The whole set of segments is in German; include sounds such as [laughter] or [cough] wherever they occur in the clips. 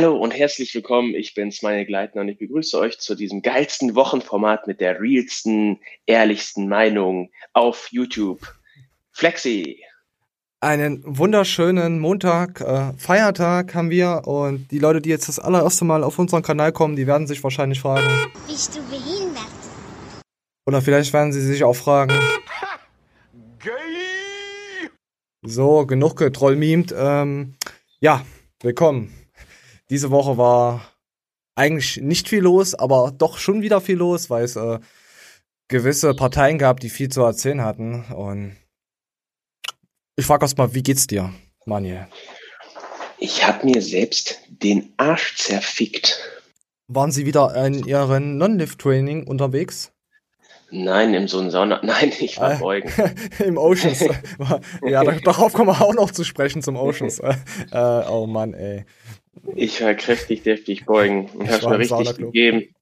Hallo und herzlich willkommen. Ich bin's, meine Gleitner, und ich begrüße euch zu diesem geilsten Wochenformat mit der realsten, ehrlichsten Meinung auf YouTube. Flexi. Einen wunderschönen Montag, äh, Feiertag haben wir und die Leute, die jetzt das allererste Mal auf unseren Kanal kommen, die werden sich wahrscheinlich fragen. Bist du behindert? Oder vielleicht werden sie sich auch fragen. [laughs] So, genug getrollmimt. Ähm, ja, willkommen. Diese Woche war eigentlich nicht viel los, aber doch schon wieder viel los, weil es äh, gewisse Parteien gab, die viel zu erzählen hatten. Und ich frage erst mal, wie geht's dir, Manuel? Ich habe mir selbst den Arsch zerfickt. Waren Sie wieder in Ihrem Non-Lift-Training unterwegs? Nein, im so Sauna. [laughs] Nein, ich war Äh, beugen. [laughs] Im Oceans. [laughs] ja, da- darauf kommen wir auch noch zu sprechen zum Oceans. Äh, oh Mann, ey. Ich war kräftig, deftig beugen und Ich hab's mir richtig gegeben.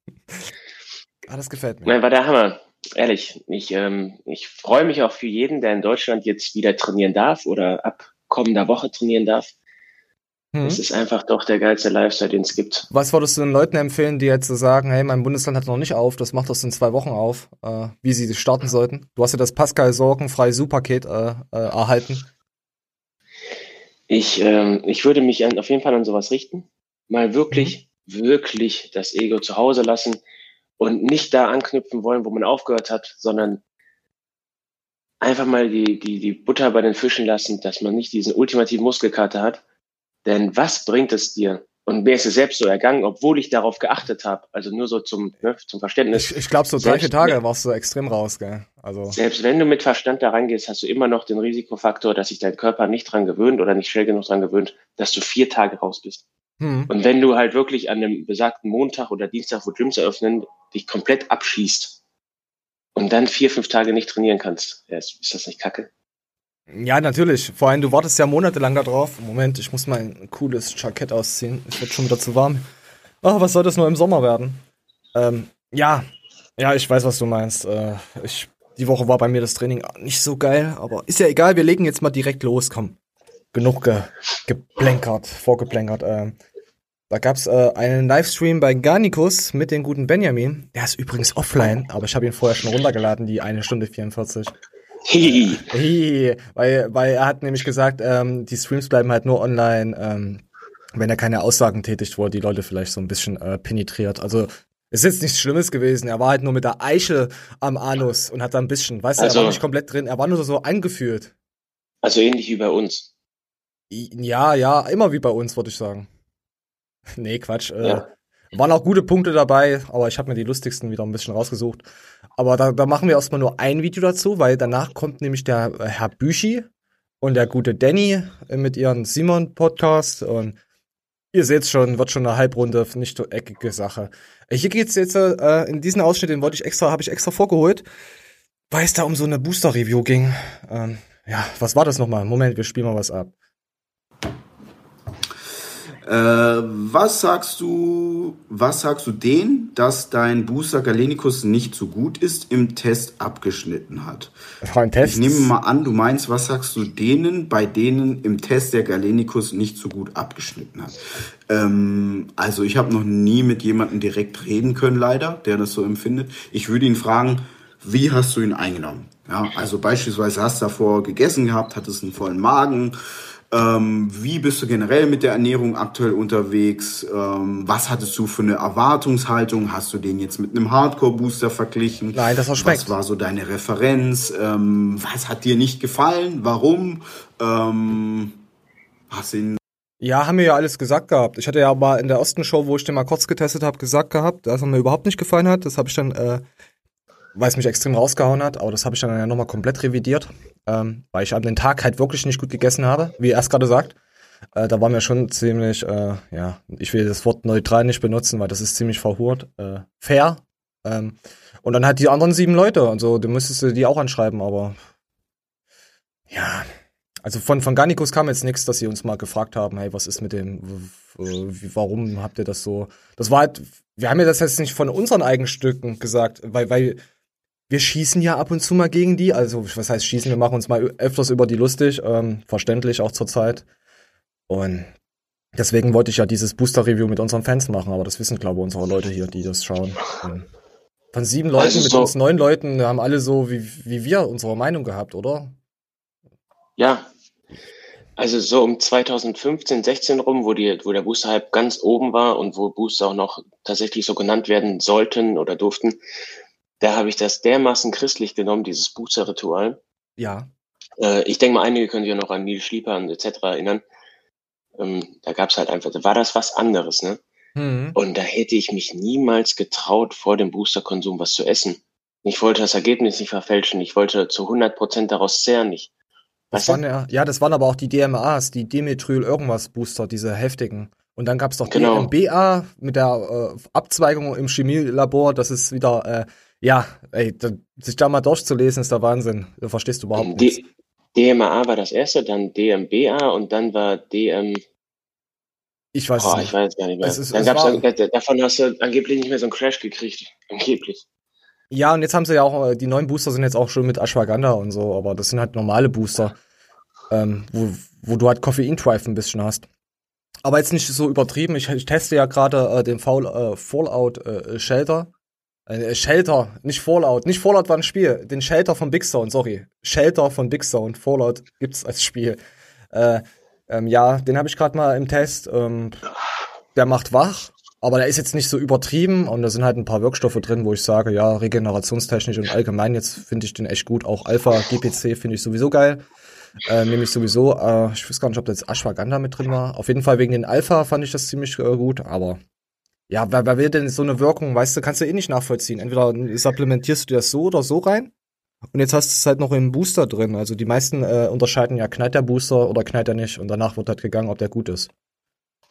Ah, das gefällt mir. Nein, war der Hammer. Ehrlich, ich, ähm, ich freue mich auch für jeden, der in Deutschland jetzt wieder trainieren darf oder ab kommender Woche trainieren darf. Hm? Es ist einfach doch der geilste Lifestyle, den es gibt. Was würdest du den Leuten empfehlen, die jetzt so sagen, hey, mein Bundesland hat noch nicht auf, das macht das in zwei Wochen auf, äh, wie sie starten sollten? Du hast ja das Pascal Sorgenfrei Su-Paket äh, äh, erhalten. Ich, ähm, ich würde mich an, auf jeden Fall an sowas richten. Mal wirklich, wirklich das Ego zu Hause lassen und nicht da anknüpfen wollen, wo man aufgehört hat, sondern einfach mal die, die, die Butter bei den Fischen lassen, dass man nicht diesen ultimativen Muskelkater hat. Denn was bringt es dir? Und mir ist es selbst so ergangen, obwohl ich darauf geachtet habe. Also nur so zum, ne, zum Verständnis. Ich, ich glaube, so vier Tage warst du extrem raus, gell? Also, Selbst wenn du mit Verstand da rangehst, hast du immer noch den Risikofaktor, dass sich dein Körper nicht dran gewöhnt oder nicht schnell genug dran gewöhnt, dass du vier Tage raus bist. hm. Und wenn du halt wirklich an einem besagten Montag oder Dienstag, wo Gyms eröffnen, dich komplett abschießt und dann vier, fünf Tage nicht trainieren kannst, ja, ist, ist das nicht kacke? Ja, natürlich. Vor allem, du wartest ja monatelang da drauf. Moment, ich muss mal ein cooles Jackett ausziehen. Es wird schon wieder zu warm. Ach, was soll das nur im Sommer werden? Ähm, ja, ja, ich weiß, was du meinst. Äh, ich, die Woche war bei mir das Training nicht so geil, aber ist ja egal, wir legen jetzt mal direkt los, komm. Genug ge geplänkert, vorgeplänkert. Ähm, da gab's äh, einen Livestream bei Garnicus mit dem guten Benjamin. Der ist übrigens offline, aber ich habe ihn vorher schon runtergeladen, die eine Stunde 44. Hihi. Hi, weil, weil er hat nämlich gesagt, ähm, die Streams bleiben halt nur online, ähm, wenn er keine Aussagen tätigt, wo er die Leute vielleicht so ein bisschen äh, penetriert. Also ist jetzt nichts Schlimmes gewesen. Er war halt nur mit der Eichel am Anus und hat da ein bisschen, weißt du, er Also- war nicht komplett drin, er war nur so angefühlt. Also ähnlich wie bei uns. Ja, ja, immer wie bei uns, würde ich sagen. [laughs] nee, Quatsch. Äh, Ja. Waren auch gute Punkte dabei, aber ich habe mir die lustigsten wieder ein bisschen rausgesucht. Aber da, da machen wir erstmal nur ein Video dazu, weil danach kommt nämlich der äh, Herr Büchi und der gute Danny äh, mit ihren Simon-Podcast. Und ihr seht schon, wird schon eine halbrunde, nicht so eckige Sache. Äh, Hier geht's jetzt äh, in diesen Ausschnitt, den wollte ich extra, habe ich extra vorgeholt, weil es da um so eine Booster-Review ging. Ähm, ja, was war das nochmal? Moment, wir spielen mal was ab. Äh, was sagst du, was sagst du denen, dass dein Booster Galenicus nicht so gut ist, im Test abgeschnitten hat? Das war ein Test. Ich nehme mal an, du meinst, was sagst du denen, bei denen im Test der Galenicus nicht so gut abgeschnitten hat? Ähm, also ich habe noch nie mit jemandem direkt reden können, leider, der das so empfindet. Ich würde ihn fragen, wie hast du ihn eingenommen? Ja, also beispielsweise hast du davor gegessen gehabt, hattest einen vollen Magen. Ähm, wie bist du generell mit der Ernährung aktuell unterwegs? Ähm, was hattest du für eine Erwartungshaltung? Hast du den jetzt mit einem Hardcore-Booster verglichen? Nein, das war schmeckt. Was war so deine Referenz? Ähm, was hat dir nicht gefallen? Warum? Ähm, hast du ihn Ja, haben wir ja alles gesagt gehabt. Ich hatte ja mal in der ersten Show, wo ich den mal kurz getestet habe, gesagt gehabt, dass er mir überhaupt nicht gefallen hat. Das habe ich dann, äh, weil es mich extrem rausgehauen hat, aber das habe ich dann ja nochmal komplett revidiert, ähm, weil ich an den Tag halt wirklich nicht gut gegessen habe, wie er es gerade sagt. Äh, da war mir schon ziemlich, äh, ja, ich will das Wort neutral nicht benutzen, weil das ist ziemlich verhurt, äh, fair. Ähm, und dann halt die anderen sieben Leute und so, du müsstest du die auch anschreiben, aber ja, also von, von Garnicus kam jetzt nichts, dass sie uns mal gefragt haben, hey, was ist mit dem, warum habt ihr das so? Das war halt, wir haben ja das jetzt nicht von unseren Eigenstücken gesagt, weil, weil wir schießen ja ab und zu mal gegen die, also was heißt schießen, wir machen uns mal öfters über die lustig, ähm, verständlich auch zur Zeit. Und Deswegen wollte ich ja dieses Booster-Review mit unseren Fans machen, aber das wissen, glaube ich, unsere Leute hier, die das schauen. Von sieben Leuten also mit so uns neun Leuten haben alle so wie, wie wir unsere Meinung gehabt, oder? Ja. Also so um 2015, 16 rum, wo, die, wo der Booster-Hype ganz oben war und wo Booster auch noch tatsächlich so genannt werden sollten oder durften, da habe ich das dermaßen christlich genommen, dieses Booster-Ritual. Ja. Äh, ich denke mal, einige können sich ja noch an Neil Schlieper und etc. erinnern. Ähm, da gab es halt einfach, da war das was anderes, ne? Mhm. Und da hätte ich mich niemals getraut, vor dem Boosterkonsum was zu essen. Ich wollte das Ergebnis nicht verfälschen. Ich wollte zu 100 Prozent daraus zehren nicht. Das waren ja, ja, das waren aber auch die DMAs, die Dimethyl irgendwas Booster, diese heftigen. Und dann gab es doch genau. DMBA mit der äh, Abzweigung im Chemielabor. Das ist wieder, äh, ja, ey, da, sich da mal durchzulesen ist der Wahnsinn. Da verstehst du überhaupt nichts. DMA war das erste, dann DMBA und dann war DM. Ich weiß oh, nicht. Ich weiß gar nicht mehr. Ist, dann gab's war, dann, davon hast du angeblich nicht mehr so einen Crash gekriegt. Angeblich. Ja, und jetzt haben sie ja auch, äh, die neuen Booster sind jetzt auch schon mit Ashwagandha und so, aber das sind halt normale Booster, ähm, wo, wo du halt Koffein-Drive ein bisschen hast. Aber jetzt nicht so übertrieben. Ich, ich teste ja gerade äh, den Fall, äh, Fallout äh, Shelter. Äh, Shelter, nicht Fallout. Nicht Fallout war ein Spiel. Den Shelter von Big Stone, sorry. Shelter von Big Stone. Fallout gibt's als Spiel. Äh, ähm, ja, den habe ich gerade mal im Test. Ähm, der macht wach, aber der ist jetzt nicht so übertrieben und da sind halt ein paar Wirkstoffe drin, wo ich sage, ja, regenerationstechnisch und allgemein jetzt finde ich den echt gut. Auch Alpha GPC finde ich sowieso geil. Äh, nämlich sowieso, äh, ich weiß gar nicht, ob da jetzt Ashwagandha mit drin war. Auf jeden Fall wegen den Alpha fand ich das ziemlich äh, gut, aber ja, wer, wer will denn so eine Wirkung, weißt du, kannst du eh nicht nachvollziehen. Entweder supplementierst du das so oder so rein. Und jetzt hast du es halt noch im Booster drin. Also die meisten äh, unterscheiden ja, knallt der Booster oder knallt er nicht. Und danach wird halt gegangen, ob der gut ist.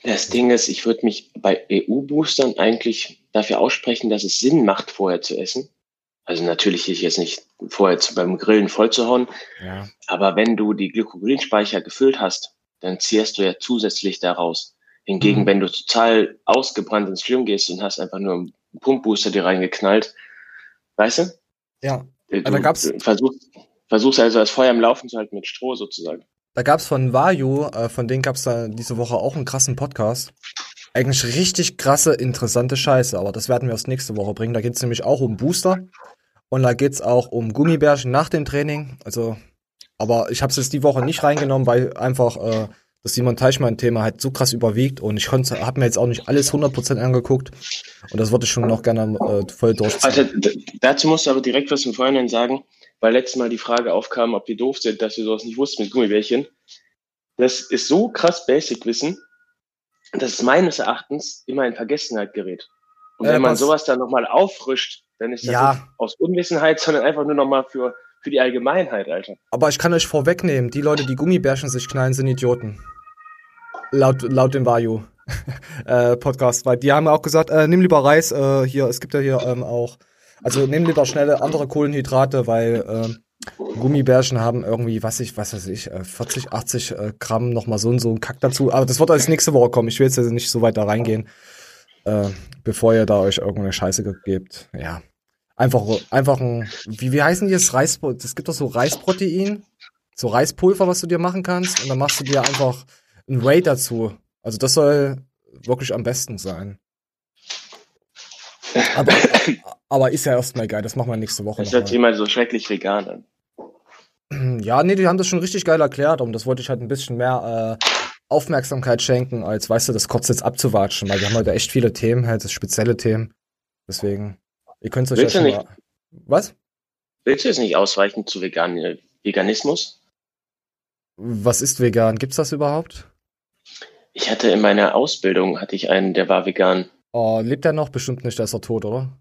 Das Ding ist, ich würde mich bei EU-Boostern eigentlich dafür aussprechen, dass es Sinn macht, vorher zu essen. Also natürlich ich jetzt nicht vorher beim Grillen voll zu hauen. Ja. Aber wenn du die Glykogenspeicher gefüllt hast, dann zehrst du ja zusätzlich daraus. Hingegen, mhm. wenn du total ausgebrannt ins Schlimm gehst und hast einfach nur einen Pumpbooster dir reingeknallt, weißt du? Ja. Du da gab's versuchst, versuchst also das Feuer im Laufen zu halten mit Stroh sozusagen. Da gab's von Vayu, äh, von denen gab's da diese Woche auch einen krassen Podcast. Eigentlich richtig krasse, interessante Scheiße, aber das werden wir erst nächste Woche bringen. Da geht's nämlich auch um Booster und da geht's auch um Gummibärchen nach dem Training. Also, aber ich habe es jetzt die Woche nicht reingenommen, weil einfach äh, das Simon Teichmann-Thema halt so krass überwiegt und ich habe mir jetzt auch nicht alles 100% angeguckt und das würde ich schon noch gerne äh, voll durchziehen. Also dazu musst du aber direkt was im Vorhinein sagen, weil letztes Mal die Frage aufkam, ob die doof sind, dass wir sowas nicht wussten mit Gummibärchen. Das ist so krass Basic-Wissen, dass es meines Erachtens immer in Vergessenheit gerät. Und äh, wenn man was? sowas dann nochmal auffrischt, dann ist das ja. nicht aus Unwissenheit, sondern einfach nur nochmal für, für die Allgemeinheit, Alter. Aber ich kann euch vorwegnehmen, die Leute, die Gummibärchen sich knallen, sind Idioten. Laut, laut dem Vayu [laughs] äh, Podcast, weil die haben auch gesagt, äh, nimm lieber Reis, äh, hier, es gibt ja hier ähm, auch, also nimm lieber schnelle andere Kohlenhydrate, weil äh, Gummibärchen haben irgendwie, was ich, was weiß ich, 40, 80 äh, Gramm nochmal so und so ein Kack dazu. Aber das wird als nächste Woche kommen. Ich will jetzt also nicht so weit da reingehen, äh, bevor ihr da euch irgendeine Scheiße gebt. Ja. Einfach, einfach ein, wie, wie heißen die das Reis, es gibt doch so Reisprotein, so Reispulver, was du dir machen kannst. Und dann machst du dir einfach ein Whey dazu. Also das soll wirklich am besten sein. Aber, aber ist ja erstmal geil, das machen wir nächste Woche. Das hört sich immer so schrecklich vegan an. Ja, nee, die haben das schon richtig geil erklärt und das wollte ich halt ein bisschen mehr äh, Aufmerksamkeit schenken, als, weißt du, das kurz jetzt abzuwatschen, weil wir haben heute echt viele Themen, halt, das spezielle Themen. Deswegen, ihr könnt es euch ja nicht. Was? Willst du jetzt nicht ausweichen zu Vegan Veganismus? Was ist vegan? Gibt's das überhaupt? Ich hatte in meiner Ausbildung hatte ich einen, der war vegan. Oh, lebt er noch? Bestimmt nicht, der ist er tot, oder?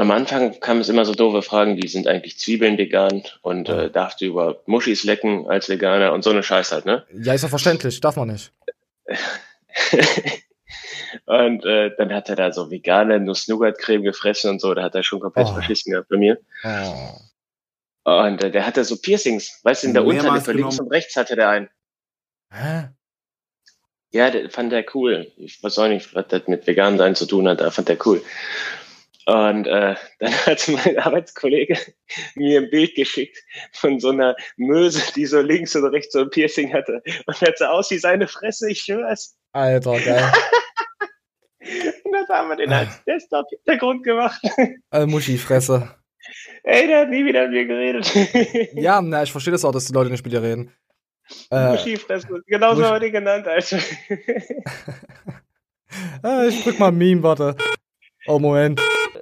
Am Anfang kamen es immer so doofe Fragen, wie sind eigentlich Zwiebeln vegan und äh, darfst du über Muschis lecken als Veganer und so eine Scheiß halt, ne? Ja, ist ja verständlich, darf man nicht. [laughs] und äh, dann hat er da so vegane Nuss-Nougat-Creme gefressen und so, da hat er schon komplett oh. verschissen gehabt bei mir. Oh. Und äh, der hatte so Piercings, weißt du, in der Unterlippe links und rechts hatte der einen. Hä? Ja, der fand der cool. Ich weiß auch nicht, was das mit vegan sein zu tun hat, aber fand der cool. Und äh, dann [laughs] hat mein Arbeitskollege mir ein Bild geschickt von so einer Möse, die so links und rechts so ein Piercing hatte. Und das sah aus wie seine Fresse, ich schwör's. Alter, geil. [laughs] und das haben wir den als Desktop-Hintergrund gemacht. Äh, Muschi-Fresse. Ey, der hat nie wieder mit mir geredet. [laughs] ja, na, ich verstehe das auch, dass die Leute nicht mit dir reden. Äh, Muschi-Fresse, genauso haben wir den genannt, Alter. ah, ich drück mal ein Meme, warte. Oh, Moment.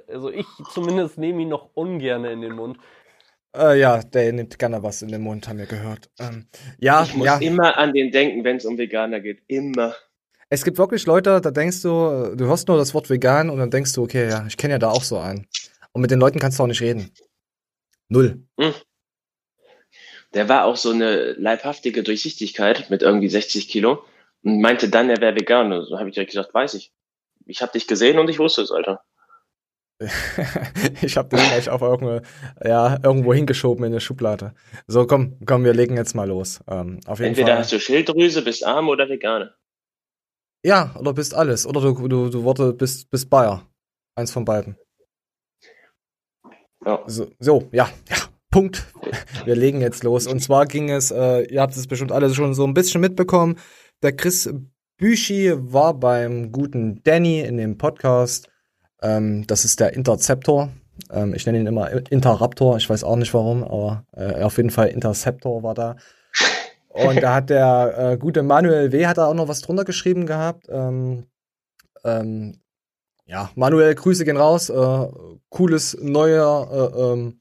Also ich zumindest nehme ihn noch ungern in den Mund. Äh, ja, der nimmt gerne was in den Mund, haben wir gehört. Ähm, ja, ich muss ja. immer an den denken, wenn es um Veganer geht. Immer. Es gibt wirklich Leute, da denkst du, du hörst nur das Wort vegan und dann denkst du, okay, ja, ich kenne ja da auch so einen. Und mit den Leuten kannst du auch nicht reden. Null. Hm. Der war auch so eine leibhaftige Durchsichtigkeit mit irgendwie 60 Kilo und meinte dann, er wäre vegan. Und so habe ich direkt gesagt, weiß ich. Ich habe dich gesehen und ich wusste es, Alter. Ich habe den gleich auf irgendwo, ja, irgendwo hingeschoben in der Schublade. So, komm, komm, wir legen jetzt mal los. Ähm, auf jeden Entweder Fall. hast du Schilddrüse, bist arm oder Veganer. Ja, oder bist alles. Oder du, du, du Worte bist, bist Bayer. Eins von beiden. Ja. So, so, ja, ja. Punkt. Wir legen jetzt los. Und zwar ging es, äh, ihr habt es bestimmt alle schon so ein bisschen mitbekommen. Der Chris Büschi war beim guten Danny in dem Podcast. Ähm, das ist der Interceptor. Ähm, ich nenne ihn immer Interraptor. Ich weiß auch nicht warum, aber äh, auf jeden Fall Interceptor war da. Und da hat der äh, gute Manuel W. hat da auch noch was drunter geschrieben gehabt. Ähm, ähm, ja, Manuel, Grüße gehen raus. Äh, cooles neuer äh, ähm,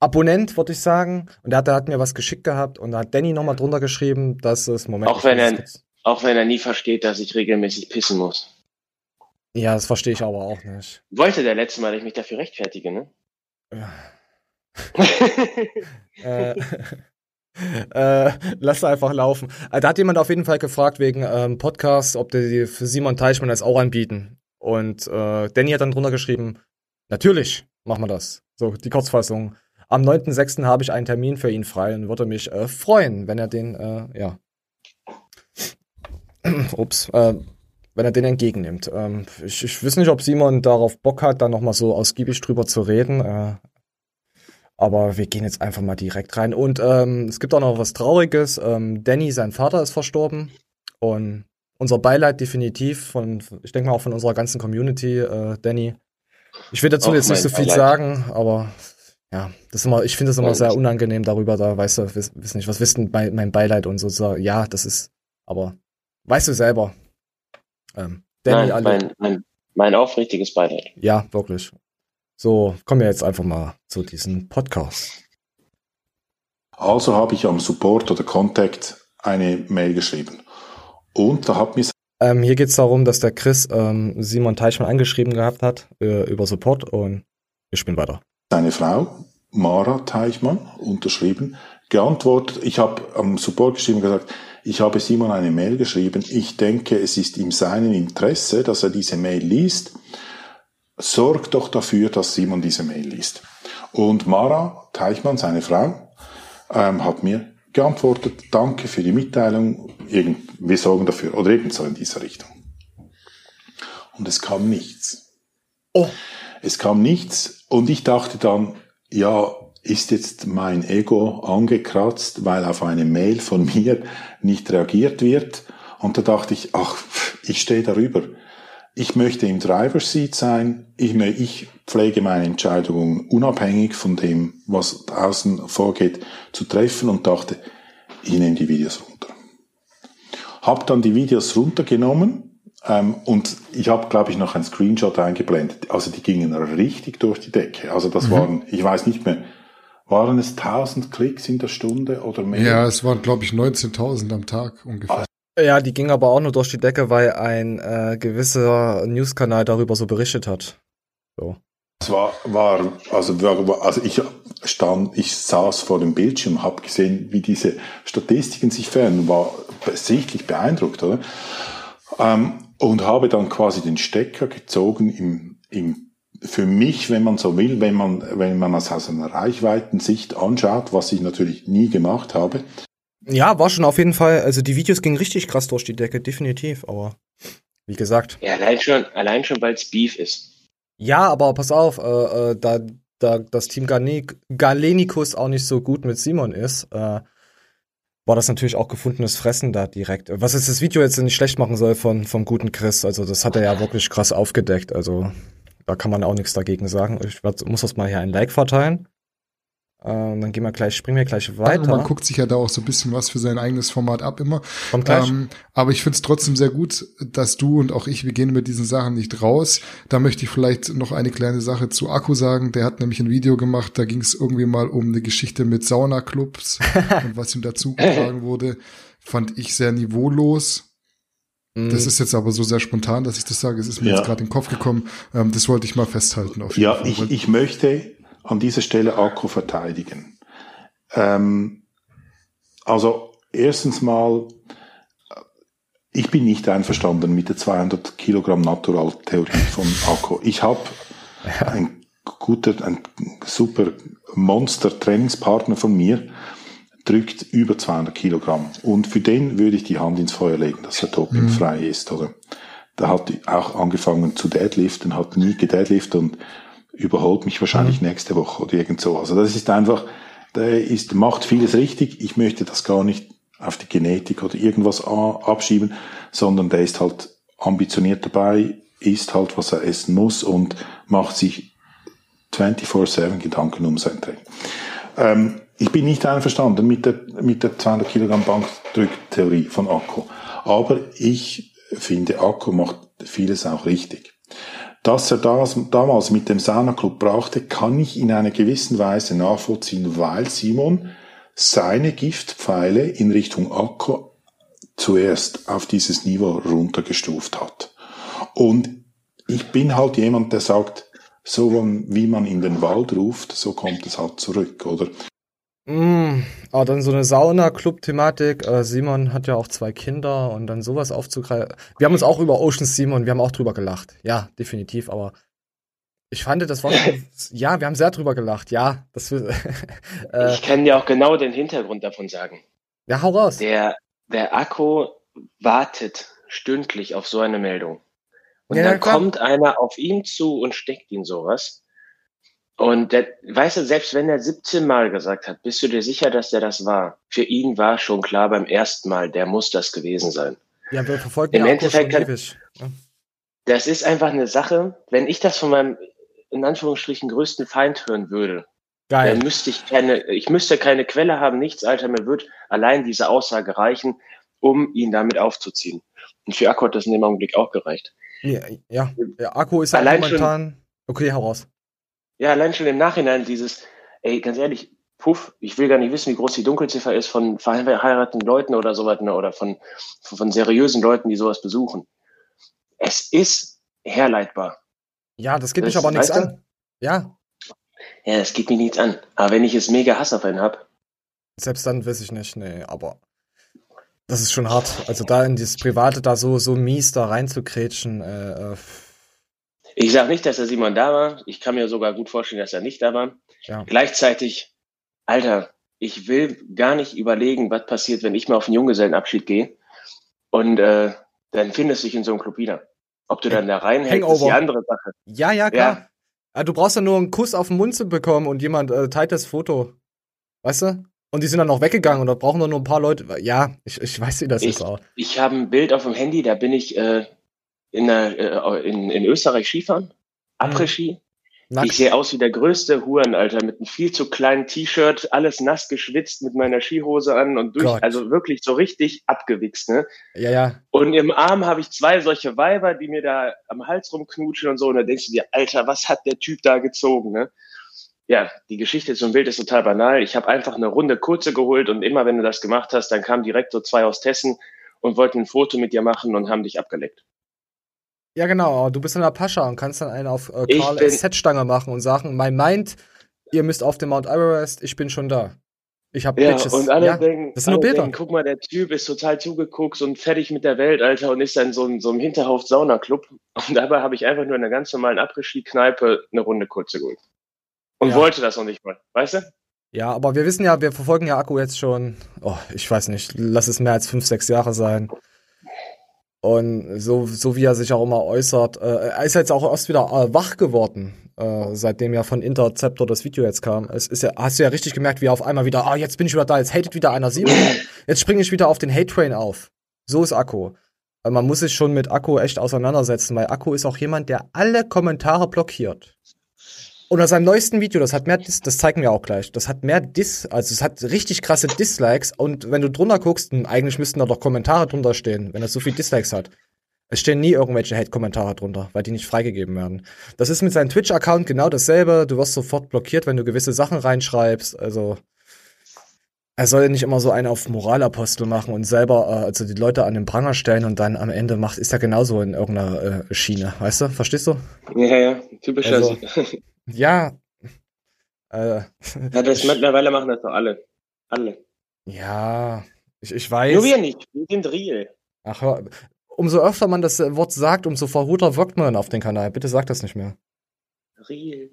Abonnent, würde ich sagen. Und der hat, der hat mir was geschickt gehabt und da hat Danny nochmal drunter geschrieben, dass es Moment. Auch wenn er, auch wenn er nie versteht, dass ich regelmäßig pissen muss. Ja, das verstehe ich aber auch nicht. Wollte der letzte Mal, dass ich mich dafür rechtfertige, ne? Ja. [laughs] äh, äh, lass einfach laufen. Äh, da hat jemand auf jeden Fall gefragt wegen ähm, Podcast, ob die für Simon Teichmann das auch anbieten. Und äh, Danny hat dann drunter geschrieben, natürlich machen wir das. So, die Kurzfassung. Am 9.6. habe ich einen Termin für ihn frei und würde mich äh, freuen, wenn er den, äh, ja. [clears throat] Ups, äh, wenn er den entgegennimmt. Ähm, ich, ich weiß nicht, ob Simon darauf Bock hat, da nochmal so ausgiebig drüber zu reden. Äh, aber wir gehen jetzt einfach mal direkt rein. Und ähm, es gibt auch noch was Trauriges. Ähm, Danny, sein Vater, ist verstorben. Und unser Beileid definitiv von, ich denke mal auch von unserer ganzen Community, äh, Danny. Ich will dazu auch jetzt nicht so viel Beileid. sagen, aber ja, das ist immer, ich finde es immer sehr unangenehm darüber, da weißt du, wiss, wiss nicht, was wissen bei mein Beileid und so, so, ja, das ist, aber weißt du selber. Ähm, Danny, Nein, mein, mein, mein aufrichtiges Beileid. Ja, wirklich. So, kommen wir jetzt einfach mal zu diesem Podcast. Also habe ich am Support oder Contact eine Mail geschrieben. Und da hat mir ähm, hier geht es darum, dass der Chris ähm, Simon Teichmann angeschrieben gehabt hat äh, über Support und wir spielen weiter. Seine Frau, Mara Teichmann, unterschrieben, geantwortet. Ich habe am Support geschrieben gesagt, ich habe Simon eine Mail geschrieben. Ich denke, es ist ihm seinem Interesse, dass er diese Mail liest sorg doch dafür, dass Simon diese Mail liest. Und Mara Teichmann, seine Frau, ähm, hat mir geantwortet, danke für die Mitteilung, irgend, wir sorgen dafür, oder ebenso in dieser Richtung. Und es kam nichts. Oh. Es kam nichts und ich dachte dann, ja, ist jetzt mein Ego angekratzt, weil auf eine Mail von mir nicht reagiert wird? Und da dachte ich, ach, ich stehe darüber ich möchte im Driver's Seat sein. Ich, ich pflege meine Entscheidungen unabhängig von dem, was außen vorgeht, zu treffen und dachte, ich nehme die Videos runter. Hab dann die Videos runtergenommen ähm, und ich habe, glaube ich, noch einen Screenshot eingeblendet. Also die gingen richtig durch die Decke. Also das mhm. waren, ich weiß nicht mehr, waren es 1000 Klicks in der Stunde oder mehr? Ja, es waren, glaube ich, 19.000 am Tag ungefähr. Ja, die ging aber auch nur durch die Decke, weil ein äh, gewisser Newskanal darüber so berichtet hat. So. Es war, war, also, war, also ich stand, ich saß vor dem Bildschirm, habe gesehen, wie diese Statistiken sich verändern, war sichtlich beeindruckt, oder? Ähm, und habe dann quasi den Stecker gezogen im, im, für mich, wenn man so will, wenn man, wenn man das aus einer Reichweitensicht anschaut, was ich natürlich nie gemacht habe, ja, war schon auf jeden Fall, also die Videos gingen richtig krass durch die Decke, definitiv, aber wie gesagt. Ja, allein schon, allein schon, weil es Beef ist. Ja, aber pass auf, äh, äh, da, da das Team Gane Galenicus auch nicht so gut mit Simon ist, äh, war das natürlich auch gefundenes Fressen da direkt. Was jetzt das Video jetzt nicht schlecht machen soll von, vom guten Chris, also das hat er ja wirklich krass aufgedeckt, also da kann man auch nichts dagegen sagen. Ich muss das mal hier ein Like verteilen. Ähm, dann gehen wir gleich, springen wir gleich weiter. Man guckt sich ja da auch so ein bisschen was für sein eigenes Format ab immer. Kommt gleich. Ähm, aber ich finde es trotzdem sehr gut, dass du und auch ich, wir gehen mit diesen Sachen nicht raus. Da möchte ich vielleicht noch eine kleine Sache zu Akku sagen. Der hat nämlich ein Video gemacht, da ging es irgendwie mal um eine Geschichte mit Saunaclubs [laughs] und was ihm dazu getragen wurde, fand ich sehr niveaulos. Mhm. Das ist jetzt aber so sehr spontan, dass ich das sage. Es ist mir Ja. jetzt gerade in den Kopf gekommen. Ähm, das wollte ich mal festhalten. Auf jeden Ja, Fall. ich, ich möchte an dieser Stelle Akku verteidigen. Ähm, also erstens mal, ich bin nicht einverstanden mit der 200 Kilogramm Natural-Theorie von Akku. Ich habe ein guter, ein super Monster-Trainingspartner von mir, drückt über 200 Kilogramm. Und für den würde ich die Hand ins Feuer legen, dass er dopingfrei ist, oder? Der hat auch angefangen zu deadliften, hat nie gedeadliftet und überholt mich wahrscheinlich nächste Woche oder irgend so. Also das ist einfach, der ist, macht vieles richtig. Ich möchte das gar nicht auf die Genetik oder irgendwas abschieben, sondern der ist halt ambitioniert dabei, isst halt, was er essen muss und macht sich 24-7 Gedanken um sein Training. Ähm, ich bin nicht einverstanden mit der, mit der 200 Kilogramm Bankdrücktheorie von Akku. Aber ich finde, Akku macht vieles auch richtig. Dass er das, damals mit dem Sauna Club brauchte, kann ich in einer gewissen Weise nachvollziehen, weil Simon seine Giftpfeile in Richtung Akku zuerst auf dieses Niveau runtergestuft hat. Und ich bin halt jemand, der sagt, so wie man in den Wald ruft, so kommt es halt zurück, oder? Mm, aber dann so eine Sauna-Club-Thematik. Äh, Simon hat ja auch zwei Kinder und dann sowas aufzugreifen. Wir haben uns auch über Ocean Simon, wir haben auch drüber gelacht. Ja, definitiv, aber ich fand, das war [laughs] ja, wir haben sehr drüber gelacht. Ja, das [laughs] äh, Ich kann dir auch genau den Hintergrund davon sagen. ja, hau raus. Der, der Akku wartet stündlich auf so eine Meldung. Und Ja, dann klar. kommt einer auf ihn zu und steckt ihn sowas. Und der, weißt du, selbst wenn er 17 Mal gesagt hat, bist du dir sicher, dass der das war? Für ihn war schon klar beim ersten Mal, der muss das gewesen sein. Ja, wir verfolgen Im schon Endeffekt kann- ewig. Das ist einfach eine Sache, wenn ich das von meinem, in Anführungsstrichen, größten Feind hören würde, Geil. dann müsste ich keine, ich müsste keine Quelle haben, nichts, Alter, mir wird allein diese Aussage reichen, um ihn damit aufzuziehen. Und für Akku hat das in dem Augenblick auch gereicht. Ja, ja, Akku ist ja Allein schon- momentan. Okay, hau raus. Ja, allein schon im Nachhinein dieses, ey, ganz ehrlich, puff, ich will gar nicht wissen, wie groß die Dunkelziffer ist von verheirateten Leuten oder sowas, ne, oder von, von seriösen Leuten, die sowas besuchen. Es ist herleitbar. Ja, das geht mich Das- aber nichts an. Ja, Ja, das geht mir nichts an. Aber wenn ich es mega Hass auf einen hab, selbst dann weiß ich nicht, nee, aber das ist schon hart. Also da in dieses Private da so, so mies da reinzukrätschen, äh, äh, ich sage nicht, dass der Simon da war. Ich kann mir sogar gut vorstellen, dass er nicht da war. ja. Gleichzeitig, Alter, ich will gar nicht überlegen, was passiert, wenn ich mal auf einen Junggesellenabschied gehe und äh, dann findest du dich in so einem Club wieder. Ob du dann da reinhältst, ist die andere Sache. Ja, ja, klar. Ja. Ja, du brauchst ja nur einen Kuss auf den Mund zu bekommen und jemand äh, teilt das Foto. Weißt du? Und die sind dann noch weggegangen und da brauchen nur ein paar Leute. Ja, ich, ich weiß, wie das Ich- ist auch. Ich habe ein Bild auf dem Handy, da bin ich äh, in, der, äh, in, in Österreich Skifahren, Après-Ski. Nackt. Ich sehe aus wie der größte Huren, Alter, mit einem viel zu kleinen T-Shirt, alles nass geschwitzt mit meiner Skihose an und durch, Gott. also wirklich so richtig abgewichst, ne? Ja, ja. Und im Arm habe ich zwei solche Weiber, die mir da am Hals rumknutschen und so. Und da denkst du dir, Alter, was hat der Typ da gezogen, ne? Ja, die Geschichte zum Bild ist total banal. Ich habe einfach eine Runde kurze geholt und immer wenn du das gemacht hast, dann kamen direkt so zwei aus Tessen und wollten ein Foto mit dir machen und haben dich abgeleckt. Ja, genau. Du bist in der Pascha und kannst dann einen auf äh, Karl SZ-Stange machen und sagen, mein Mind, ihr müsst auf den Mount Everest, ich bin schon da. Ich hab Ja, Bitches. und alle ja. denken, das sind nur Bilder. denken, guck mal, der Typ ist total zugeguckt und fertig mit der Welt, Alter, und ist dann so, ein- so im Hinterhof Saunaclub. Und dabei habe ich einfach nur in einer ganz normalen Après-Ski-Kneipe eine Runde kurze geholt. Und Ja. wollte das noch nicht mal, weißt du? Ja, aber wir wissen ja, wir verfolgen ja Akku jetzt schon, oh, ich weiß nicht, lass es mehr als fünf, sechs Jahre sein. Und so, so wie er sich auch immer äußert, äh, er ist jetzt auch erst wieder äh, wach geworden, äh, seitdem ja von Interceptor das Video jetzt kam. Es ist ja, hast du ja richtig gemerkt, wie er auf einmal wieder, ah, jetzt bin ich wieder da, jetzt hatet wieder einer Simon, jetzt springe ich wieder auf den Hate-Train auf. So ist Akku. Äh, Man muss sich schon mit Akku echt auseinandersetzen, weil Akku ist auch jemand, der alle Kommentare blockiert. Und aus seinem neuesten Video, das hat mehr Dis, das zeigen wir auch gleich. Das hat mehr Dis, also es hat richtig krasse Dislikes und wenn du drunter guckst, eigentlich müssten da doch Kommentare drunter stehen, wenn es so viel Dislikes hat. Es stehen nie irgendwelche Hate-Kommentare drunter, weil die nicht freigegeben werden. Das ist mit seinem Twitch-Account genau dasselbe. Du wirst sofort blockiert, wenn du gewisse Sachen reinschreibst. Also er soll nicht immer so einen auf Moralapostel machen und selber äh, also die Leute an den Pranger stellen und dann am Ende macht ist er genauso in irgendeiner äh, Schiene, weißt du? Verstehst du? Ja, ja, typisch. Also- Also, Ja. Äh, ja, das mittlerweile machen das doch alle. Alle. ja, ich, ich Nur weiß. wir nicht. Wir sind real. Ach, hör, umso öfter man das äh, Wort sagt, umso verhuter wirkt man auf den Kanal. Bitte sag das nicht mehr. Real.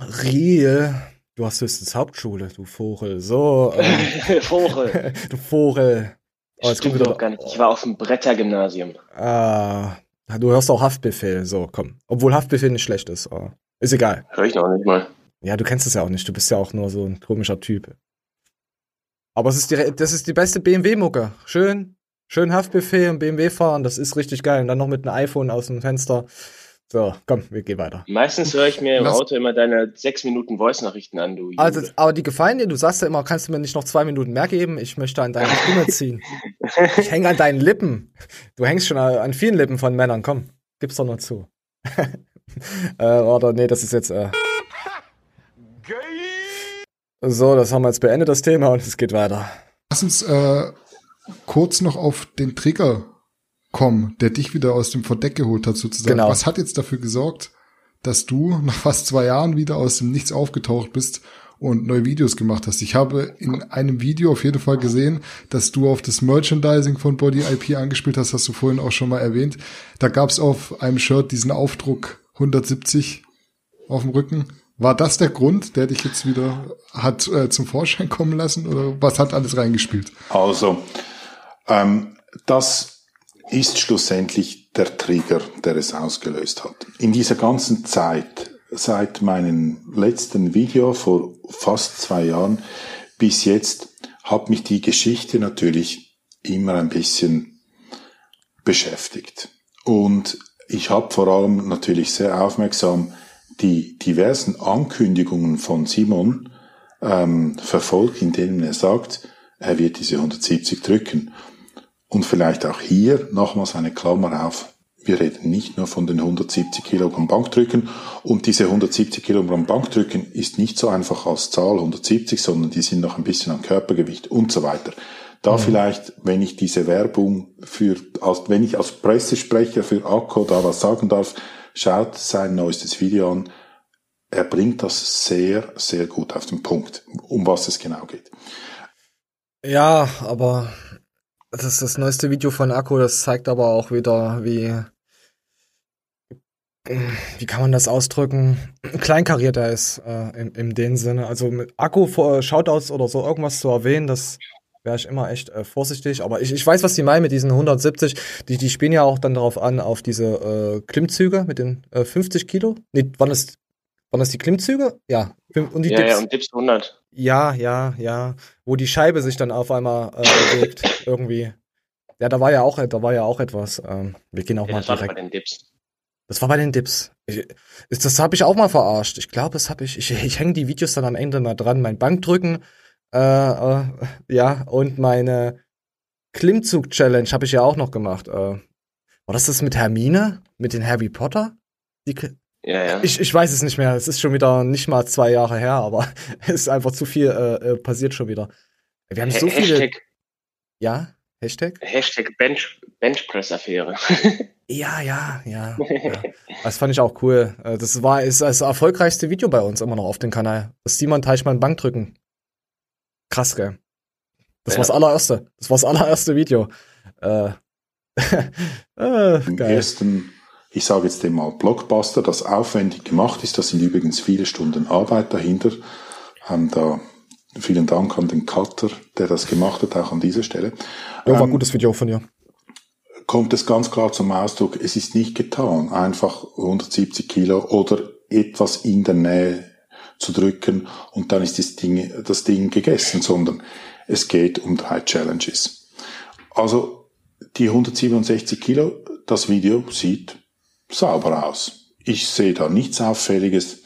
Real. Du hast höchstens Hauptschule, du Vogel. So, ähm, [laughs] Vogel. [laughs] du Vogel. Oh, jetzt Stimmt doch gar nicht. Ich war auf dem Brettergymnasium. Ah, du hörst auch Haftbefehl. So, komm. Obwohl Haftbefehl nicht schlecht ist. aber ist egal. Hör ich noch nicht mal. Ja, du kennst es ja auch nicht. Du bist ja auch nur so ein komischer Typ. Aber es ist die, das ist die beste BMW-Mucke. Schön, schön Haftbefehl und BMW fahren. Das ist richtig geil. Und dann noch mit einem iPhone aus dem Fenster. So, komm, wir gehen weiter. Meistens höre ich mir im Lass- Auto immer deine sechs Minuten Voice-Nachrichten an, du. Jude. Also, aber die gefallen dir. Du sagst ja immer, kannst du mir nicht noch zwei Minuten mehr geben? Ich möchte an deine Stimme ziehen. [laughs] Ich hänge an deinen Lippen. Du hängst schon an vielen Lippen von Männern. Komm, gib's doch nur zu. [laughs] äh, oder nee, das ist jetzt. Äh, so, das haben wir jetzt beendet, das Thema, und es geht weiter. Lass uns äh, kurz noch auf den Trigger kommen, der dich wieder aus dem Verdeck geholt hat, sozusagen. Genau. Was hat jetzt dafür gesorgt, dass du nach fast zwei Jahren wieder aus dem Nichts aufgetaucht bist und neue Videos gemacht hast? Ich habe in einem Video auf jeden Fall gesehen, dass du auf das Merchandising von Body IP angespielt hast, hast du vorhin auch schon mal erwähnt. Da gab es auf einem Shirt diesen Aufdruck 170 auf dem Rücken. War das der Grund, der dich jetzt wieder hat äh, zum Vorschein kommen lassen oder was hat alles reingespielt? Also, ähm, das ist schlussendlich der Trigger, der es ausgelöst hat. In dieser ganzen Zeit, seit meinem letzten Video vor fast zwei Jahren bis jetzt, hat mich die Geschichte natürlich immer ein bisschen beschäftigt. Und ich habe vor allem natürlich sehr aufmerksam die diversen Ankündigungen von Simon ähm, verfolgt, in denen er sagt, er wird diese 170 drücken. Und vielleicht auch hier nochmals eine Klammer auf. Wir reden nicht nur von den 170 Kilogramm Bankdrücken. Und diese 170 Kilogramm Bankdrücken ist nicht so einfach als Zahl 170, sondern die sind noch ein bisschen an Körpergewicht und so weiter. Da vielleicht, wenn ich diese Werbung für, als, wenn ich als Pressesprecher für Akko da was sagen darf, schaut sein neuestes Video an. Er bringt das sehr, sehr gut auf den Punkt, um was es genau geht. Ja, aber das ist das neueste Video von Akku, das zeigt aber auch wieder, wie. Wie kann man das ausdrücken? Kleinkariert er ist, äh, in, in dem Sinne. Also mit Akku vor Shoutouts oder so irgendwas zu erwähnen, das wäre ich immer echt äh, vorsichtig. Aber ich, ich weiß, was die meinen mit diesen 170. Die, die spielen ja auch dann darauf an, auf diese äh, Klimmzüge mit den äh, 50 Kilo. Nee, waren das, waren das die Klimmzüge? Ja. Und die ja, Dips. ja, und Dips 100. Ja, ja, ja. Wo die Scheibe sich dann auf einmal äh, bewegt, [laughs] irgendwie. Ja, da war ja auch, da war ja auch etwas. Ähm, wir gehen auch Ja, mal das war doch bei direkt. den Dips. Das war bei den Dips. Ich, das habe ich auch mal verarscht. Ich glaube, das habe ich. Ich, ich hänge die Videos dann am Ende mal dran. Mein Bankdrücken, äh, äh, ja, und meine Klimmzug-Challenge habe ich ja auch noch gemacht. Äh, war das das mit Hermine? Mit den Harry Potter? Die, Ja, ja. ich, ich weiß es nicht mehr. Es ist schon wieder nicht mal zwei Jahre her, aber [laughs] es ist einfach zu viel äh, äh, passiert schon wieder. Wir haben so Ha- viele. Hashtag, Ja? Hashtag? Hashtag Bench, Benchpress-Affäre. [laughs] Ja, ja, ja. ja. [laughs] Das fand ich auch cool. Äh, Das war ist das erfolgreichste Video bei uns immer noch auf dem Kanal. Das Simon Teichmann Bankdrücken. Krass, gell? Das Ja. war das allererste. Das war das allererste Video. Äh, [laughs] äh, Im ersten, ich sage jetzt dem mal Blockbuster, das aufwendig gemacht ist. Da sind übrigens viele Stunden Arbeit dahinter. Ähm, da, vielen Dank an den Cutter, der das gemacht hat, auch an dieser Stelle. Ja, war Ähm, gutes Video von dir. kommt es ganz klar zum Ausdruck, es ist nicht getan, einfach 170 Kilo oder etwas in der Nähe zu drücken und dann ist das Ding, das Ding gegessen, sondern es geht um drei Challenges. Also die 167 Kilo, das Video sieht sauber aus. Ich sehe da nichts Auffälliges.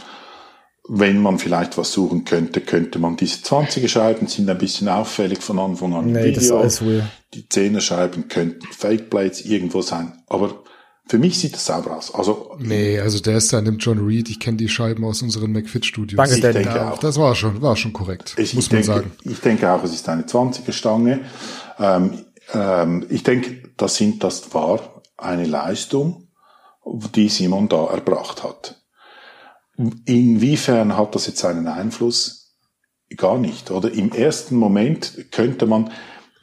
Wenn man vielleicht was suchen könnte, könnte man diese 20er Scheiben sind ein bisschen auffällig von Anfang an. Nee, das ist alles weird. Die 10er Scheiben könnten Fake Blades irgendwo sein. Aber für mich sieht das sauber aus. Also, Nee, also der ist da nimmt John Reed. Ich kenne die Scheiben aus unseren McFit-Studios. Danke, ich denke Ja, auch. das war schon, war schon korrekt, Ich, muss ich man denke, sagen. Ich denke auch, es ist eine 20er Stange. Ähm, ähm, ich denke, das sind, das war eine Leistung, die Simon da erbracht hat. Inwiefern hat das jetzt einen Einfluss? Gar nicht, oder? Im ersten Moment könnte man,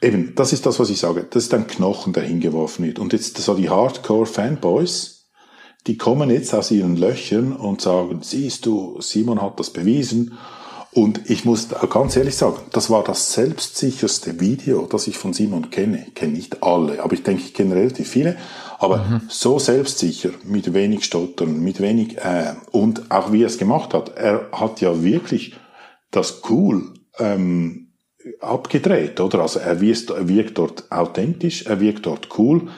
eben, das ist das, was ich sage, das ist ein Knochen, der hingeworfen wird. Und jetzt so die Hardcore-Fanboys, die kommen jetzt aus ihren Löchern und sagen, siehst du, Simon hat das bewiesen. Und ich muss ganz ehrlich sagen, das war das selbstsicherste Video, das ich von Simon kenne. Ich kenne nicht alle, aber ich denke, ich kenne relativ viele. Aber so selbstsicher, mit wenig Stottern, mit wenig äh, und auch wie er es gemacht hat. Er hat ja wirklich das cool ähm, abgedreht, oder? Also er wirkt, er wirkt dort authentisch, er wirkt dort cool.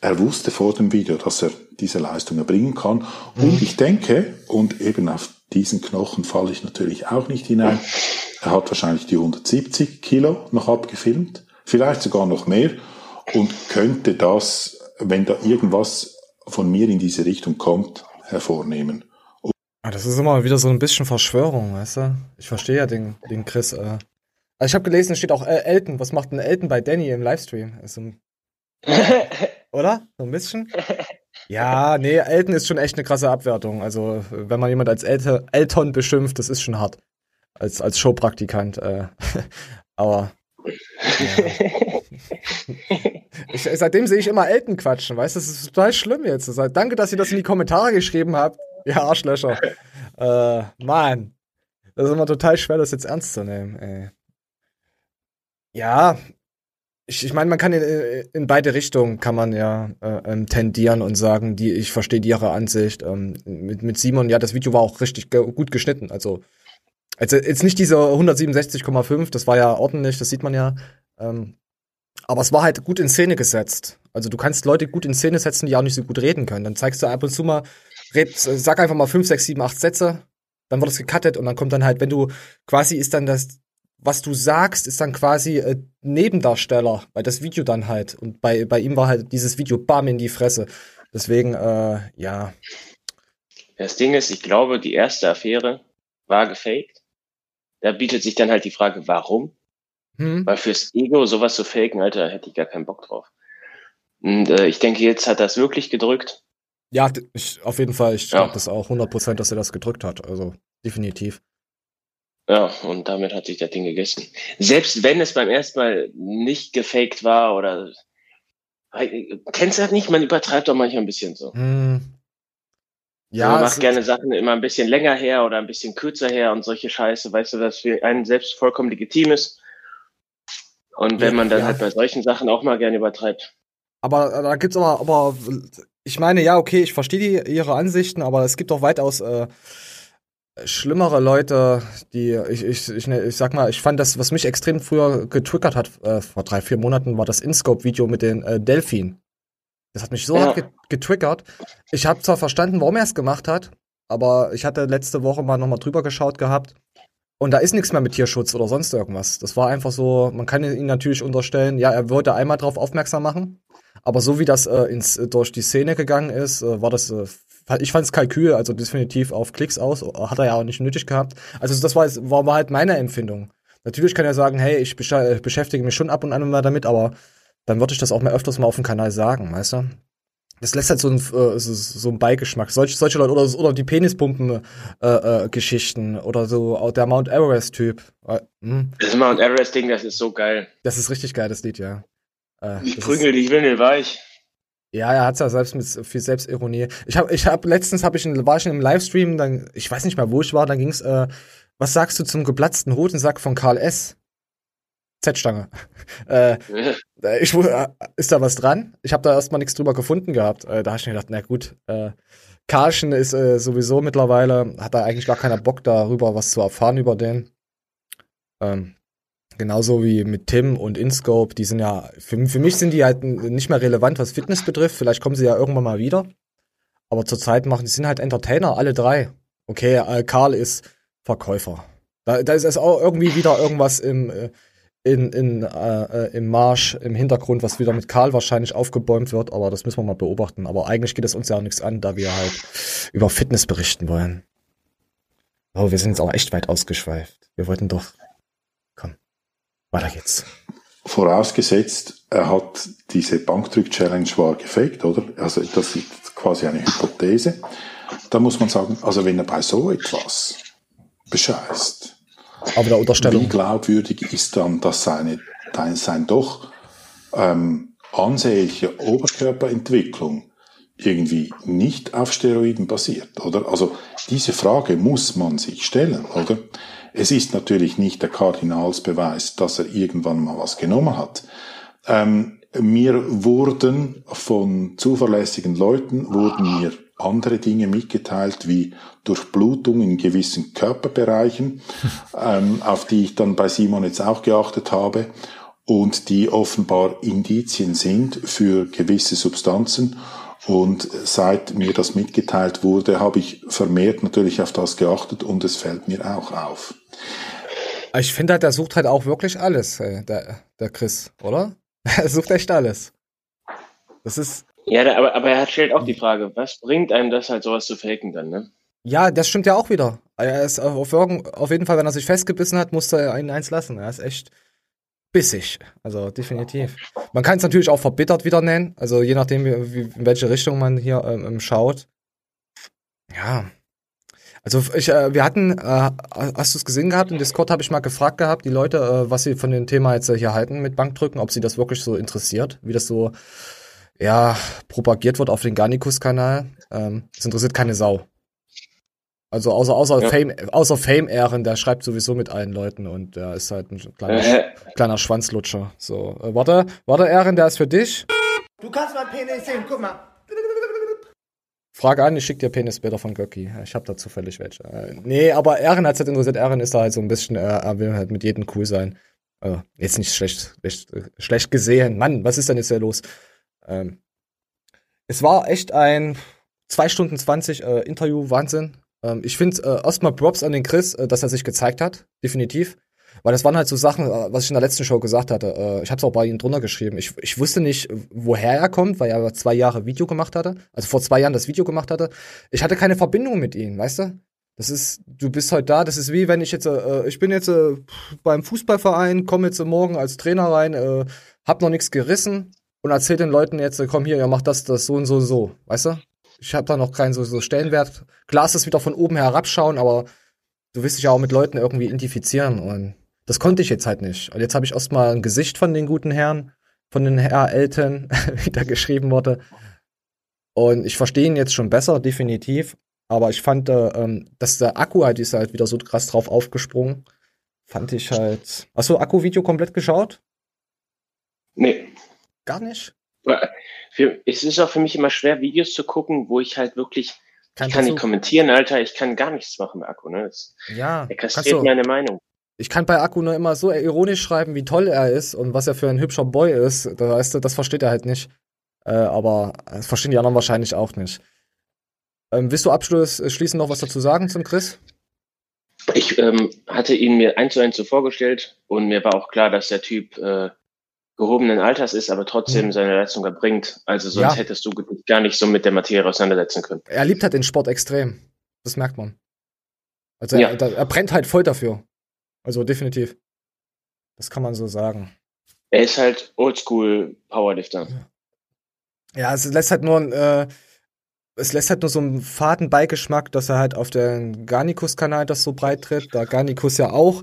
Er wusste vor dem Video, dass er diese Leistung erbringen kann. Und ich denke, und eben auf diesen Knochen falle ich natürlich auch nicht hinein, er hat wahrscheinlich die 170 Kilo noch abgefilmt, vielleicht sogar noch mehr und könnte das, wenn da irgendwas von mir in diese Richtung kommt, hervornehmen. Ah, das ist immer wieder so ein bisschen Verschwörung, weißt du? Ich verstehe ja den, den Chris. Äh. Also ich habe gelesen, es steht auch äh, Elton. Was macht denn Elton bei Danny im Livestream? Also, [laughs] oder? So ein bisschen? Ja, nee, Elton ist schon echt eine krasse Abwertung. Also, wenn man jemand als El Elton beschimpft, das ist schon hart. Als, als Showpraktikant. Äh. [laughs] Aber. Ich, seitdem sehe ich immer Elton quatschen, weißt du? Das ist total schlimm jetzt. Das heißt, danke, dass ihr das in die Kommentare geschrieben habt. Ja, Arschlöcher. äh, Mann. Das ist immer total schwer, das jetzt ernst zu nehmen, ey. Ja, ich, ich meine, man kann in, in beide Richtungen kann man ja äh, ähm, tendieren und sagen, die, ich verstehe ihre Ansicht. Ähm, mit, mit Simon, ja, das Video war auch richtig ge gut geschnitten. Also, also jetzt nicht diese 167,5, das war ja ordentlich, das sieht man ja. Ähm, aber es war halt gut in Szene gesetzt. Also du kannst Leute gut in Szene setzen, die auch nicht so gut reden können. Dann zeigst du ab und zu mal, red, sag einfach mal 5, 6, 7, 8 Sätze, dann wird es gecuttet und dann kommt dann halt, wenn du quasi ist dann das, was du sagst, ist dann quasi äh, Nebendarsteller, weil das Video dann halt. Und bei, bei ihm war halt dieses Video bam in die Fresse. Deswegen, äh, ja. Das Ding ist, ich glaube, die erste Affäre war gefaked. Da bietet sich dann halt die Frage, warum? Hm? Weil fürs Ego sowas zu faken, Alter, hätte ich gar keinen Bock drauf. Und äh, ich denke, jetzt hat es wirklich gedrückt. Ja, ich, auf jeden Fall. Ich glaube Ja. das auch 100%, dass er das gedrückt hat. Also, definitiv. Ja, und damit hat sich das Ding gegessen. Selbst wenn es beim ersten Mal nicht gefaked war oder kennst du das nicht? Man übertreibt doch manchmal ein bisschen so. Hm. Ja, man macht gerne Sachen immer ein bisschen länger her oder ein bisschen kürzer her und solche Scheiße, weißt du, dass für einen selbst vollkommen legitim ist. Und wenn Ja, man dann ja. halt bei solchen Sachen auch mal gerne übertreibt. Aber äh, da gibt's aber, aber ich meine, ja, okay, ich verstehe ihre Ansichten, aber es gibt auch weitaus äh, schlimmere Leute, die, ich, ich, ich, ne- ich sag mal, ich fand das, was mich extrem früher getriggert hat, äh, vor drei, vier Monaten, war das InScope-Video mit den äh, Delfin. Das hat mich so Ja. hart ge getriggert. Ich habe zwar verstanden, warum er es gemacht hat, aber ich hatte letzte Woche mal nochmal drüber geschaut gehabt. Und da ist nichts mehr mit Tierschutz oder sonst irgendwas. Das war einfach so, man kann ihn natürlich unterstellen, ja, er wollte einmal drauf aufmerksam machen. Aber so wie das äh, ins, durch die Szene gegangen ist, äh, war das, äh, ich fand es Kalkül, also definitiv auf Klicks aus, hat er ja auch nicht nötig gehabt. Also das war, war, war halt meine Empfindung. Natürlich kann er sagen, hey, ich beschäftige mich schon ab und an mal damit, aber dann würde ich das auch mal öfters mal auf dem Kanal sagen, weißt du? Das lässt halt so ein, äh, so, so ein Beigeschmack. Solche, solche Leute oder, oder die Penispumpen-Geschichten oder so der Mount Everest-Typ. Äh, hm, Das Mount Everest-Ding, das ist so geil. das ist richtig geil, das Lied, ja. Äh, Ich prügel dich, Windel weich. Ja, er hat's ja selbst mit viel Selbstironie. Ich habe, ich habe letztens habe ich in, war ich in einem Livestream, dann ich weiß nicht mehr, wo ich war, da ging's. Äh, was sagst du zum geplatzten Hodensack von Karl S? Z-Stange. [laughs] Äh, äh, ich, äh, ist da was dran? Ich habe da erstmal nichts drüber gefunden gehabt. Äh, da habe ich mir gedacht, na gut, äh, Karschen ist äh, sowieso mittlerweile, hat da eigentlich gar keiner Bock darüber, was zu erfahren über den. Ähm, genauso wie mit Tim und InScope, die sind ja, für, für mich sind die halt nicht mehr relevant, was Fitness betrifft. Vielleicht kommen sie ja irgendwann mal wieder. Aber zurzeit machen, die sind halt Entertainer, alle drei. Okay, äh, Karl ist Verkäufer. Da, da ist es auch irgendwie wieder irgendwas im, äh, in, in, äh, äh, im Marsch, im Hintergrund, was wieder mit Karl wahrscheinlich aufgebäumt wird, aber das müssen wir mal beobachten. Aber eigentlich geht es uns ja auch nichts an, da wir halt über Fitness berichten wollen. Oh, wir sind jetzt auch echt weit ausgeschweift. Wir wollten doch. Weiter geht's. Vorausgesetzt, er hat diese Bankdrück-Challenge war gefaked, oder? Also das ist quasi eine Hypothese. Da muss man sagen, also wenn er bei so etwas bescheißt, Aber der wie Unterstellung. glaubwürdig ist dann, dass seine, sein doch ähm, ansehnliche Oberkörperentwicklung irgendwie nicht auf Steroiden basiert, oder? Also diese Frage muss man sich stellen, oder? Es ist natürlich nicht der Kardinalsbeweis, dass er irgendwann mal was genommen hat. Ähm, mir wurden von zuverlässigen Leuten wurden mir andere Dinge mitgeteilt, wie Durchblutung in gewissen Körperbereichen, [laughs] ähm, auf die ich dann bei Simon jetzt auch geachtet habe und die offenbar Indizien sind für gewisse Substanzen. Und seit mir das mitgeteilt wurde, habe ich vermehrt natürlich auf das geachtet und es fällt mir auch auf. Ich finde halt, der sucht halt auch wirklich alles, der, der Chris, oder? [laughs] Er sucht echt alles. Das ist, Ja, aber, aber er stellt auch die Frage, was bringt einem das halt sowas zu faken dann, ne? ja, das stimmt ja auch wieder. Er ist auf, auf jeden Fall, wenn er sich festgebissen hat, musste er ihn eins lassen. Er ist echt bissig. Also definitiv. Man kann es natürlich auch verbittert wieder nennen. Also je nachdem, wie, wie, in welche Richtung man hier ähm, ähm, schaut. Ja. Also ich, äh, wir hatten, äh, hast du es gesehen gehabt? Im Discord habe ich mal gefragt gehabt, die Leute, äh, was sie von dem Thema jetzt äh, hier halten mit Bankdrücken, ob sie das wirklich so interessiert, wie das so, ja, propagiert wird auf den Garnicus-Kanal. Ähm, das interessiert keine Sau. Also außer, außer Ja. Fame, außer Fame-Ehren, der schreibt sowieso mit allen Leuten und der ist halt ein kleiner, Äh, kleiner Schwanzlutscher. So, äh, warte, warte, Ehren, der ist für dich. Du kannst mein Penis sehen, guck mal. Frage an, ich schick dir Penisbilder von Göcki. Ich habe da zufällig welche. Äh, nee, aber Ehren hat's halt interessiert. Ehren ist da halt so ein bisschen, äh, er will halt mit jedem cool sein. Äh, jetzt nicht schlecht, schlecht, äh, schlecht gesehen. Mann, was ist denn jetzt hier los? Ähm, es war echt ein 2 Stunden 20 äh, Interview, Wahnsinn. Ähm, ich finde äh, erstmal Props an den Chris, äh, dass er sich gezeigt hat. Definitiv. Weil das waren halt so Sachen, äh, was ich in der letzten Show gesagt hatte. Äh, ich habe es auch bei ihm drunter geschrieben. Ich, ich wusste nicht, woher er kommt, weil er zwei Jahre Video gemacht hatte. Also vor zwei Jahren das Video gemacht hatte. Ich hatte keine Verbindung mit ihm, weißt du? Das ist, du bist heute da. Das ist wie wenn ich jetzt, äh, ich bin jetzt äh, beim Fußballverein, komme jetzt morgen als Trainer rein, äh, hab noch nichts gerissen und erzähl den Leuten jetzt, äh, komm hier, ihr macht das, das so und so und so, weißt du? Ich habe da noch keinen so, so Stellenwert. Klar ist das wieder von oben herabschauen, aber du willst dich ja auch mit Leuten irgendwie identifizieren und das konnte ich jetzt halt nicht. Und jetzt habe ich erstmal ein Gesicht von den guten Herren, von den Herr Eltern, [laughs] wie da geschrieben wurde. Und ich verstehe ihn jetzt schon besser, definitiv. Aber ich fand, äh, ähm, dass der Akku halt ist halt wieder so krass drauf aufgesprungen. Fand ich halt. Hast du Akku-Video komplett geschaut? nee. Gar nicht? Für, es ist auch für mich immer schwer, Videos zu gucken, wo ich halt wirklich, Kein ich kann nicht kommentieren, Alter, ich kann gar nichts machen mit Akku, ne? Das, Ja, er kastriert du. meine Meinung. Ich kann bei Akku nur immer so ironisch schreiben, wie toll er ist und was er für ein hübscher Boy ist. Da weißt du, das versteht er halt nicht. Äh, aber das verstehen die anderen wahrscheinlich auch nicht. Ähm, willst du abschließend noch was dazu sagen zum Chris? Ich ähm, hatte ihn mir eins zu eins so vorgestellt und mir war auch klar, dass der Typ äh, gehobenen Alters ist, aber trotzdem Mhm. seine Leistung erbringt. Also sonst Ja. hättest du gar nicht so mit der Materie auseinandersetzen können. Er liebt halt den Sport extrem. Das merkt man. Also Ja. er, er brennt halt voll dafür. Also definitiv. Das kann man so sagen. Er ist halt Oldschool Powerlifter. Ja, es lässt halt nur ein, äh, es lässt halt nur so einen faden Beigeschmack, dass er halt auf dem Garnicus-Kanal das so breit tritt, da Garnicus ja auch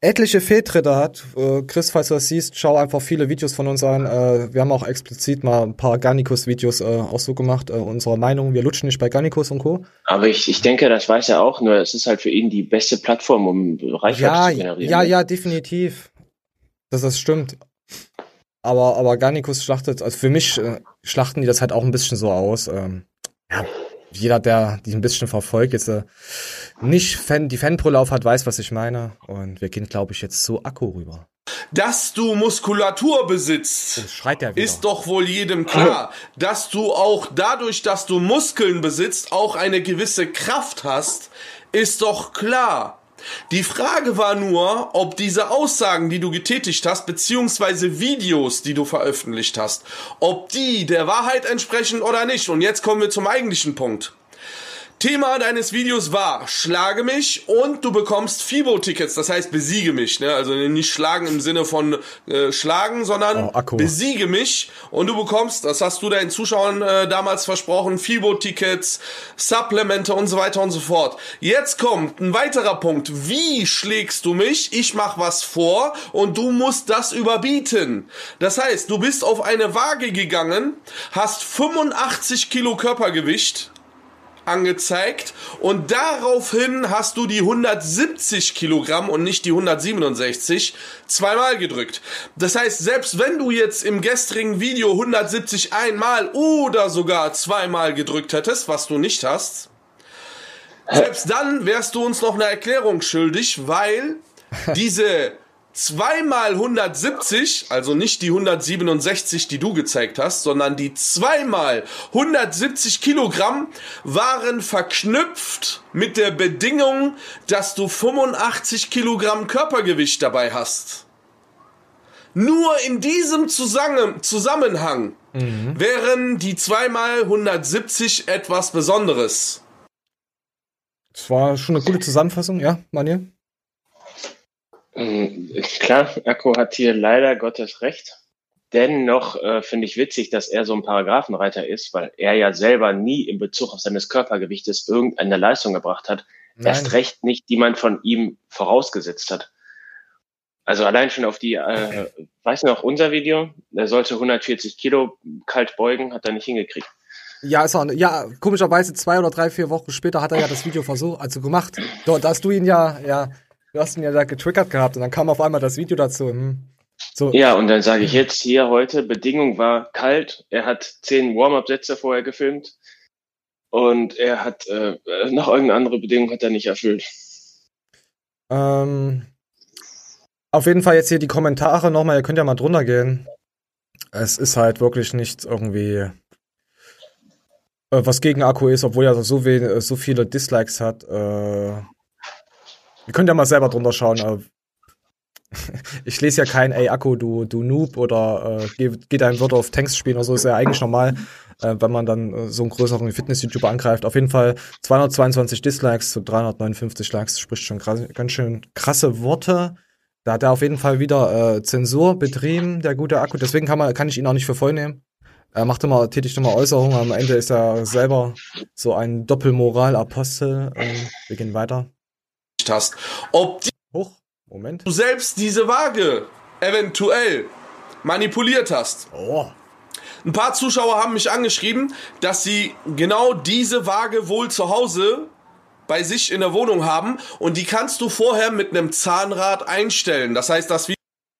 etliche Fehltritte hat. Äh, Chris, falls du das siehst, schau einfach viele Videos von uns an. Äh, wir haben auch explizit mal ein paar Garnicus-Videos äh, auch so gemacht, äh, unserer Meinung. Wir lutschen nicht bei Garnicus und Co. Aber ich, ich denke, das weiß er auch, nur es ist halt für ihn die beste Plattform, um Reichweite Ja, zu generieren. ja, ja, definitiv. dass das stimmt. Aber, aber Garnicus schlachtet, also für mich äh, schlachten die das halt auch ein bisschen so aus. Ähm, ja, jeder, der die ein bisschen verfolgt, jetzt äh, nicht Fan, die Fanbrille auf hat, weiß, was ich meine. Und wir gehen, glaube ich, jetzt zu Akku rüber. Dass du Muskulatur besitzt, Oh, ist doch wohl jedem klar. Dass du auch dadurch, dass du Muskeln besitzt, auch eine gewisse Kraft hast, ist doch klar. Die Frage war nur, ob diese Aussagen, die du getätigt hast, beziehungsweise Videos, die du veröffentlicht hast, ob die der Wahrheit entsprechen oder nicht. Und jetzt kommen wir zum eigentlichen Punkt. Thema deines Videos war, schlage mich und du bekommst FIBO-Tickets, das heißt besiege mich, ne? also nicht schlagen im Sinne von äh, schlagen, sondern Oh, besiege mich und du bekommst, das hast du deinen Zuschauern äh, damals versprochen, FIBO-Tickets, Supplemente und so weiter und so fort. Jetzt kommt ein weiterer Punkt, wie schlägst du mich? Ich mach was vor und du musst das überbieten. Das heißt, du bist auf eine Waage gegangen, hast 85 Kilo Körpergewicht, angezeigt und daraufhin hast du die 170 Kilogramm und nicht die 167 zweimal gedrückt. Das heißt, selbst wenn du jetzt im gestrigen Video 170 einmal oder sogar zweimal gedrückt hättest, was du nicht hast, selbst dann wärst du uns noch eine Erklärung schuldig, weil [laughs] diese zweimal 170, also nicht die 167, die du gezeigt hast, sondern die zweimal 170 Kilogramm waren verknüpft mit der Bedingung, dass du 85 Kilogramm Körpergewicht dabei hast. Nur in diesem Zusammen Zusammenhang wären die zweimal 170 etwas Besonderes. Das war schon eine gute Zusammenfassung, ja, Manuel? Ähm, Klar, Akku hat hier leider Gottes recht. Dennoch äh, finde ich witzig, dass er so ein Paragraphenreiter ist, weil er ja selber nie in Bezug auf seines Körpergewichtes irgendeine Leistung gebracht hat. Erst recht nicht, die man von ihm vorausgesetzt hat. Also allein schon auf die, äh, weiß noch, unser Video, er sollte 140 Kilo kalt beugen, hat er nicht hingekriegt. Ja, ist auch, ja, komischerweise zwei oder drei, vier Wochen später hat er ja das Video versucht, also gemacht. Da, da hast du ihn ja, ja, du hast ihn ja da getriggert gehabt und dann kam auf einmal das Video dazu. Hm. So, Ja, und dann sage ich jetzt hier heute, Bedingung war kalt. Er hat zehn Warm-up-Sätze vorher gefilmt und er hat äh, noch irgendeine andere Bedingung hat er nicht erfüllt. Ähm, auf jeden Fall jetzt hier die Kommentare nochmal, ihr könnt ja mal drunter gehen. Es ist halt wirklich nichts irgendwie, äh, was gegen Akku ist, obwohl er so, so viele Dislikes hat. Äh, ihr könnt ja mal selber drunter schauen. [laughs] Ich lese ja kein, ey Akku, du, du Noob oder äh, geh, geh dein Wort auf Tanks spielen oder so, ist ja eigentlich normal, äh, wenn man dann äh, so einen größeren Fitness-YouTuber angreift. Auf jeden Fall 222 Dislikes zu 359 Likes, spricht schon ganz schön krasse Worte. Da hat er auf jeden Fall wieder äh, Zensur betrieben, der gute Akku. Deswegen kann, man, kann ich ihn auch nicht für voll nehmen. Er macht immer, tätigt immer Äußerungen. Am Ende ist er selber so ein Doppelmoral-Apostel. Ähm, wir gehen weiter. Hast. Ob Hoch. Moment. du selbst diese Waage eventuell manipuliert hast. Oh. Ein paar Zuschauer haben mich angeschrieben, dass sie genau diese Waage wohl zu Hause bei sich in der Wohnung haben und die kannst du vorher mit einem Zahnrad einstellen. Das heißt, das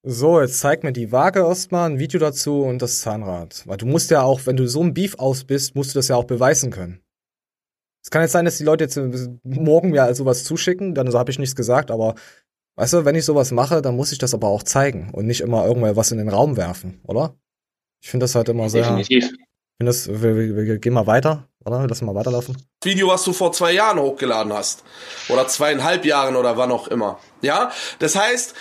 So, jetzt zeig mir die Waage erstmal, ein Video dazu und das Zahnrad. Weil du musst ja auch, wenn du so ein Beef aus bist, musst du das ja auch beweisen können. Es kann jetzt sein, dass die Leute jetzt äh, morgen mir sowas zuschicken, dann habe ich nichts gesagt, aber weißt du, wenn ich sowas mache, dann muss ich das aber auch zeigen und nicht immer irgendwann was in den Raum werfen, oder? Ich finde das halt immer sehr. Definitiv. Ich finde das, wir, wir, wir gehen mal weiter, oder? Lass mal weiterlaufen. Video, was du vor zwei Jahren hochgeladen hast. Oder zweieinhalb Jahren oder wann auch immer. Ja? Das heißt,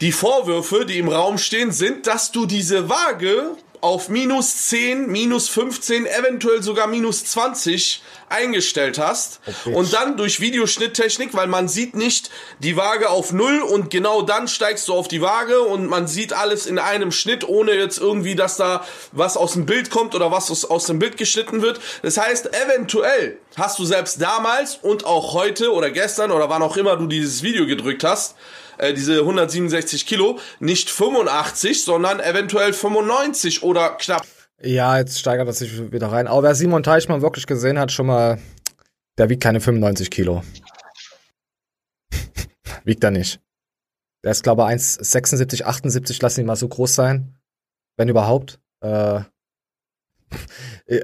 die Vorwürfe, die im Raum stehen, sind, dass du diese Waage auf minus 10, minus 15, eventuell sogar minus 20 eingestellt hast. bitch. und dann durch Videoschnitttechnik, weil man sieht nicht die Waage auf Null und genau dann steigst du auf die Waage und man sieht alles in einem Schnitt, ohne jetzt irgendwie, dass da was aus dem Bild kommt oder was aus, aus dem Bild geschnitten wird. Das heißt, eventuell hast du selbst damals und auch heute oder gestern oder wann auch immer du dieses Video gedrückt hast, äh, diese 167 Kilo, nicht 85, sondern eventuell 95 oder knapp Ja, jetzt steigert das sich wieder rein. Aber wer Simon Teichmann wirklich gesehen hat, schon mal, der wiegt keine 95 Kilo. [laughs] wiegt er nicht. Der ist, glaube ich, 1,76, 78, lassen ihn mal so groß sein. Wenn überhaupt. Äh,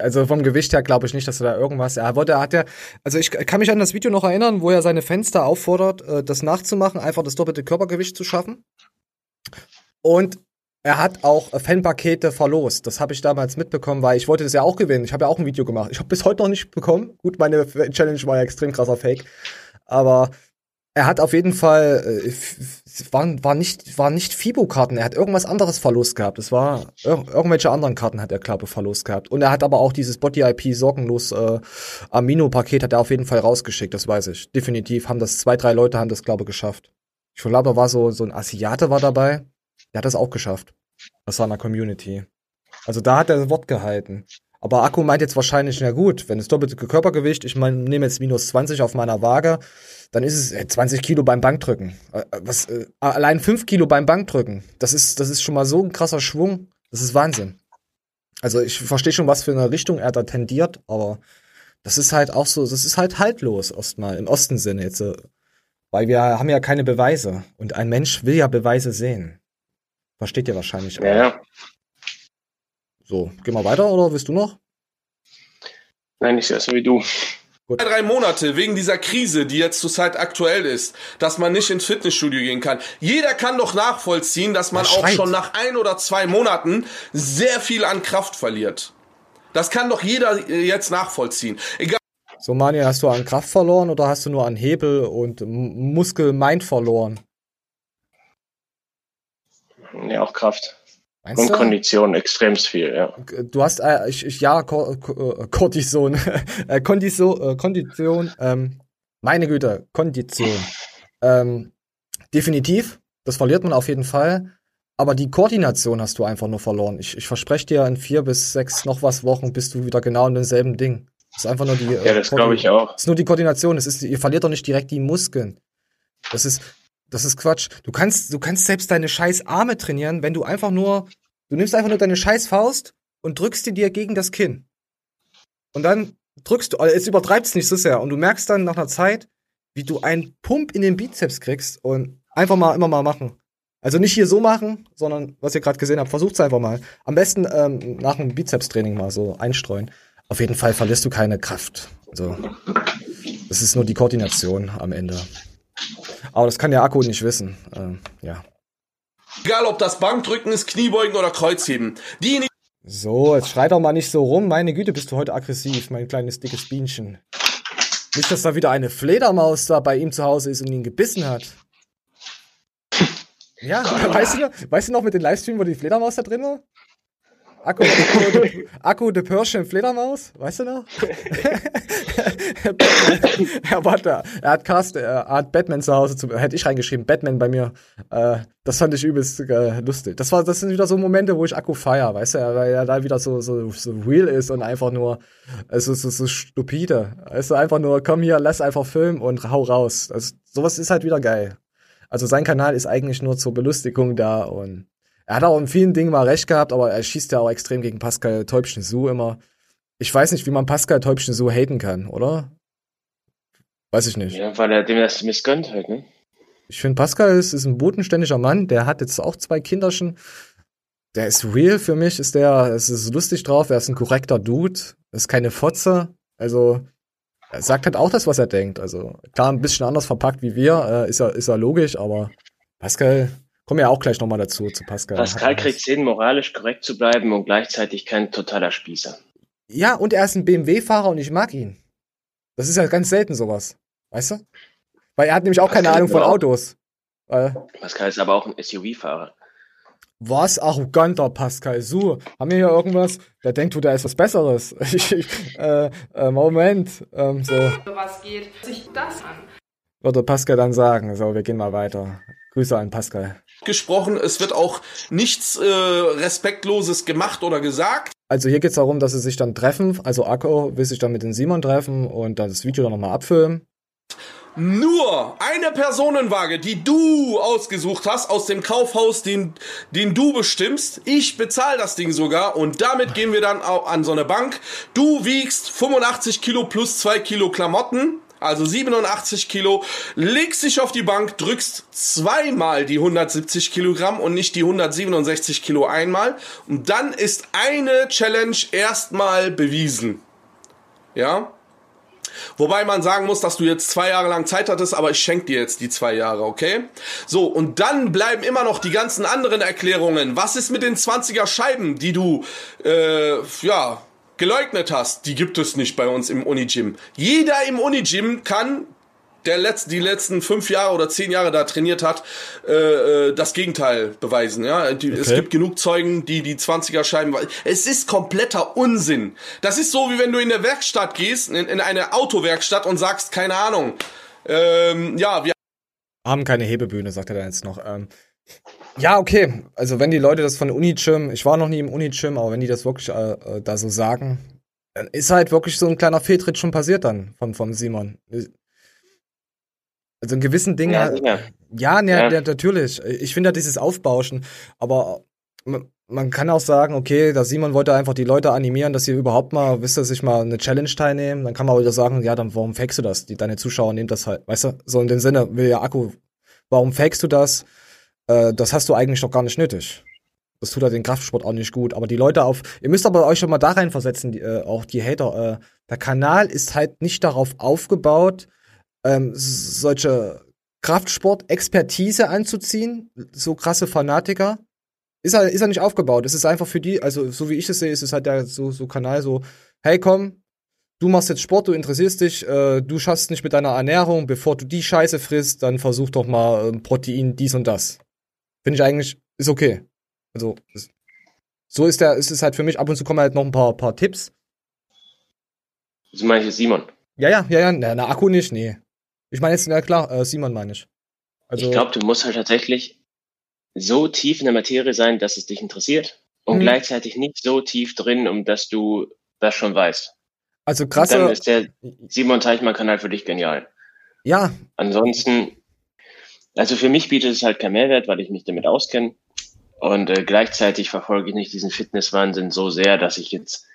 also vom Gewicht her glaube ich nicht, dass er da irgendwas. Er wollte, hat ja, also ich kann mich an das Video noch erinnern, wo er seine Fenster auffordert, äh, das nachzumachen, einfach das doppelte Körpergewicht zu schaffen. Und er hat auch Fanpakete verlost. Das habe ich damals mitbekommen, weil ich wollte das ja auch gewinnen. Ich habe ja auch ein Video gemacht. Ich habe bis heute noch nicht bekommen. Gut, meine Challenge war ja extrem krasser Fake. Aber er hat auf jeden Fall, waren, war nicht, war nicht Fibo-Karten. Er hat irgendwas anderes Verlust gehabt. Es war, ir irgendwelche anderen Karten hat er, glaube ich, Verlust gehabt. Und er hat aber auch dieses Body-IP sorgenlos äh, Amino-Paket hat er auf jeden Fall rausgeschickt. Das weiß ich. Definitiv haben das zwei, drei Leute haben das, glaube geschafft. Ich glaube, war so, so ein Asiate war dabei. Der hat das auch geschafft. War in der Community. Also da hat er das Wort gehalten. Aber Akku meint jetzt wahrscheinlich, na gut, wenn es doppelte Körpergewicht, ich meine, nehme jetzt minus 20 auf meiner Waage, dann ist es äh, 20 Kilo beim Bankdrücken. Äh, was, äh, allein 5 Kilo beim Bankdrücken. Das ist, das ist schon mal so ein krasser Schwung. Das ist Wahnsinn. Also ich verstehe schon, was für eine Richtung er da tendiert, aber das ist halt auch so, das ist halt haltlos erstmal im Osten Sinne jetzt. äh, Weil wir haben ja keine Beweise. Und ein Mensch will ja Beweise sehen. Versteht ihr wahrscheinlich auch. Ja, ja. So, gehen wir weiter oder willst du noch? Nein, nicht so wie du. Zwei, drei Monate wegen dieser Krise, die jetzt zurzeit aktuell ist, dass man nicht ins Fitnessstudio gehen kann. Jeder kann doch nachvollziehen, dass man auch schon nach ein oder zwei Monaten sehr viel an Kraft verliert. Das kann doch jeder äh, jetzt nachvollziehen. Egal So, Manuel, hast du an Kraft verloren oder hast du nur an Hebel und Muskel-Mind verloren? Ja, auch Kraft. Meinst Und du? Kondition extremst viel, ja. Du hast, äh, ich, ich, ja, Ko Ko äh, Cortison, [laughs] äh, Kondiso, äh, Kondition, ähm, meine Güte, Kondition. Ähm, definitiv, das verliert man auf jeden Fall. Aber die Koordination hast du einfach nur verloren. Ich, ich verspreche dir, in vier bis sechs noch was Wochen bist du wieder genau in demselben Ding. Das ist einfach nur die. äh, Ja, das glaube ich auch. Das ist nur die Koordination. Es ist, ihr verliert doch nicht direkt die Muskeln. Das ist, das ist Quatsch. Du kannst, du kannst selbst deine scheiß Arme trainieren, wenn du einfach nur, du nimmst einfach nur deine scheiß Faust und drückst die dir gegen das Kinn. Und dann drückst du, also es übertreibst nicht so sehr. Und du merkst dann nach einer Zeit, wie du einen Pump in den Bizeps kriegst und einfach mal immer mal machen. Also nicht hier so machen, sondern was ihr gerade gesehen habt, versucht's einfach mal. Am besten ähm, nach einem Bizeps-Training mal so einstreuen. Auf jeden Fall verlierst du keine Kraft. Also, das ist nur die Koordination am Ende. Aber das kann der Akku nicht wissen. Ähm, ja. Egal, ob das Bankdrücken ist, Kniebeugen oder Kreuzheben. Diejenigen, So, jetzt schreit doch mal nicht so rum. Meine Güte, bist du heute aggressiv, mein kleines dickes Bienchen. Nicht, dass da wieder eine Fledermaus da bei ihm zu Hause ist und ihn gebissen hat. Ja, [laughs] weißt du, noch, weißt du noch mit den Livestream, wo die Fledermaus da drin war? Akku, Akku, Akku de Persian Fledermaus, weißt du noch? [laughs] ja, warte, er hat Cast, er hat Batman zu Hause, zu, hätte ich reingeschrieben, Batman bei mir. Äh, das fand ich übelst äh, lustig. Das war, das sind wieder so Momente, wo ich Akku feier, weißt du, weil er da wieder so, so, so real ist und einfach nur, also so, so stupide. Du, einfach nur, komm hier, lass einfach filmen und hau raus. Das, sowas ist halt wieder geil. Also sein Kanal ist eigentlich nur zur Belustigung da und er hat auch in vielen Dingen mal recht gehabt, aber er schießt ja auch extrem gegen Pascal Täubchen-Su immer. Ich weiß nicht, wie man Pascal Täubchen-Su haten kann, oder? Weiß ich nicht. Ja, weil er dem das missgönnt halt, ne? Ich finde, Pascal ist, ist ein bodenständiger Mann, der hat jetzt auch zwei Kinderchen. Der ist real für mich, ist der, es ist lustig drauf, er ist ein korrekter Dude, ist keine Fotze. Also, er sagt halt auch das, was er denkt. Also, klar, ein bisschen anders verpackt wie wir, äh, ist ja, ist ja logisch, aber Pascal, kommen ja auch gleich nochmal dazu, zu Pascal. Pascal kriegt hin, moralisch korrekt zu bleiben und gleichzeitig kein totaler Spießer. Ja, und er ist ein BMW-Fahrer und ich mag ihn. Das ist ja ganz selten sowas. Weißt du? Weil er hat nämlich auch keine Pascal Ahnung von auch. Autos. Äh, Pascal ist aber auch ein SUV-Fahrer. was arroganter Pascal Su. Haben wir hier irgendwas? Der denkt, du, da ist was Besseres. [laughs] Äh, äh, Moment. Ähm, so was geht sich das an. würde Pascal dann sagen. So, wir gehen mal weiter. Grüße an Pascal. Gesprochen, es wird auch nichts äh, Respektloses gemacht oder gesagt. Also hier geht's darum, dass sie sich dann treffen. Also Akko will sich dann mit den Simon treffen und dann das Video dann nochmal abfilmen. Nur eine Personenwaage, die du ausgesucht hast aus dem Kaufhaus, den, den du bestimmst. Ich bezahle das Ding sogar und damit gehen wir dann auch an so eine Bank. Du wiegst 85 Kilo plus 2 Kilo Klamotten. Also 87 Kilo, legst dich auf die Bank, drückst zweimal die 170 Kilogramm und nicht die 167 Kilo einmal. Und dann ist eine Challenge erstmal bewiesen. Ja? Wobei man sagen muss, dass du jetzt zwei Jahre lang Zeit hattest, aber ich schenke dir jetzt die zwei Jahre, okay? So, und dann bleiben immer noch die ganzen anderen Erklärungen. Was ist mit den 20er Scheiben, die du, äh, ja, geleugnet hast? Die gibt es nicht bei uns im Unigym. Jeder im Unigym kann der letzt, die letzten fünf Jahre oder zehn Jahre da trainiert hat, äh, äh das Gegenteil beweisen. Ja, die, okay. es gibt genug Zeugen, die die 20er Scheiben. Es ist kompletter Unsinn. Das ist so wie wenn du in der Werkstatt gehst, in, in eine Autowerkstatt und sagst, keine Ahnung, ähm, ja, wir haben keine Hebebühne, sagt er dann jetzt noch. Ähm, ja, okay. Also wenn die Leute das von Unigym, ich war noch nie im Unigym, aber wenn die das wirklich äh, äh da so sagen, dann ist halt wirklich so ein kleiner Fehltritt schon passiert dann von, von Simon. Also in gewissen Dingen. Ja, ja. ja, ja, ja. natürlich. Ich finde ja dieses Aufbauschen, aber man kann auch sagen, okay, der Simon wollte einfach die Leute animieren, dass sie überhaupt mal, wisst ihr, sich mal eine Challenge teilnehmen. Dann kann man wieder sagen, ja, dann warum fakest du das? Die, deine Zuschauer nehmen das halt, weißt du? So in dem Sinne, will ja Akku, warum fakest du das? Äh, das hast du eigentlich doch gar nicht nötig. Das tut halt den Kraftsport auch nicht gut. Aber die Leute auf, ihr müsst aber euch schon mal da reinversetzen, die, äh, auch die Hater. Äh, der Kanal ist halt nicht darauf aufgebaut, ähm, solche Kraftsport-Expertise anzuziehen, so krasse Fanatiker, ist er, ist er nicht aufgebaut. Es ist einfach für die, also so wie ich es sehe, ist es halt der so, so Kanal so, hey komm, du machst jetzt Sport, du interessierst dich, äh, du schaffst nicht mit deiner Ernährung, bevor du die Scheiße frisst, dann versuch doch mal äh, Protein, dies und das. Finde ich eigentlich, ist okay. Also, ist, so ist der, ist es halt für mich, ab und zu kommen halt noch ein paar, paar Tipps. So meine ich Simon. Ja, ja, ja, ja, na, na Akku nicht, nee. Ich meine jetzt, ja klar, äh, Simon meine ich. Also, ich glaube, du musst halt tatsächlich so tief in der Materie sein, dass es dich interessiert und mhm. gleichzeitig nicht so tief drin, um dass du das schon weißt. Also krasse. Und dann ist der Simon Teichmann-Kanal für dich genial. Ja. Ansonsten, also für mich bietet es halt keinen Mehrwert, weil ich mich damit auskenne. Und äh, gleichzeitig verfolge ich nicht diesen Fitnesswahnsinn so sehr, dass ich jetzt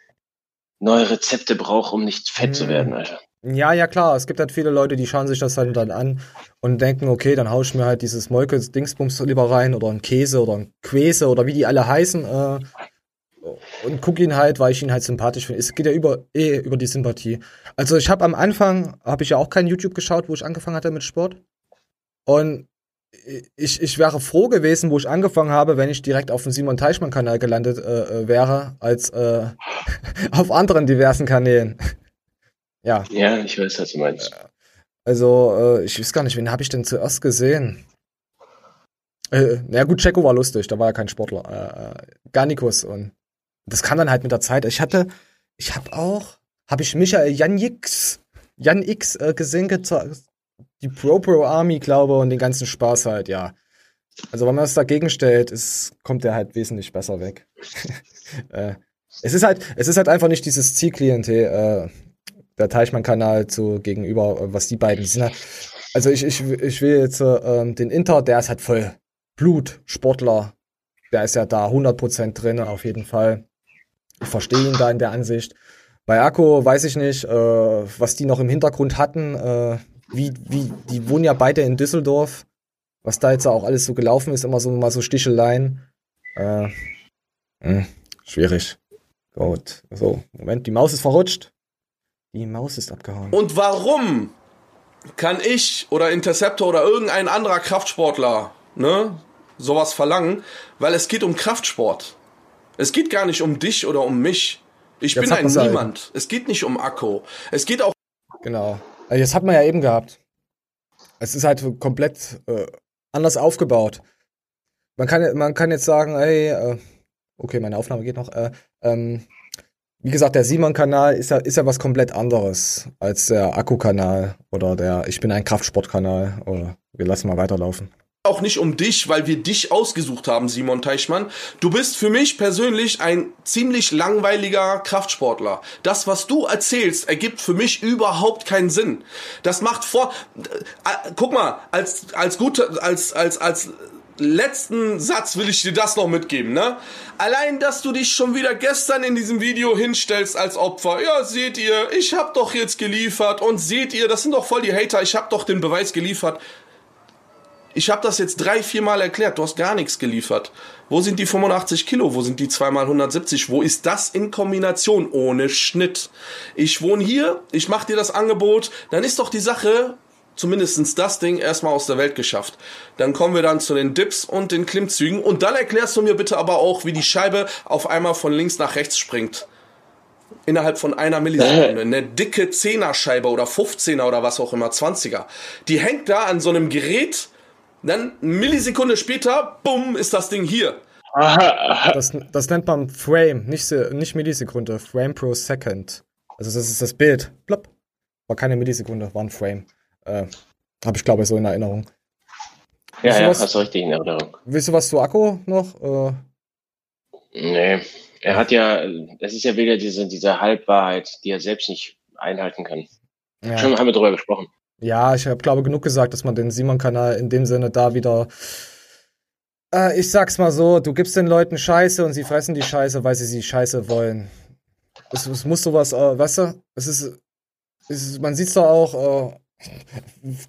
neue Rezepte brauche, um nicht fett zu werden, Alter. Ja, ja, klar. Es gibt halt viele Leute, die schauen sich das halt dann an und denken, okay, dann hau ich mir halt dieses Molke-Dingsbums lieber rein oder ein Käse oder ein Quäse oder wie die alle heißen äh, und guck ihn halt, weil ich ihn halt sympathisch finde. Es geht ja über, eh über die Sympathie. Also ich habe am Anfang, habe ich ja auch kein YouTube geschaut, wo ich angefangen hatte mit Sport. Und ich, ich wäre froh gewesen, wo ich angefangen habe, wenn ich direkt auf dem Simon Teichmann-Kanal gelandet äh, äh wäre, als äh, [laughs] auf anderen diversen Kanälen. [laughs] Ja. Ja, ich weiß, was du meinst. Also, äh, ich weiß gar nicht, wen habe ich denn zuerst gesehen? Äh, na gut, Checo war lustig, da war ja kein Sportler. Äh, äh Garnikus und das kam dann halt mit der Zeit. Ich hatte, ich habe auch, habe ich Michael Jan X, Jan X äh, gesehen, die Pro Pro Army, glaube und den ganzen Spaß halt, ja. Also wenn man das dagegen stellt, ist, kommt der halt wesentlich besser weg. [laughs] äh, es ist halt, es ist halt einfach nicht dieses Zielklientel, äh, der Teichmann-Kanal zu gegenüber, äh, was die beiden sind. Also ich, ich, ich will jetzt äh, den Inter, der ist halt voll Blut, Sportler. Der ist ja da 100% drin, auf jeden Fall. Ich verstehe ihn da in der Ansicht. Bei Akko weiß ich nicht, äh, was die noch im Hintergrund hatten. Äh, wie, wie, die wohnen ja beide in Düsseldorf. Was da jetzt auch alles so gelaufen ist, immer so mal so Sticheleien. Äh, mh, hm, schwierig. Gut. So, Moment, die Maus ist verrutscht. Die Maus ist abgehauen. Und warum kann ich oder Interceptor oder irgendein anderer Kraftsportler, ne, sowas verlangen? Weil es geht um Kraftsport. Es geht gar nicht um dich oder um mich. Ich Jetzt bin ein Niemand. Halt. Es geht nicht um Akku. Es geht auch. Genau. Also das hat man ja eben gehabt. Es ist halt komplett äh, anders aufgebaut. Man kann, man kann jetzt sagen, ey, äh, okay, meine Aufnahme geht noch. Äh, ähm, wie gesagt, der Simon-Kanal ist ja, ist ja was komplett anderes als der Akku-Kanal oder der Ich bin ein Kraftsport-Kanal. Oder wir lassen mal weiterlaufen. Auch nicht um dich, weil wir dich ausgesucht haben, Simon Teichmann. Du bist für mich persönlich ein ziemlich langweiliger Kraftsportler. Das, was du erzählst, ergibt für mich überhaupt keinen Sinn. Das macht vor. Äh, guck mal, als als gute, als als als letzten Satz will ich dir das noch mitgeben, ne? Allein, dass du dich schon wieder gestern in diesem Video hinstellst als Opfer. Ja, seht ihr, ich hab doch jetzt geliefert und seht ihr, das sind doch voll die Hater, ich hab doch den Beweis geliefert. Ich hab das jetzt drei, vier Mal erklärt, du hast gar nichts geliefert. Wo sind die 85 Kilo? Wo sind die 2 mal 170? Wo ist das in Kombination ohne Schnitt? Ich wohne hier, ich mach dir das Angebot, dann ist doch die Sache zumindestens das Ding erstmal aus der Welt geschafft. Dann kommen wir dann zu den Dips und den Klimmzügen und dann erklärst du mir bitte aber auch, wie die Scheibe auf einmal von links nach rechts springt. Innerhalb von einer Millisekunde. [laughs] Eine dicke Zehner-Scheibe oder 15er oder was auch immer, 20er. Die hängt da an so einem Gerät, dann Millisekunde später, bumm, ist das Ding hier. Das, das nennt man Frame, nicht, nicht Millisekunde, Frame pro Second. Also das ist das Bild. Plopp. War keine Millisekunde, war ein Frame. Äh, Habe ich glaube ich so in Erinnerung. Ja, Weißt du ja, was? hast du richtig in Erinnerung. Willst du was zu Akku noch? Äh, Nee, er hat ja, das ist ja wieder diese, diese Halbwahrheit, die er selbst nicht einhalten kann. ja. Schon haben wir drüber gesprochen. Ja, ich habe glaube genug gesagt, dass man den Simon-Kanal in dem Sinne da wieder. Äh, ich sag's mal so, du gibst den Leuten Scheiße und sie fressen die Scheiße, weil sie sie Scheiße wollen. Es, es muss sowas, äh, weißt du, es ist, es ist man sieht's doch auch, äh,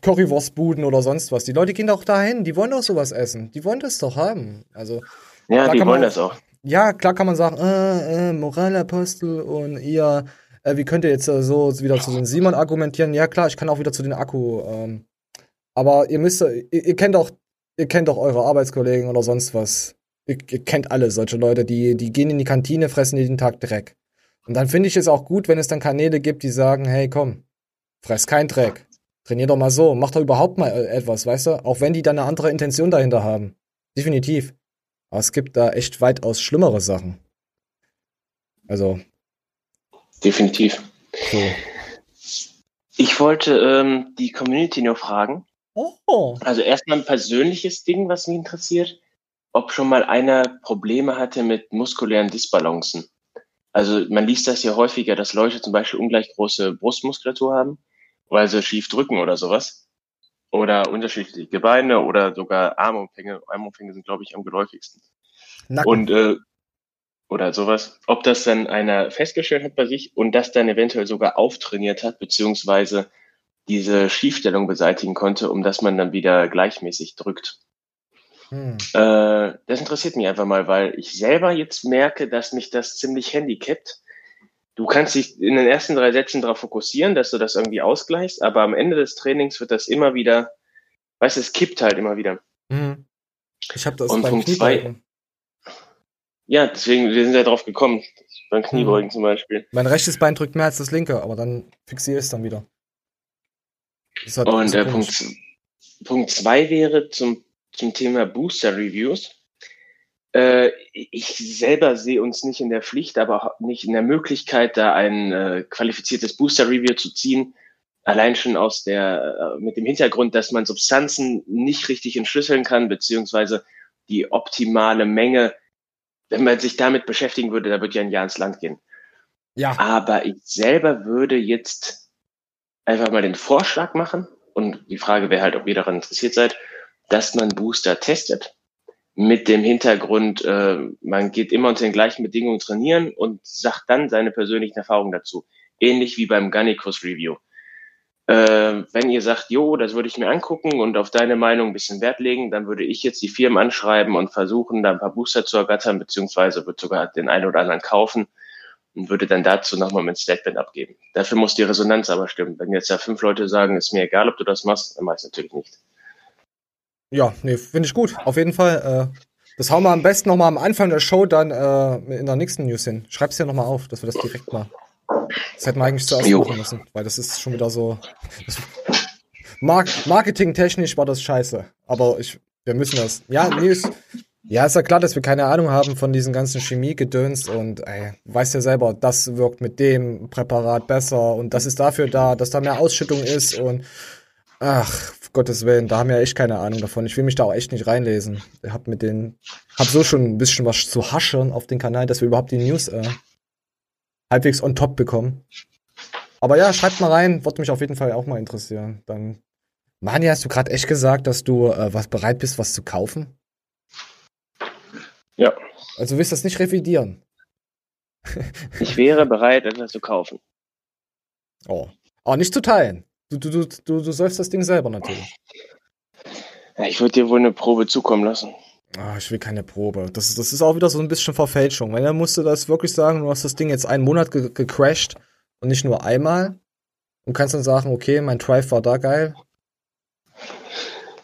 Currywurstbuden oder sonst was. Die Leute gehen doch dahin, die wollen doch sowas essen. Die wollen das doch haben. Also, Ja, die wollen man- das auch. ja, klar kann man sagen, äh, äh, Moralapostel und ihr, äh, wie könnt ihr jetzt äh, so wieder zu den Simon argumentieren? Ja, klar, ich kann auch wieder zu den Akku. Ähm, aber ihr müsst, ihr, ihr kennt auch, ihr kennt auch eure Arbeitskollegen oder sonst was. Ihr, ihr kennt alle solche Leute, die, die gehen in die Kantine, fressen jeden Tag Dreck. Und dann finde ich es auch gut, wenn es dann Kanäle gibt, die sagen, hey, komm, fress kein Dreck. Trainier doch mal so, mach doch überhaupt mal äh, etwas, weißt du? Auch wenn die dann eine andere Intention dahinter haben. Definitiv. Aber es gibt da echt weitaus schlimmere Sachen. Also, Definitiv. so. Ich wollte ähm, die Community nur fragen. Oh. Also erstmal ein persönliches Ding, was mich interessiert, ob schon mal einer Probleme hatte mit muskulären Disbalancen. Also man liest das ja häufiger, dass Leute zum Beispiel ungleich große Brustmuskulatur haben, weil sie schief drücken oder sowas. Oder unterschiedliche Beine oder sogar Armumfänge. Armumfänge sind, glaube ich, am geläufigsten. Nacken. Und äh, oder sowas. Ob das dann einer festgestellt hat bei sich und das dann eventuell sogar auftrainiert hat, beziehungsweise diese Schiefstellung beseitigen konnte, um dass man dann wieder gleichmäßig drückt. Hm. Äh, das interessiert mich einfach mal, weil ich selber jetzt merke, dass mich das ziemlich handicapt. Du kannst dich in den ersten drei Sätzen darauf fokussieren, dass du das irgendwie ausgleichst, aber am Ende des Trainings wird das immer wieder, weißt du, es kippt halt immer wieder. Hm. Ich habe das Und beim Punkt zwei-. Ja, deswegen, wir sind ja drauf gekommen. Beim Kniebeugen zum Beispiel. Mein rechtes Bein drückt mehr als das linke, aber dann fixiere ich es dann wieder. Halt Und so äh. Punkt, Punkt zwei wäre zum, zum Thema Booster Reviews. Äh, ich selber sehe uns nicht in der Pflicht, aber auch nicht in der Möglichkeit, da ein äh, qualifiziertes Booster Review zu ziehen. Allein schon aus der, äh, mit dem Hintergrund, dass man Substanzen nicht richtig entschlüsseln kann, beziehungsweise die optimale Menge, wenn man sich damit beschäftigen würde, da würde ja ein Jahr ins Land gehen. Ja, Aber ich selber würde jetzt einfach mal den Vorschlag machen, und die Frage wäre halt, ob ihr daran interessiert seid, dass man Booster testet. Mit dem Hintergrund, äh, man geht immer unter den gleichen Bedingungen trainieren und sagt dann seine persönlichen Erfahrungen dazu. Ähnlich wie beim Gannikus Review. Äh, wenn ihr sagt, jo, das würde ich mir angucken und auf deine Meinung ein bisschen Wert legen, dann würde ich jetzt die Firmen anschreiben und versuchen, da ein paar Booster zu ergattern, beziehungsweise würde sogar den einen oder anderen kaufen und würde dann dazu nochmal mein Statement abgeben. Dafür muss die Resonanz aber stimmen. Wenn jetzt ja fünf Leute sagen, ist mir egal, ob du das machst, dann mach ich natürlich nicht. ja, nee, finde ich gut. Auf jeden Fall. Äh, das hauen wir am besten nochmal am Anfang der Show dann äh, in der nächsten News hin. Schreib's dir nochmal auf, dass wir das direkt mal. Das hätten wir eigentlich zuerst Jo. machen müssen, weil das ist schon wieder so. Mark Marketingtechnisch war das scheiße. Aber ich, wir müssen das. Ja, nee, ist, ja, ist ja klar, dass wir keine Ahnung haben von diesen ganzen Chemiegedöns und ey, weißt ja selber, das wirkt mit dem Präparat besser und das ist dafür da, dass da mehr Ausschüttung ist und ach, Gottes Willen, da haben wir echt keine Ahnung davon. Ich will mich da auch echt nicht reinlesen. Ich hab mit den, hab so schon ein bisschen was zu haschern auf den Kanal, dass wir überhaupt die News äh, halbwegs on top bekommen. Aber ja, schreibt mal rein, wird mich auf jeden Fall auch mal interessieren. Dann, Mani, hast du gerade echt gesagt, dass du äh, was bereit bist, was zu kaufen? Ja. Also du willst das nicht revidieren. [laughs] Ich wäre bereit, etwas zu kaufen. Oh. Aber nicht zu teilen. Du, du, du, du, du säufst das Ding selber natürlich. Ja, ich würde dir wohl eine Probe zukommen lassen. Ah, ich will keine Probe. Das, ist- das ist auch wieder so ein bisschen Verfälschung. Weil dann musst du das wirklich sagen, du hast das Ding jetzt einen Monat ge gecrashed und nicht nur einmal. Und kannst dann sagen, okay, mein Drive war da geil.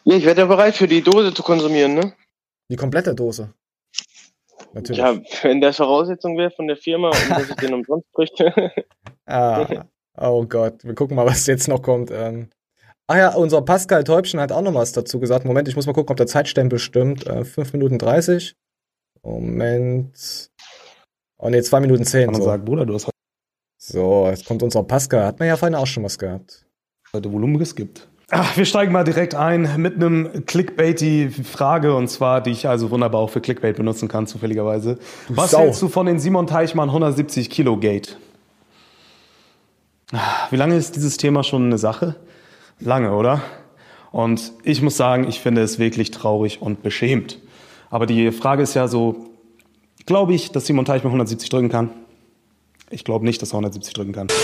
Ja, ich wäre ja bereit, für die Dose zu konsumieren, ne? Die komplette Dose. Natürlich. Ja, wenn das Voraussetzung wäre von der Firma und dass ich den [laughs] umsonst kriege. Ah, oh Gott, wir gucken mal, was jetzt noch kommt. Ähm, ach ja, unser Pascal Täubchen hat auch noch was dazu gesagt. Moment, ich muss mal gucken, ob der Zeitstempel stimmt. Äh, 5 Minuten 30. Moment. Oh ne, 2 Minuten 10. Kann man So. sagen, Bruder, du hast so, jetzt kommt unser Pascal. Hat man ja vorhin auch schon was gehabt. heute Volumen geskippt. Ach, wir steigen mal direkt ein mit einem clickbaity Frage und zwar, die ich also wunderbar auch für Clickbait benutzen kann, zufälligerweise. Was Sau. hältst du von den Simon Teichmann 170 Kilo Gate? Ah, Wie lange ist dieses Thema schon eine Sache? Lange, oder? Und ich muss sagen, ich finde es wirklich traurig und beschämt. Aber die Frage ist ja so, glaube ich, dass Simon Teichmann 170 drücken kann? Ich glaube nicht, dass er 170 drücken kann. [laughs]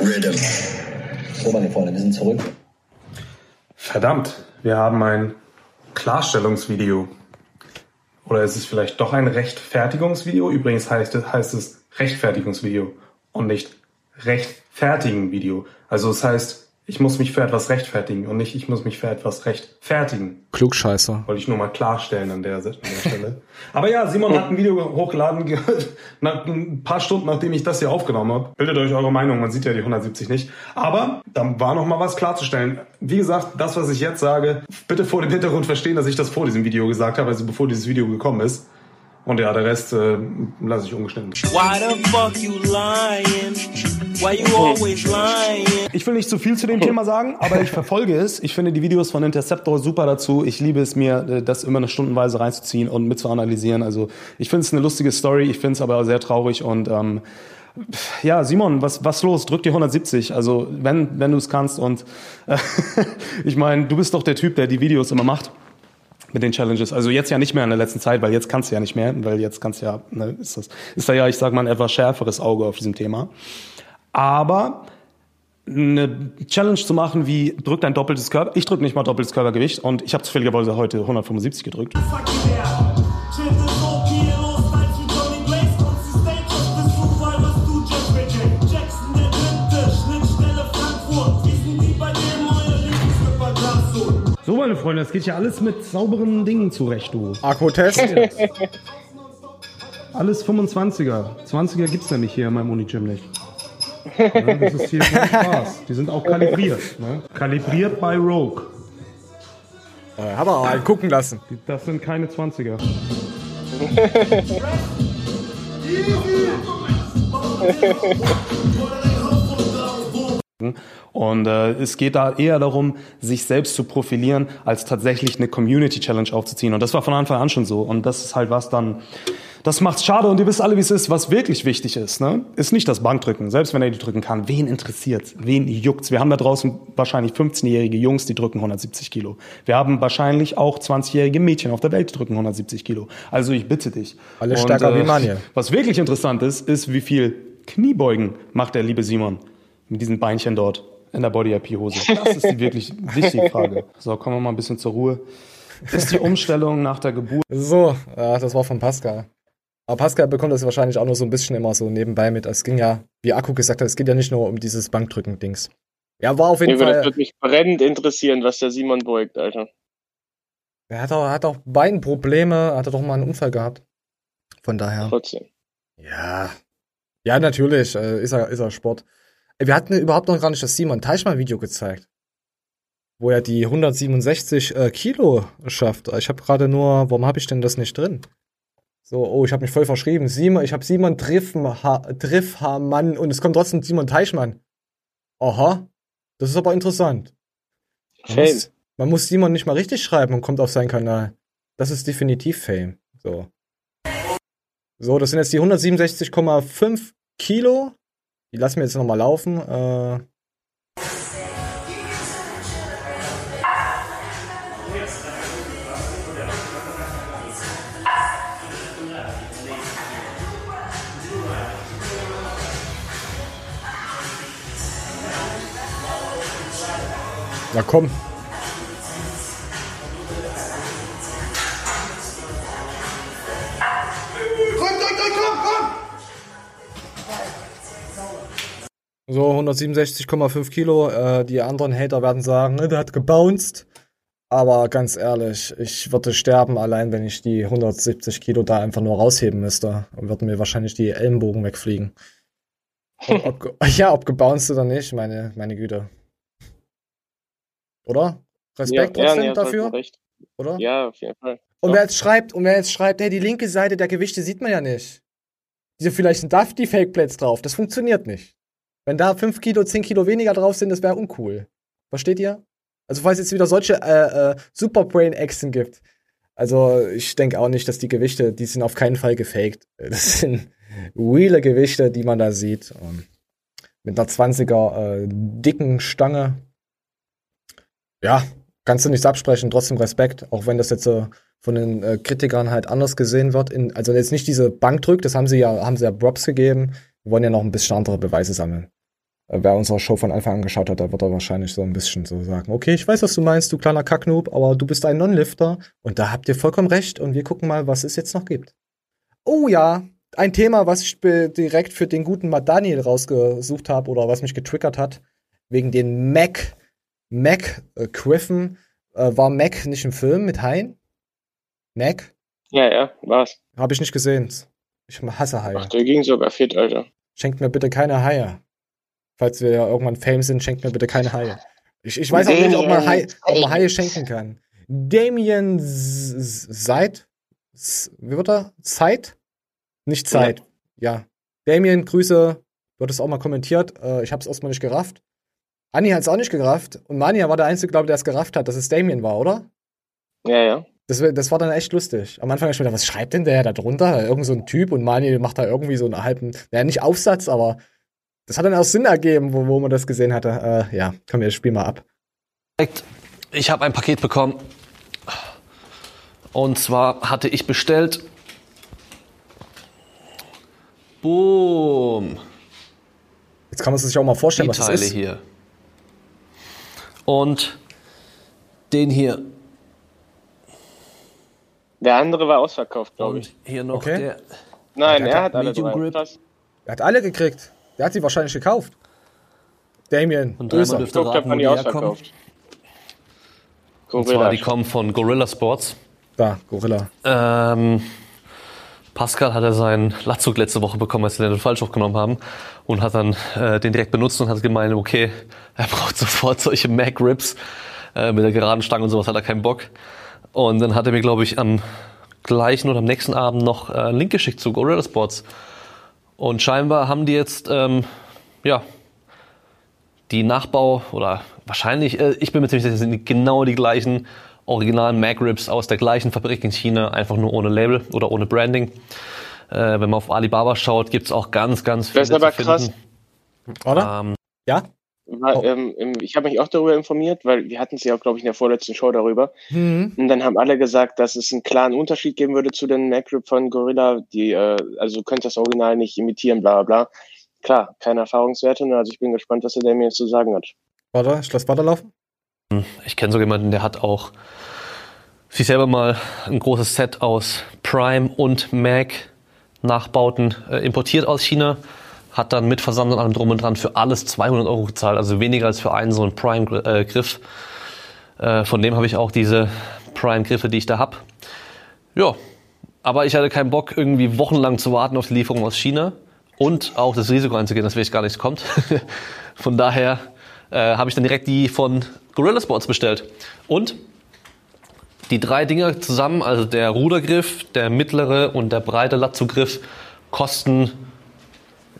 Rhythm. So, meine Freunde, wir sind zurück. Verdammt, wir haben ein Klarstellungsvideo. Oder ist es vielleicht doch ein Rechtfertigungsvideo? Übrigens heißt es, heißt es Rechtfertigungsvideo und nicht rechtfertigen Video. Also es heißt, ich muss mich für etwas rechtfertigen und nicht ich muss mich für etwas rechtfertigen. Klugscheißer. Wollte ich nur mal klarstellen an der, an der Stelle. Aber ja, Simon hat ein Video hochgeladen, ge- [laughs] nach, ein paar Stunden nachdem ich das hier aufgenommen habe. Bildet euch eure Meinung, man sieht ja die 170 nicht. Aber da war noch mal was klarzustellen. Wie gesagt, das, was ich jetzt sage, bitte vor dem Hintergrund verstehen, dass ich das vor diesem Video gesagt habe, also bevor dieses Video gekommen ist. Und ja, der Rest äh, lasse ich ungeschnitten. Why the fuck you lying? Why you always lying? Ich will nicht zu viel zu dem Thema sagen, aber ich verfolge es. Ich finde die Videos von Interceptor super dazu. Ich liebe es mir, äh, das immer eine Stundenweise reinzuziehen und mitzuanalysieren. Also ich finde es eine lustige Story, ich finde es aber sehr traurig und ähm, ja, Simon, was was los? Drück dir 170. Also wenn wenn du es kannst und äh, [laughs] ich meine, du bist doch der Typ, der die Videos immer macht mit den Challenges. Also jetzt ja nicht mehr in der letzten Zeit, weil jetzt kannst du ja nicht mehr, weil jetzt kannst du ja, ne, ist das, ist da ja, ich sag mal, ein etwas schärferes Auge auf diesem Thema. Aber eine Challenge zu machen wie drück dein doppeltes Körper, ich drücke nicht mal doppeltes Körpergewicht und ich habe zufälligerweise heute 175 gedrückt. Meine Freunde, das geht ja alles mit sauberen Dingen zurecht, du. Akkutest. Alles 25er. 20er gibt's nämlich hier in meinem Unigym nicht. Ja, das ist hier kein Spaß. Die sind auch kalibriert. Ne? Kalibriert bei Rogue. Äh, haben wir auch einen gucken lassen. Das sind keine 20er. Und äh, es geht da eher darum, sich selbst zu profilieren, als tatsächlich eine Community Challenge aufzuziehen. Und das war von Anfang an schon so. Und das ist halt was dann, das macht's schade. Und ihr wisst alle, wie es ist. Was wirklich wichtig ist, ne? ist nicht das Bankdrücken. Selbst wenn er die drücken kann. Wen interessiert's? Wen juckt's? Wir haben da draußen wahrscheinlich 15-jährige Jungs, die drücken 170 Kilo. Wir haben wahrscheinlich auch 20-jährige Mädchen auf der Welt, die drücken 170 Kilo. Also ich bitte dich. Alle stärker wie Manuel. Was wirklich interessant ist, ist, wie viel Kniebeugen macht der liebe Simon mit diesen Beinchen dort in der Body-IP-Hose. Das ist die wirklich wichtige Frage. So, kommen wir mal ein bisschen zur Ruhe. Ist die Umstellung nach der Geburt So, ja, das war von Pascal. Aber Pascal bekommt das wahrscheinlich auch nur so ein bisschen immer so nebenbei mit. Es ging ja, wie Akku gesagt hat, es geht ja nicht nur um dieses Bankdrücken-Dings. Ja, war auf jeden das Fall. würde mich brennend interessieren, was der Simon beugt, Alter. Er hat auch, hat auch Beinprobleme, hat er doch mal einen Unfall gehabt. Von daher. Trotzdem. Ja. Ja, natürlich, äh, ist er, ist er Sport. Wir hatten überhaupt noch gar nicht das Simon Teichmann-Video gezeigt. Wo er die 167 äh, Kilo schafft. Ich habe gerade nur, warum habe ich denn das nicht drin? So, oh, ich habe mich voll verschrieben. Simon, ich habe Simon Triffmann Triffmann und es kommt trotzdem Simon Teichmann. Aha, das ist aber interessant. Man Fame. muss, man muss Simon nicht mal richtig schreiben und kommt auf seinen Kanal. Das ist definitiv Fame. So. So, das sind jetzt die 167,5 Kilo. Die lassen wir jetzt nochmal laufen. Äh, Na komm. So, 167,5 Kilo. Äh, die anderen Hater werden sagen, ne, der hat gebounced. Aber ganz ehrlich, ich würde sterben allein, wenn ich die 170 Kilo da einfach nur rausheben müsste. Und würden mir wahrscheinlich die Ellenbogen wegfliegen. Ob, ob, [laughs] ja, ob gebounced oder nicht, meine, meine Güte. Oder? Respekt ja, trotzdem nee, hast dafür, oder? Ja, auf jeden Fall. Und Doch. wer jetzt schreibt, und wer jetzt schreibt, hey, die linke Seite der Gewichte sieht man ja nicht. Diese vielleicht sind da die Fake Plates drauf. Das funktioniert nicht. Wenn da 5 Kilo, 10 Kilo weniger drauf sind, das wäre uncool. Versteht ihr? Also falls es jetzt wieder solche äh, äh, Superbrain-Echsen gibt. Also ich denke auch nicht, dass die Gewichte, die sind auf keinen Fall gefaked. [laughs] Das sind reale Gewichte, die man da sieht. Und mit einer 20er äh, dicken Stange. Ja, kannst du nichts absprechen, trotzdem Respekt, auch wenn das jetzt äh, von den äh, Kritikern halt anders gesehen wird. In, also jetzt nicht diese Bankdrück, das haben sie ja, haben sie ja Props gegeben. Wir wollen ja noch ein bisschen andere Beweise sammeln. Äh, wer unsere Show von Anfang an geschaut hat, der wird da wahrscheinlich so ein bisschen so sagen, okay, ich weiß, was du meinst, du kleiner Kacknoob, aber du bist ein Non-Lifter und da habt ihr vollkommen recht und wir gucken mal, was es jetzt noch gibt. Oh ja, ein Thema, was ich direkt für den guten Matt Daniel rausgesucht habe oder was mich getriggert hat, wegen den Mac, Mac äh, Griffin, äh, war Mac nicht im Film mit Hein? Mac? Ja, ja, war's. Habe ich nicht gesehen. Ich hasse Haie. Ach, der ging sogar fit, Alter. Schenkt mir bitte keine Haie. Falls wir ja irgendwann Fame sind, schenkt mir bitte keine Haie. Ich, ich weiß auch nicht, ob man, Haie, ob man Haie schenken kann. Damien Seid? Wie wird er? Zeit? Nicht Zeit. Ja. Damien, Grüße. Du hattest auch mal kommentiert. Äh, ich hab's erstmal nicht gerafft. Anni hat's auch nicht gerafft. Und Mania war der Einzige, glaube ich, der es gerafft hat, dass es Damien war, oder? Ja, ja. Das, das war dann echt lustig. Am Anfang hab ich mir gedacht, was schreibt denn der da drunter? Irgend so ein Typ und Mani macht da irgendwie so einen halben, naja, nicht Aufsatz, aber das hat dann auch Sinn ergeben, wo, wo man das gesehen hatte. Äh, ja, komm, wir spielen mal ab. Ich habe ein Paket bekommen. Und zwar hatte ich bestellt. Boom. Jetzt kann man sich auch mal vorstellen, Die was das Teile ist. hier. Und den hier. Der andere war ausverkauft, glaube ich. Hier noch Okay. der. Nein, Der er hat hat alle Medium drei. Er hat alle gekriegt. Der hat sie wahrscheinlich gekauft. Damien, Und dreimal Grüße. dürft ihr Guck, da raten, wo die ausverkauft. Und zwar, Gorilla. die kommen von Gorilla Sports. Da, Gorilla. Ähm, Pascal hatte seinen Latzug letzte Woche bekommen, als wir den falsch aufgenommen haben. Und hat dann äh, den direkt benutzt und hat gemeint, okay, [laughs] er braucht sofort solche Mac Rips. Äh, mit der geraden Stange und sowas hat er keinen Bock. Und dann hat er mir, glaube ich, am gleichen oder am nächsten Abend noch äh, einen Link geschickt zu Gorilla Sports. Und scheinbar haben die jetzt, ähm, ja, die Nachbau oder wahrscheinlich, äh, ich bin mir ziemlich sicher, sind genau die gleichen originalen Mag Rips aus der gleichen Fabrik in China, einfach nur ohne Label oder ohne Branding. Äh, wenn man auf Alibaba schaut, gibt's auch ganz, ganz viele Das ist aber zu krass. Oder? Ähm, Ja? War, Oh. ähm, ich habe mich auch darüber informiert, weil wir hatten es ja auch, glaube ich, in der vorletzten Show darüber. Mhm. Und dann haben alle gesagt, dass es einen klaren Unterschied geben würde zu den Mac-Rip von Gorilla. Die, äh, also du könntest das Original nicht imitieren, bla bla bla. Klar, keine Erfahrungswerte, ne? also ich bin gespannt, was der mir jetzt zu sagen hat. Warte, ich lass weiterlaufen. Ich kenne so jemanden, der hat auch sich selber mal ein großes Set aus Prime und Mac Nachbauten äh, importiert aus China, hat dann mit Versand und allem drum und dran für alles 200 Euro gezahlt, also weniger als für einen so einen Prime-Griff. Äh, von dem habe ich auch diese Prime-Griffe, die ich da habe. Ja, aber ich hatte keinen Bock, irgendwie wochenlang zu warten auf die Lieferung aus China und auch das Risiko einzugehen, dass wirklich gar nichts kommt. [laughs] von daher äh, habe ich dann direkt die von Gorilla Sports bestellt. Und die drei Dinger zusammen, also der Rudergriff, der mittlere und der breite Latzugriff, kosten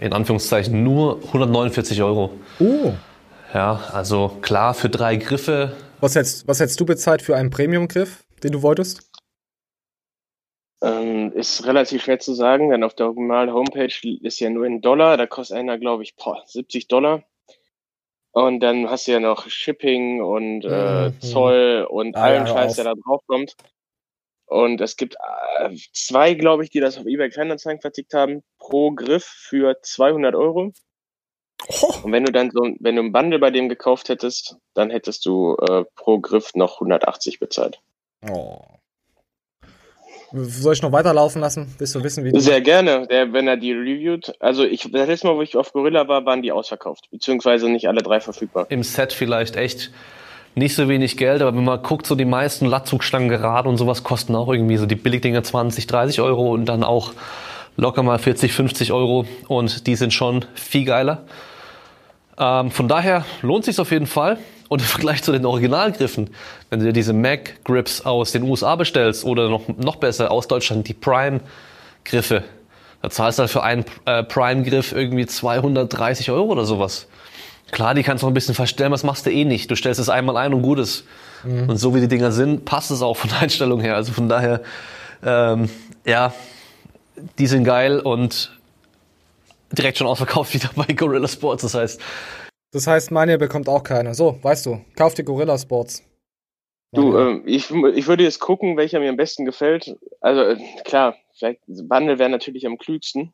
in Anführungszeichen nur 149 Euro. Uh. Ja, also klar, für drei Griffe Was hättest, was hättest du bezahlt für einen Premium-Griff, den du wolltest? Ähm, ist relativ schwer zu sagen, denn auf der originalen Homepage ist ja nur in Dollar, da kostet einer, glaube ich, boah, 70 Dollar. Und dann hast du ja noch Shipping und äh, Mhm. Zoll und Ah, allen ja, Scheiß, auf. der da drauf kommt. Und es gibt äh, zwei, glaube ich, die das auf eBay Kleinanzeigen vertickt haben, pro Griff für 200 Euro. Und wenn du dann so, wenn du ein Bundle bei dem gekauft hättest, dann hättest du äh, pro Griff noch 180 bezahlt. Oh. Soll ich noch weiterlaufen lassen? Willst du wissen, wie die Sehr gerne, der, wenn er die reviewt. Also ich, das letzte Mal, wo ich auf Gorilla war, waren die ausverkauft, beziehungsweise nicht alle drei verfügbar. Im Set vielleicht echt nicht so wenig Geld, aber wenn man guckt, so die meisten Latzugstangen gerade und sowas kosten auch irgendwie so die Billigdinger 20, 30 Euro und dann auch locker mal 40, 50 Euro und die sind schon viel geiler. Ähm, von daher lohnt sich auf jeden Fall. Und im Vergleich zu den Originalgriffen, wenn du dir diese Mac Grips aus den USA bestellst oder noch, noch besser aus Deutschland die Prime Griffe, da zahlst du halt für einen äh, Prime Griff irgendwie 230 Euro oder sowas. Klar, die kannst du noch ein bisschen verstellen, was machst du eh nicht. Du stellst es einmal ein und gut ist. Mhm. Und so wie die Dinger sind, passt es auch von der Einstellung her. Also von daher, ähm, ja, die sind geil und direkt schon ausverkauft [laughs] wieder bei Gorilla Sports. Das heißt, Das heißt, Mania bekommt auch keine. So, weißt du, kauf dir Gorilla Sports. Du, ähm, ich, ich würde jetzt gucken, welcher mir am besten gefällt. Also äh, klar, vielleicht Bundle wäre natürlich am klügsten.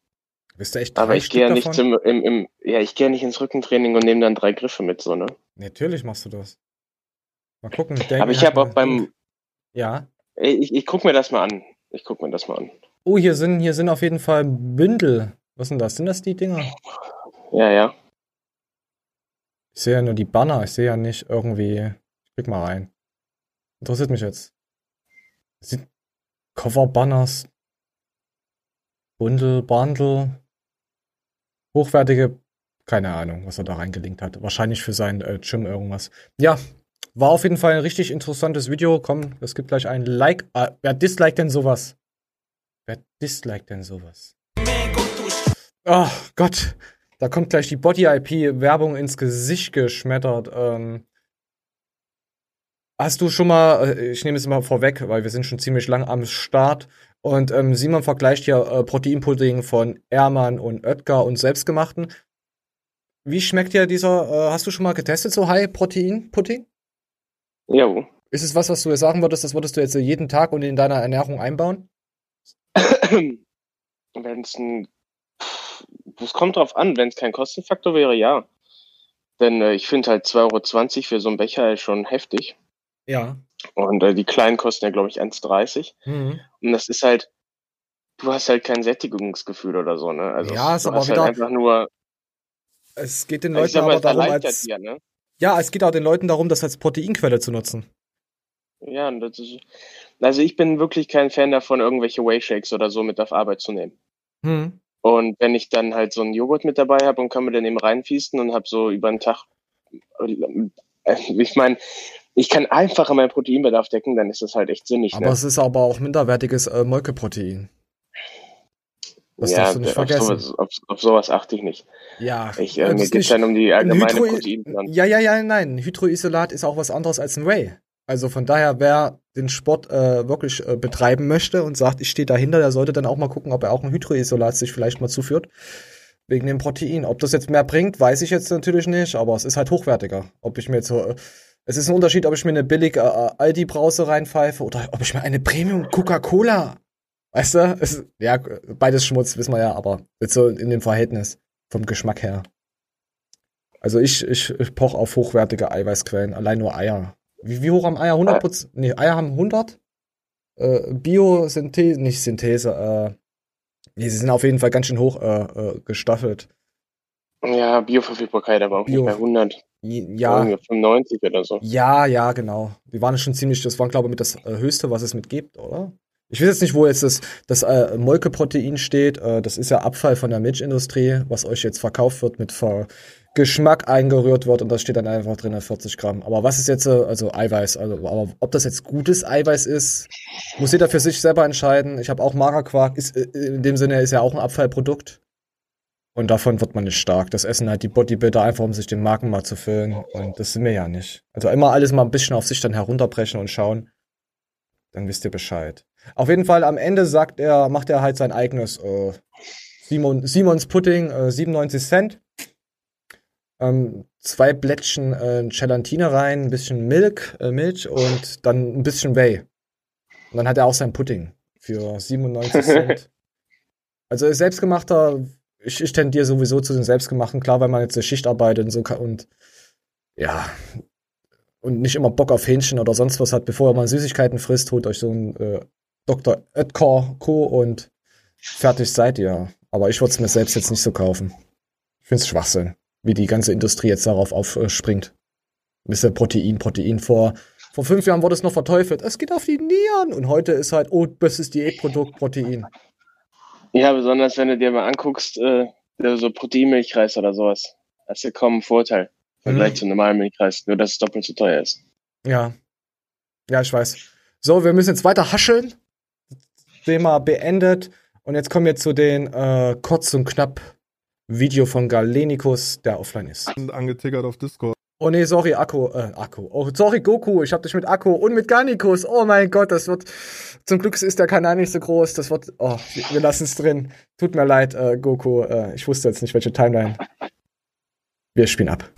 Bist du echt Aber ich gehe ja nicht zum, im, im, ja, ich gehe nicht ins Rückentraining und nehme dann drei Griffe mit, so, ne? Natürlich machst du das. Mal gucken. Danny Aber ich habe auch beim, Ja. ich, ich guck mir das mal an. Ich guck mir das mal an. Oh, hier sind, hier sind auf jeden Fall Bündel. Was sind das? Sind das die Dinger? Ja, ja. Ich sehe ja nur die Banner. Ich sehe ja nicht irgendwie. Ich klick mal rein. Interessiert mich jetzt. Sind Cover-Banners. Bundle, Bundle. Hochwertige. Keine Ahnung, was er da reingelinkt hat. Wahrscheinlich für sein äh, Gym irgendwas. Ja, war auf jeden Fall ein richtig interessantes Video. Komm, es gibt gleich ein Like. Ah, wer disliked denn sowas? Wer disliked denn sowas? Oh Gott, da kommt gleich die Body-IP-Werbung ins Gesicht geschmettert. Ähm, hast du schon mal, äh, ich nehme es mal vorweg, weil wir sind schon ziemlich lang am Start. Und ähm, Simon vergleicht hier äh, Proteinpudding von Ermann und Oetker und selbstgemachten. Wie schmeckt dir dieser, äh, hast du schon mal getestet, so High-Protein-Pudding? Jo. Ist es was, was du jetzt sagen würdest, das würdest du jetzt jeden Tag und in deiner Ernährung einbauen? Wenn es ein, es kommt drauf an, wenn es kein Kostenfaktor wäre, ja. Denn äh, ich finde halt 2,20 Euro für so einen Becher schon heftig. Ja. Und äh, die kleinen kosten ja, glaube ich, 1,30. Mhm. Und das ist halt, du hast halt kein Sättigungsgefühl oder so, ne? Also Ja, es- ist aber hast wieder- halt einfach nur, Es geht den Also Leuten aber darum, als, dir, ne? ja, es geht auch den Leuten darum, das als Proteinquelle zu nutzen. Ja, das ist, also ich bin wirklich kein Fan davon, irgendwelche Whey-Shakes oder so mit auf Arbeit zu nehmen. Hm. Und wenn ich dann halt so einen Joghurt mit dabei habe und kann mir dann eben reinfiesten und habe so über den Tag, äh, ich meine, ich kann einfacher meinen Proteinbedarf decken, dann ist das halt echt sinnig. Aber ne? es ist aber auch minderwertiges äh, Molkeprotein. Das ja, darfst du nicht vergessen. Sowas, auf, auf sowas achte ich nicht. Ja, Ich, äh, äh, mir geht's nicht- dann um die ein allgemeine Proteinpflanze. Ja, ja, ja, nein. Hydroisolat ist auch was anderes als ein Whey. Also von daher, wer den Sport äh, wirklich äh, betreiben möchte und sagt, ich stehe dahinter, der sollte dann auch mal gucken, ob er auch ein Hydroisolat sich vielleicht mal zuführt. Wegen dem Protein. Ob das jetzt mehr bringt, weiß ich jetzt natürlich nicht, aber es ist halt hochwertiger. Ob ich mir jetzt so. Es ist ein Unterschied, ob ich mir eine billig äh, Aldi-Brause reinpfeife oder ob ich mir eine Premium Coca-Cola. Weißt du? Es, ja, beides Schmutz, wissen wir ja, aber so in dem Verhältnis vom Geschmack her. Also ich, ich, ich poch auf hochwertige Eiweißquellen, allein nur Eier. Wie, wie hoch haben Eier? 100 Prozent? Nee, Eier haben 100. Äh, Biosynthese, nicht Synthese, äh, nee, sie sind auf jeden Fall ganz schön hoch äh, äh, gestaffelt. Ja, Bioverfügbarkeit, aber auch Bio- nicht bei 100. Ja, Irgendwie 95 oder so. ja, ja, genau. Die waren schon ziemlich, das waren glaube ich mit das äh, höchste, was es mit gibt, oder? Ich weiß jetzt nicht, wo jetzt das, das äh, Molkeprotein steht. Äh, das ist ja Abfall von der Milchindustrie, was euch jetzt verkauft wird, mit Ver Geschmack eingerührt wird und da steht dann einfach drin 40 Gramm. Aber was ist jetzt, äh, also Eiweiß, also aber ob das jetzt gutes Eiweiß ist, muss jeder für sich selber entscheiden. Ich habe auch Magerquark, ist äh, in dem Sinne ist ja auch ein Abfallprodukt. Und davon wird man nicht stark. Das essen halt die Bodybuilder einfach, um sich den Magen mal zu füllen. Und das sind wir ja nicht. Also immer alles mal ein bisschen auf sich dann herunterbrechen und schauen. Dann wisst ihr Bescheid. Auf jeden Fall am Ende sagt er, macht er halt sein eigenes äh, Simon, Simons Pudding, äh, 97 Cent. Ähm, zwei Blättchen äh, Gelatine rein, ein bisschen Milk, äh, Milch und dann ein bisschen Whey. Und dann hat er auch sein Pudding für 97 Cent. [laughs] also selbstgemachter ich, ich tendiere sowieso zu den selbstgemachten, klar, weil man jetzt eine Schicht arbeitet und so kann und ja, und nicht immer Bock auf Hähnchen oder sonst was hat, bevor man Süßigkeiten frisst, holt euch so ein äh, Dr. Oetker Co. und fertig seid ihr. Aber ich würde es mir selbst jetzt nicht so kaufen. Ich finde es Schwachsinn, wie die ganze Industrie jetzt darauf aufspringt. Ein bisschen Protein, Protein vor. Vor fünf Jahren wurde es noch verteufelt. Es geht auf die Nieren. Und heute ist halt, oh, bestes Diätprodukt, Protein. Ja, besonders wenn du dir mal anguckst, äh, so Proteinmilchreis oder sowas. Hast du kaum einen Vorteil im Vergleich Mhm. zu normalen Milchreis, nur dass es doppelt so teuer ist. Ja. Ja, ich weiß. So, wir müssen jetzt weiter hascheln. Thema beendet. Und jetzt kommen wir zu den äh, kurz und knapp Video von Galenikus, der offline ist. Angetickert auf Discord. Oh nee, sorry, Akku, äh, Akku. Oh, sorry, Goku, ich hab dich mit Akku und mit Garnikus. Oh mein Gott, das wird, zum Glück ist der Kanal nicht so groß, das wird, oh, wir, lassen es drin. Tut mir leid, äh, Goku, äh, ich wusste jetzt nicht, welche Timeline. Wir spielen ab.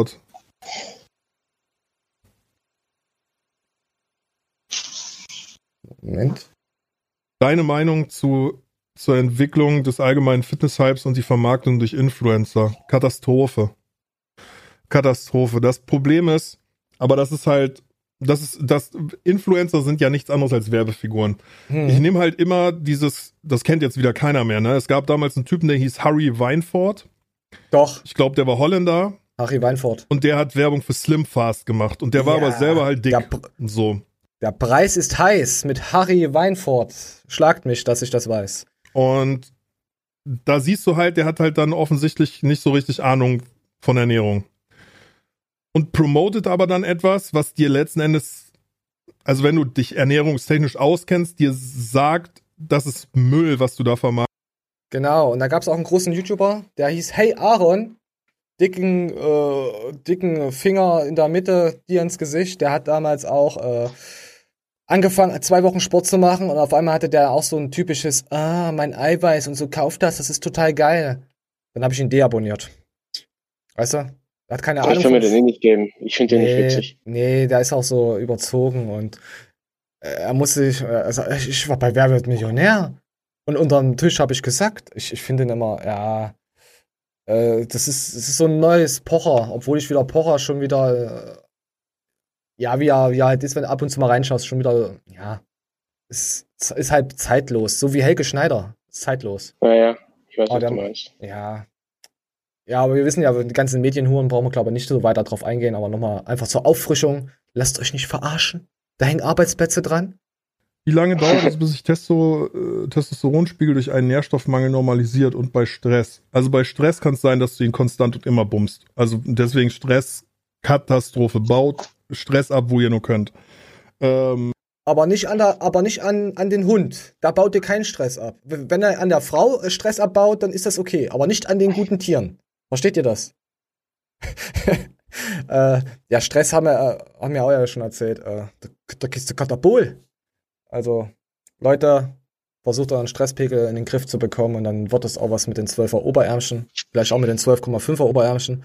Moment. Deine Meinung zu, zur Entwicklung des allgemeinen Fitness-Hypes und die Vermarktung durch Influencer. Katastrophe. Katastrophe. Das Problem ist, aber das ist halt, das ist, das, Influencer sind ja nichts anderes als Werbefiguren. Hm. Ich nehme halt immer dieses, das kennt jetzt wieder keiner mehr, ne? Es gab damals einen Typen, der hieß Harry Weinford. Doch. Ich glaube, der war Holländer. Harry Weinfurt. Und der hat Werbung für Slim Fast gemacht. Und der war Ja, aber selber halt dick. so. Der Preis ist heiß mit Harry Weinfurt. Schlagt mich, dass ich das weiß. Und da siehst du halt, der hat halt dann offensichtlich nicht so richtig Ahnung von Ernährung. Und promotet aber dann etwas, was dir letzten Endes, also wenn du dich ernährungstechnisch auskennst, dir sagt, das ist Müll, was du da vermarktest. Genau, und da gab es auch einen großen YouTuber, der hieß Hey Aaron. Dicken, äh, dicken Finger in der Mitte, dir ins Gesicht. Der hat damals auch äh, angefangen, zwei Wochen Sport zu machen und auf einmal hatte der auch so ein typisches, ah, mein Eiweiß und so, kauf das, das ist total geil. Dann habe ich ihn deabonniert. Weißt du? Er hat keine Ahnung. ich kann mir den eh nicht geben. Ich finde den nicht Nee, witzig. Nee, der ist auch so überzogen und äh, er musste sich, äh, also ich, war bei Wer wird Millionär und unterm Tisch habe ich gesagt, ich, ich finde ihn immer, ja, äh, das ist, das ist so ein neues Pocher, obwohl ich wieder Pocher schon wieder, äh, ja, wie er, wie er halt ist, wenn du ab und zu mal reinschaust, schon wieder, ja, ist, ist halt zeitlos, so wie Helge Schneider, zeitlos. Naja, ich weiß, Ah, was der- du meinst. Ja. Ja, aber wir wissen ja, die ganzen Medienhuren brauchen wir, glaube ich, nicht so weiter drauf eingehen, aber nochmal einfach zur Auffrischung. Lasst euch nicht verarschen. Da hängen Arbeitsplätze dran. Wie lange dauert es, bis sich Testo, äh, Testosteronspiegel durch einen Nährstoffmangel normalisiert und bei Stress? Also bei Stress kann es sein, dass du ihn konstant und immer bummst. Also deswegen Stress, Katastrophe, baut Stress ab, wo ihr nur könnt. Ähm, Aber nicht an der, aber nicht an, an den Hund. Da baut ihr keinen Stress ab. Wenn er an der Frau äh, Stress abbaut, dann ist das okay. Aber nicht an den guten Tieren. Versteht ihr das? [laughs] äh, ja, Stress haben wir, äh, haben wir auch ja schon erzählt. Äh, da, da kriegst du Katabol. Also, Leute, versucht euren Stresspegel in den Griff zu bekommen und dann wird es auch was mit den 12er Oberärmchen. Vielleicht auch mit den 12,5er Oberärmchen.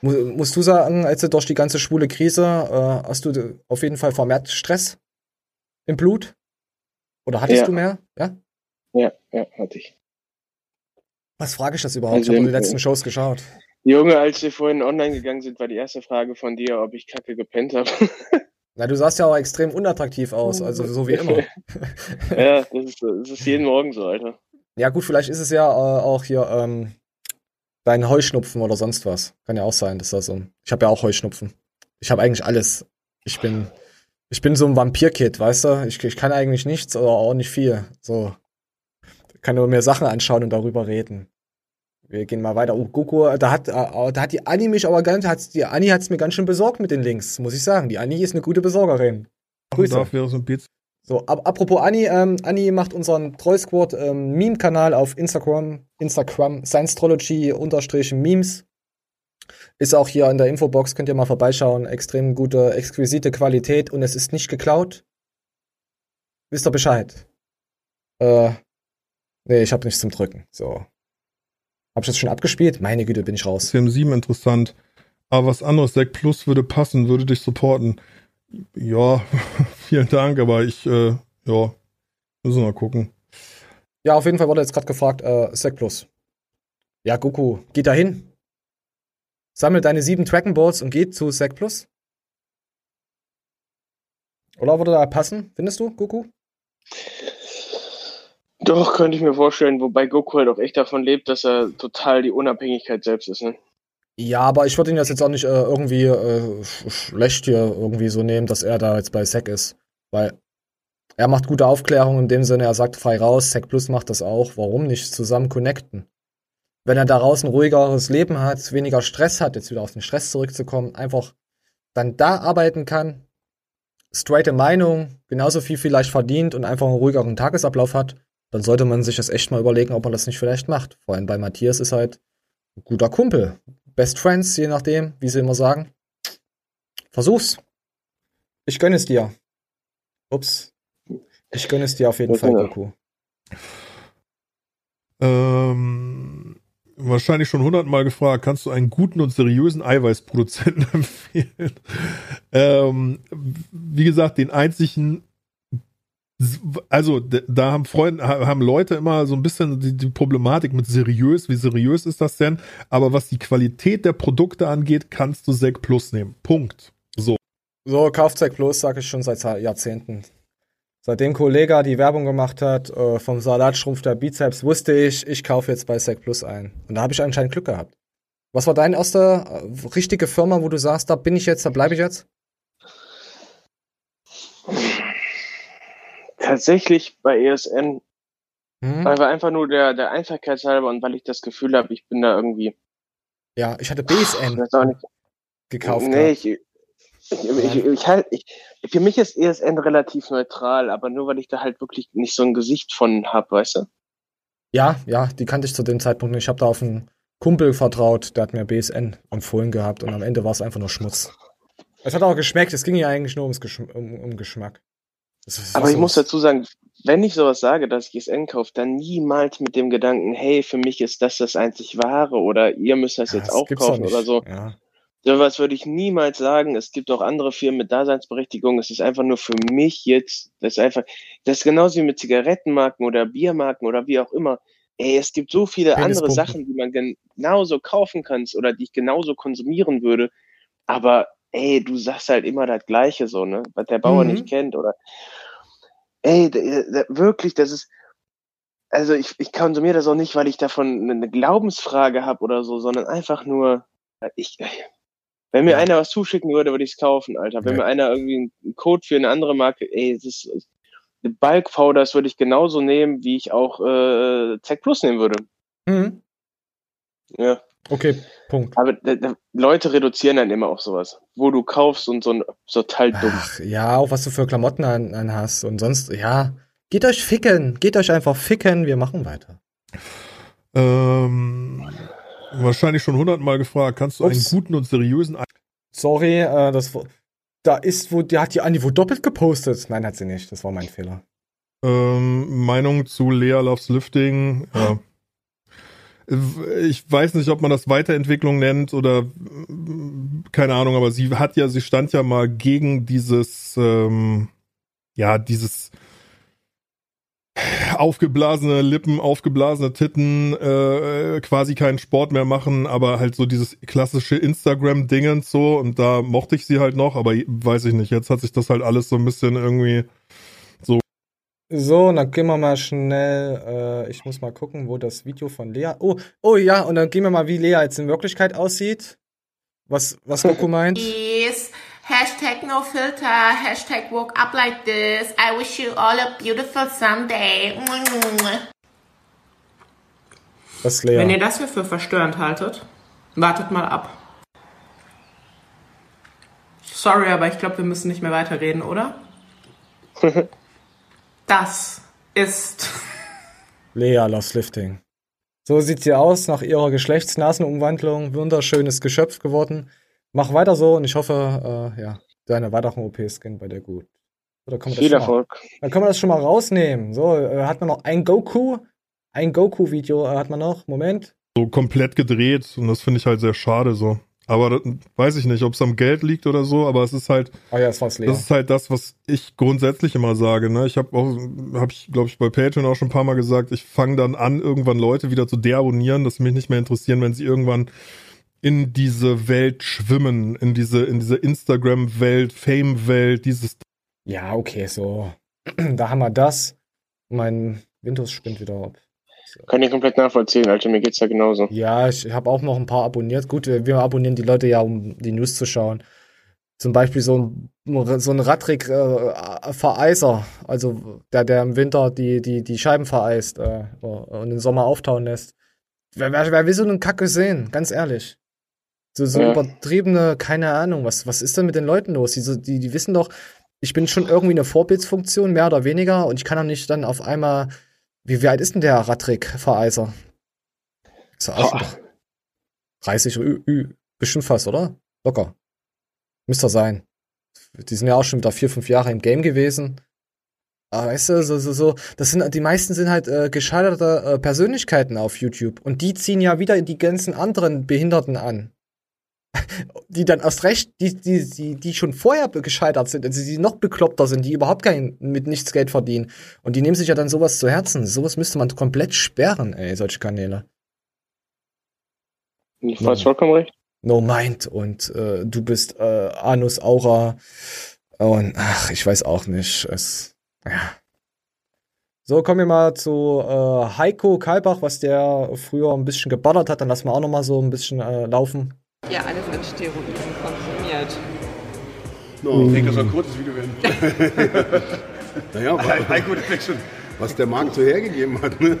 Mu musst du sagen, als du durch die ganze schwule Krise, äh, hast du auf jeden Fall vermehrt Stress im Blut? Oder hattest Ja. du mehr? Ja? Ja, ja, hatte ich. Was frage ich das überhaupt? Also ich habe die letzten Shows geschaut. Junge, als wir vorhin online gegangen sind, war die erste Frage von dir, ob ich kacke gepennt habe. [laughs] Na, du sahst ja auch extrem unattraktiv aus, also so wie immer. [laughs] ja, das ist, das ist jeden Morgen so, Alter. Ja, gut, vielleicht ist es ja äh, auch hier ähm, dein Heuschnupfen oder sonst was. Kann ja auch sein, dass das so. Ich habe ja auch Heuschnupfen. Ich habe eigentlich alles. Ich bin, ich bin so ein Vampir-Kid, weißt du? Ich, ich kann eigentlich nichts oder auch nicht viel. So. Ich kann nur mir Sachen anschauen und darüber reden. Wir gehen mal weiter. Oh, Goku, da hat, äh, da hat die Anni mich aber ganz, hat, die Anni hat's mir ganz schön besorgt mit den Links, muss ich sagen. Die Anni ist eine gute Besorgerin. Grüße. darf wäre so ein Beats. So, ab, apropos Anni, ähm, Anni macht unseren Troy Squad ähm, Meme-Kanal auf Instagram, Instagram, Science-Trology-Memes. Ist auch hier in der Infobox, könnt ihr mal vorbeischauen. Extrem gute, exquisite Qualität und es ist nicht geklaut. Wisst ihr Bescheid? Äh, nee, ich habe nichts zum Drücken. So. Hab ich das schon abgespielt? Meine Güte, bin ich raus. CM7 interessant. Aber was anderes, Deck Plus würde passen, würde dich supporten. Ja, [laughs] vielen Dank, aber ich, äh, ja, müssen wir mal gucken. Ja, auf jeden Fall wurde jetzt gerade gefragt, äh, Sec Plus. Ja, Goku, geht da hin. Sammelt deine sieben Dragon Balls und geht zu Sec Plus. Oder würde da passen, findest du, Goku? Doch, könnte ich mir vorstellen, wobei Goku halt auch echt davon lebt, dass er total die Unabhängigkeit selbst ist, ne? Ja, aber ich würde ihn das jetzt auch nicht äh, irgendwie äh, sch- schlecht hier irgendwie so nehmen, dass er da jetzt bei Sec ist. Weil er macht gute Aufklärung in dem Sinne, er sagt frei raus, Sec Plus macht das auch. Warum nicht zusammen connecten? Wenn er daraus ein ruhigeres Leben hat, weniger Stress hat, jetzt wieder auf den Stress zurückzukommen, einfach dann da arbeiten kann, straighte Meinung, genauso viel vielleicht verdient und einfach einen ruhigeren Tagesablauf hat, dann sollte man sich das echt mal überlegen, ob man das nicht vielleicht macht. Vor allem bei Matthias ist halt ein guter Kumpel. Best Friends, je nachdem, wie sie immer sagen. Versuch's. Ich gönn es dir. Ups. Ich gönn es dir auf jeden Ja, Fall, genau. Goku. Ähm, wahrscheinlich schon hundertmal gefragt, kannst du einen guten und seriösen Eiweißproduzenten [laughs] empfehlen? ähm, wie gesagt, den einzigen, also da haben Freunde, ha- haben Leute immer so ein bisschen die, die Problematik mit seriös, wie seriös ist das denn? Aber was die Qualität der Produkte angeht, kannst du Sec Plus nehmen. Punkt. So. So, kauft Sec Plus, sag ich schon seit Jahrzehnten. Seitdem Kollega die Werbung gemacht hat, äh, vom Salatschrumpf der Bizeps, wusste ich, ich kaufe jetzt bei Sec Plus ein. Und da habe ich anscheinend Glück gehabt. Was war deine erste äh, richtige Firma, wo du sagst, da bin ich jetzt, da bleibe ich jetzt? Tatsächlich bei ESN, Hm? weil wir einfach nur der, der Einfachkeit halber und weil ich das Gefühl habe, ich bin da irgendwie. Ja, ich hatte BSN nicht. gekauft. Nee, gehabt. ich, ich, ich, ich, halt, ich, für mich ist ESN relativ neutral, aber nur weil ich da halt wirklich nicht so ein Gesicht von hab, weißt du? Ja, ja, die kannte ich zu dem Zeitpunkt nicht. Ich habe da auf einen Kumpel vertraut, der hat mir BSN empfohlen gehabt und am Ende war es einfach nur Schmutz. Es hat auch geschmeckt, es ging ja eigentlich nur ums Geschm um, um Geschmack. Aber ich muss dazu sagen, wenn ich sowas sage, dass ich ESN kaufe, dann niemals mit dem Gedanken, hey, für mich ist das das einzig wahre oder ihr müsst das Ja, jetzt das auch kaufen nicht. oder so. Ja. Sowas würde ich niemals sagen. Es gibt auch andere Firmen mit Daseinsberechtigung. Es ist einfach nur für mich jetzt, das ist einfach, das ist genauso wie mit Zigarettenmarken oder Biermarken oder wie auch immer. Ey, es gibt so viele andere. Sachen, die man genauso kaufen kannst oder die ich genauso konsumieren würde. Aber ey, du sagst halt immer das Gleiche so, ne? Was der Bauer Mhm. nicht kennt oder ey, d- wirklich, das ist, also ich, ich konsumiere das auch nicht, weil ich davon eine Glaubensfrage habe oder so, sondern einfach nur, ich, wenn mir Ja. einer was zuschicken würde, würde ich es kaufen, Alter. Wenn Ja. mir einer irgendwie einen Code für eine andere Marke, ey, das ist, Bulk Powders würde ich genauso nehmen, wie ich auch äh, Zack Plus nehmen würde. Mhm. Ja. Okay, Punkt. Aber da, da, Leute reduzieren dann immer auf sowas. Wo du kaufst und so ein so total dumm. Ach, ja, auch was du für Klamotten an, an hast und sonst, ja. Geht euch ficken, geht euch einfach ficken, wir machen weiter. Ähm, wahrscheinlich schon hundertmal gefragt, kannst du Ups. einen guten und seriösen Ei- Sorry, äh, das da ist wo die hat die Andi wo doppelt gepostet. Nein, hat sie nicht. Das war mein Fehler. ähm, Meinung zu Lea Loves Lifting? Ja. [laughs] Ich weiß nicht, ob man das Weiterentwicklung nennt oder keine Ahnung, aber sie hat ja, sie stand ja mal gegen dieses, ähm, ja, dieses aufgeblasene Lippen, aufgeblasene Titten, äh, quasi keinen Sport mehr machen, aber halt so dieses klassische Instagram-Dingens so. Und da mochte ich sie halt noch, aber weiß ich nicht, jetzt hat sich das halt alles so ein bisschen irgendwie so dann gehen wir mal schnell. Äh, ich muss mal gucken, wo das Video von Lea. Oh, oh ja, und dann gehen wir mal, wie Lea jetzt in Wirklichkeit aussieht. Was, was Goku meint. is hashtag no filter, hashtag woke up like this. I wish you all a beautiful Sunday. Das ist Lea. Wenn ihr das hier für verstörend haltet, wartet mal ab. Sorry, aber ich glaube, wir müssen nicht mehr weiterreden, oder? [laughs] Das ist Lea loves lifting. So sieht sie aus nach ihrer Geschlechtsnasenumwandlung. Wunderschönes Geschöpf geworden. Mach weiter so und ich hoffe, äh, ja, deine weiteren OPs gehen bei dir gut. Das Viel schon mal- Erfolg. Dann können wir das schon mal rausnehmen. So, äh, hat man noch ein Goku? Ein Goku-Video äh, hat man noch. Moment. so komplett gedreht und das finde ich halt sehr schade so. Aber das, weiß ich nicht, ob es am Geld liegt oder so, aber es ist halt, Oh ja, das war's leer. das ist halt das, was ich grundsätzlich immer sage. Ne? Ich habe auch, habe ich, glaube ich, bei Patreon auch schon ein paar Mal gesagt, ich fange dann an, irgendwann Leute wieder zu deabonnieren, dass mich nicht mehr interessieren, wenn sie irgendwann in diese Welt schwimmen, in diese, in diese Instagram-Welt, Fame-Welt, dieses Ja, okay, so. [clears throat] da haben wir das. Mein Windows spinnt wieder ab. Kann ich komplett nachvollziehen, Alter, mir geht's ja genauso. Ja, ich habe auch noch ein paar abonniert. Gut, wir abonnieren die Leute ja, um die News zu schauen. Zum Beispiel so ein, so ein Radtrick-Vereiser, also der, der im Winter die, die, die Scheiben vereist äh, und im Sommer auftauen lässt. Wer, wer, wer will so einen Kacke sehen? Ganz ehrlich. So, so Ja. übertriebene, keine Ahnung, was, was ist denn mit den Leuten los? Die, so, die, die wissen doch, ich bin schon irgendwie eine Vorbildsfunktion, mehr oder weniger, und ich kann doch nicht dann auf einmal. Wie, alt ist denn der Radtrick-Vereiser? Ist er alt? 30, ü, ü, bestimmt fast, oder? Locker. Müsste sein. Die sind ja auch schon wieder vier, fünf Jahre im Game gewesen. Aber weißt du, so, so, so, das sind, die meisten sind halt äh, gescheiterte äh, Persönlichkeiten auf YouTube. Und die ziehen ja wieder die ganzen anderen Behinderten an. Die dann erst recht, die, die, die, die schon vorher gescheitert sind, also die noch bekloppter sind, die überhaupt kein, mit nichts Geld verdienen. Und die nehmen sich ja dann sowas zu Herzen. Sowas müsste man komplett sperren, ey, solche Kanäle. Du hast vollkommen recht. No Mind und äh, du bist äh, Anus Aura und ach, ich weiß auch nicht. Es, ja. So, kommen wir mal zu äh, Heiko Kalbach, was der früher ein bisschen geballert hat. Dann lassen wir auch noch mal so ein bisschen äh, laufen. Ja, alles in Steroiden konsumiert. No, ich denke, das soll ein kurzes Video werden. [laughs] naja, wa- Heiko, das klingt schon. was der Markt so hergegeben hat. Ne?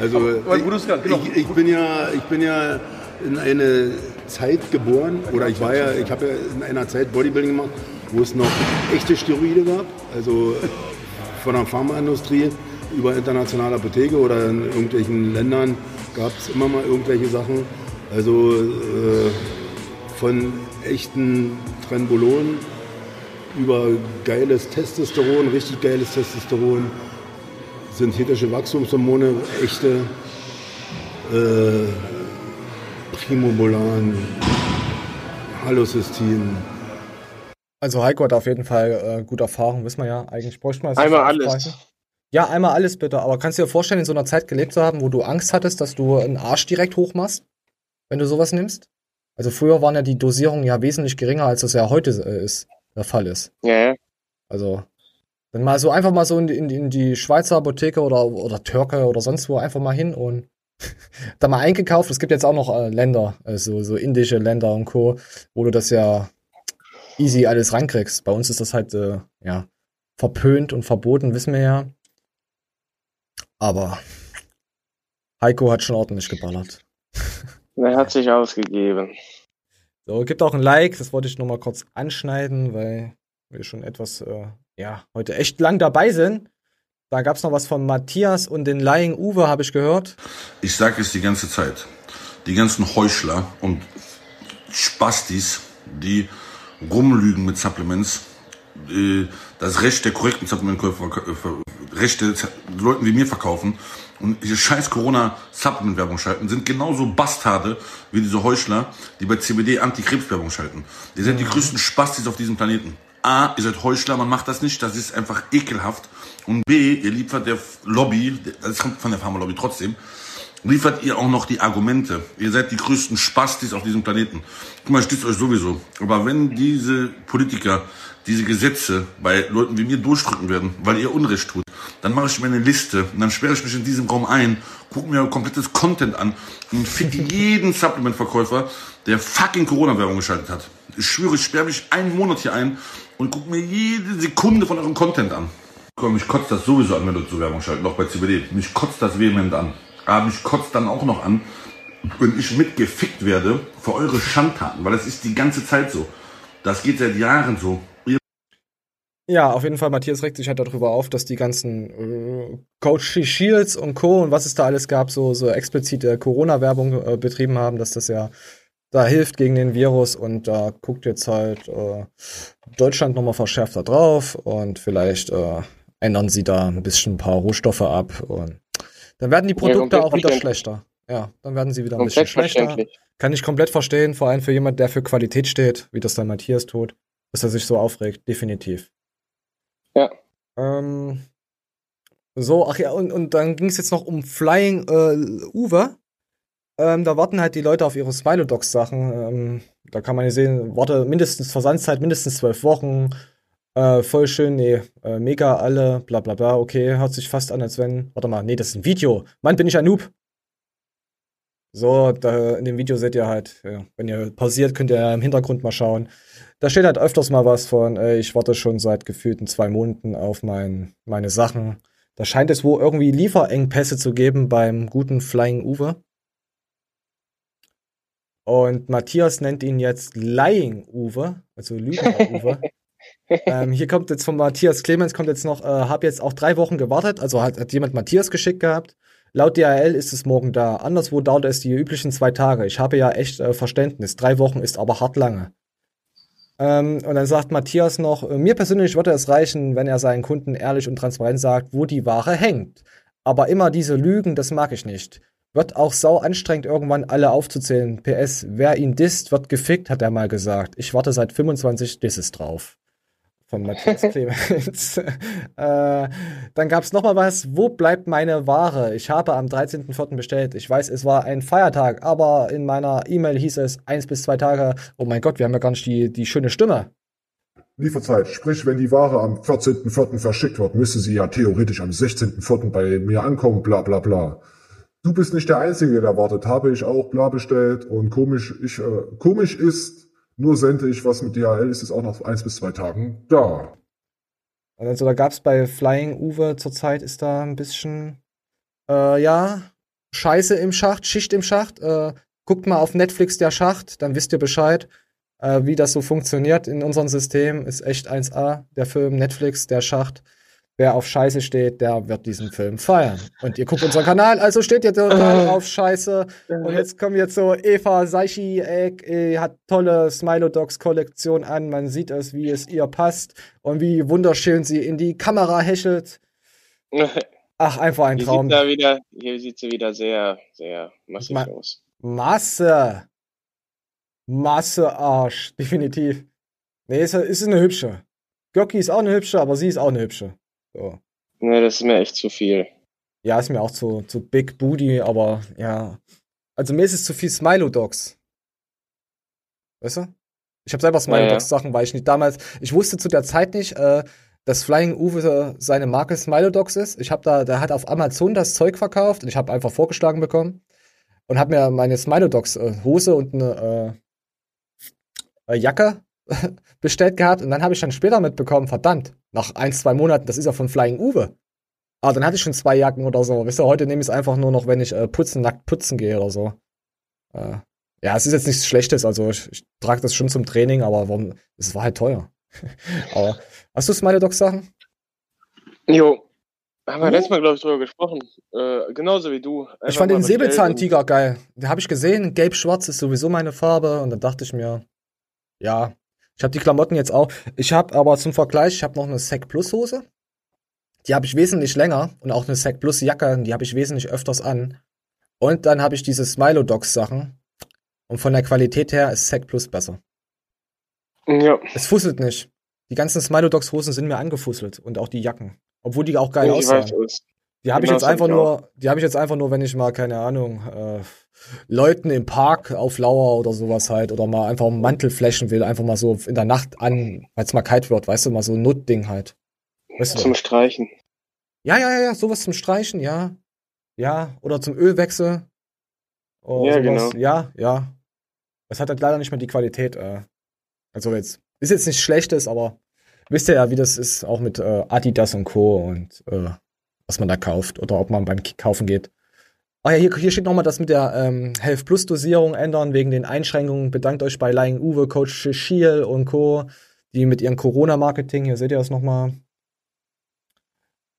Also genau. ich, ich, bin ja, ich bin ja in eine Zeit geboren, oder ich war ja, ich habe ja in einer Zeit Bodybuilding gemacht, wo es noch echte Steroide gab, also von der Pharmaindustrie über internationale Apotheke oder in irgendwelchen Ländern gab es immer mal irgendwelche Sachen. Also äh, von echten Trenbolon über geiles Testosteron, richtig geiles Testosteron, synthetische Wachstumshormone, echte äh, Primobolan, Halocystin. Also Heiko hat auf jeden Fall äh, gute Erfahrung, wissen wir ja. Eigentlich bräuchte man es nicht Einmal alles. Ja, einmal alles bitte. Aber kannst du dir vorstellen, in so einer Zeit gelebt zu haben, wo du Angst hattest, dass du einen Arsch direkt hochmachst, wenn du sowas nimmst? Also früher waren ja die Dosierungen ja wesentlich geringer, als das ja heute äh, ist, der Fall ist. Ja. Also, dann mal so einfach mal so in, die- in, in die Schweizer Apotheke oder, oder Türke oder sonst wo einfach mal hin und [laughs] da mal eingekauft. Es gibt jetzt auch noch äh, Länder, also so indische Länder und Co., wo du das ja easy alles rankriegst. Bei uns ist das halt, äh, ja, verpönt und verboten, wissen wir ja. Aber Heiko hat schon ordentlich geballert. [laughs] Er hat sich ausgegeben. So, gibt auch ein Like, das wollte ich noch mal kurz anschneiden, weil wir schon etwas, äh, ja, heute echt lang dabei sind. Da gab's noch was von Matthias und den Lying Uwe, habe ich gehört. Ich sage es die ganze Zeit. Die ganzen Heuchler und Spastis, die rumlügen mit Supplements, äh, das Recht der korrekten Supplementkäufer, äh, ver- Recht der Z- Leuten wie mir verkaufen und diese scheiß Corona-Supplement-Werbung schalten, sind genauso Bastarde wie diese Heuchler, die bei CBD Antikrebs-Werbung schalten. Die sind die größten Spastis auf diesem Planeten. A, ihr seid Heuchler, man macht das nicht, das ist einfach ekelhaft. Und B, ihr liefert der Lobby, das kommt von der Pharma-Lobby trotzdem, liefert ihr auch noch die Argumente. Ihr seid die größten Spastis auf diesem Planeten. Guck mal, stützt euch sowieso. Aber wenn diese Politiker diese Gesetze bei Leuten wie mir durchdrücken werden, weil ihr Unrecht tut, dann mache ich mir eine Liste und dann sperre ich mich in diesem Raum ein, gucke mir komplettes Content an und fick [laughs] jeden Supplement-Verkäufer, der fucking Corona-Werbung geschaltet hat. Ich schwöre, ich sperre mich einen Monat hier ein und gucke mir jede Sekunde von eurem Content an. Komm, mich kotzt das sowieso an, wenn du zur Werbung schalten, auch bei CBD. Mich kotzt das vehement an. Aber mich kotzt dann auch noch an, wenn ich mitgefickt werde für eure Schandtaten, weil das ist die ganze Zeit so. Das geht seit Jahren so. Ja, auf jeden Fall, Matthias regt sich halt darüber auf, dass die ganzen äh, Coach Shields und Co. und was es da alles gab, so, so explizite Corona-Werbung äh, betrieben haben, dass das ja da hilft gegen den Virus und da guckt jetzt halt äh, Deutschland nochmal verschärfter drauf und vielleicht äh, ändern sie da ein bisschen ein paar Rohstoffe ab und dann werden die Ja, Produkte komplett auch wieder schlechter. ja, dann werden sie wieder ein bisschen schlechter. Kann ich komplett verstehen, vor allem für jemand, der für Qualität steht, wie das dann Matthias tut, dass er sich so aufregt, definitiv. Ja. Ähm, so, ach ja, und, und dann ging es jetzt noch um Flying äh, Uwe. Ähm, da warten halt die Leute auf ihre Smilodogs-Sachen. Ähm, da kann man ja sehen, warte, mindestens Versandzeit, mindestens zwölf Wochen. Äh, voll schön, nee, äh, mega alle, bla bla bla, okay, hört sich fast an, als wenn. Warte mal, nee, das ist ein Video. Mann, bin ich ein Noob. So, da, in dem Video seht ihr halt, ja, wenn ihr pausiert, könnt ihr im Hintergrund mal schauen. Da steht halt öfters mal was von, äh, ich warte schon seit gefühlten zwei Monaten auf mein, meine Sachen. Da scheint es wohl irgendwie Lieferengpässe zu geben beim guten Flying Uwe. Und Matthias nennt ihn jetzt Lying Uwe, also Lügner [laughs] Uwe. ähm, hier kommt jetzt von Matthias Clemens, kommt jetzt noch, äh, hab jetzt auch drei Wochen gewartet, also hat, hat jemand Matthias geschickt gehabt. Laut DHL ist es morgen da. Anderswo dauert es die üblichen zwei Tage. Ich habe ja echt äh, Verständnis. Drei Wochen ist aber hart lange. Ähm, und dann sagt Matthias noch, äh, mir persönlich würde es reichen, wenn er seinen Kunden ehrlich und transparent sagt, wo die Ware hängt. Aber immer diese Lügen, das mag ich nicht. Wird auch sau anstrengend, irgendwann alle aufzuzählen. PS, wer ihn disst, wird gefickt, hat er mal gesagt. Ich warte seit 25 Disses drauf. Von Matthias Clemens. [laughs] äh, dann gab's noch mal was. Wo bleibt meine Ware? Ich habe am 13.04. bestellt. Ich weiß, es war ein Feiertag, aber in meiner E-Mail hieß es eins bis zwei Tage. Oh mein Gott, wir haben ja gar nicht die, die schöne Stimme. Lieferzeit, sprich, wenn die Ware am 14.04. verschickt wird, müsste sie ja theoretisch am 16.04. bei mir ankommen, bla bla bla. Du bist nicht der Einzige, der wartet, habe ich auch bla bestellt und komisch, ich, äh, komisch ist, nur sende ich was mit DHL, ist es auch nach eins bis zwei Tagen da. Also da gab's bei Flying Uwe zurzeit ist da ein bisschen, äh, ja, Scheiße im Schacht, Schicht im Schacht. Äh, guckt mal auf Netflix der Schacht, dann wisst ihr Bescheid, äh, wie das so funktioniert in unserem System. Ist echt 1A, der Film Netflix, der Schacht. Wer auf Scheiße steht, der wird diesen Film feiern. Und ihr guckt unseren Kanal, also steht ihr total auf Scheiße. Und jetzt kommen jetzt so Eva Seichi, äh, hat tolle Smilodogs-Kollektion an. Man sieht es, wie es ihr passt und wie wunderschön sie in die Kamera hechelt. [laughs] Ach, einfach ein Traum. sieht, da wieder, hier sieht sie wieder sehr, sehr massig Ma- aus. Masse. Masse Arsch, [laughs] definitiv. Nee, ist, ist eine hübsche. Göcki ist auch eine hübsche, aber sie ist auch eine hübsche. So. Ne, das ist mir echt zu viel. Ja, ist mir auch zu, zu Big Booty, aber ja. Also mir ist es zu viel Smilo-Dogs. Weißt du? Ich habe selber Smilo-Dogs-Sachen, weil ich nicht damals, ich wusste zu der Zeit nicht, äh, dass Flying Uwe seine Marke Smilo-Dogs ist. Ich habe da, der hat auf Amazon das Zeug verkauft und ich habe einfach vorgeschlagen bekommen und habe mir meine Smilo-Dogs äh, Hose und eine äh, äh, Jacke bestellt gehabt und dann habe ich dann später mitbekommen, verdammt, nach ein, zwei Monaten, das ist ja von Flying Uwe. Ah, dann hatte ich schon zwei Jacken oder so. Wisst ihr, heute nehme ich es einfach nur noch, wenn ich äh, putzen, nackt putzen gehe oder so. Äh, ja, es ist jetzt nichts Schlechtes, also ich, ich trage das schon zum Training, aber warum, es war halt teuer. [laughs] aber hast du Smiley Dogs Sachen? Jo. Haben wir letztes Mal, glaube ich, drüber gesprochen. Äh, genauso wie du. Einfach ich fand den Säbelzahntiger geil. Den habe ich gesehen. Gelb-Schwarz ist sowieso meine Farbe. Und dann dachte ich mir, ja, ich habe die Klamotten jetzt auch. Ich habe aber zum Vergleich, ich habe noch eine Sec Plus Hose. Die habe ich wesentlich länger. Und auch eine Sec Plus Jacke, die habe ich wesentlich öfters an. Und dann habe ich diese Smilo Dogs Sachen. Und von der Qualität her ist Sec Plus besser. Ja. Es fusselt nicht. Die ganzen Smilo Dogs Hosen sind mir angefusselt. Und auch die Jacken. Obwohl die auch geil Ich aussahen. weiß es. Die habe ich jetzt einfach ich nur, die habe ich jetzt einfach nur, wenn ich mal, keine Ahnung, äh, Leuten im Park auf Lauer oder sowas halt, oder mal einfach einen Mantel flashen will, einfach mal so in der Nacht an, weil es mal kalt wird, weißt du, mal so ein Notding halt. Weißt du? Zum Streichen. Ja, ja, ja, ja, sowas zum Streichen, ja. Ja, oder zum Ölwechsel. Oder Ja, sowas. genau. Ja, ja. Das hat halt leider nicht mehr die Qualität. Äh. Also jetzt, ist jetzt nicht schlechtes, aber wisst ihr ja, wie das ist, auch mit äh, Adidas und Co. und äh, was man da kauft oder ob man beim Kaufen geht. Ah ja, hier, hier steht nochmal das mit der ähm, Health Plus Dosierung ändern wegen den Einschränkungen. Bedankt euch bei Lying Uwe, Coach Schiel und Co., die mit ihrem Corona-Marketing, hier seht ihr das nochmal.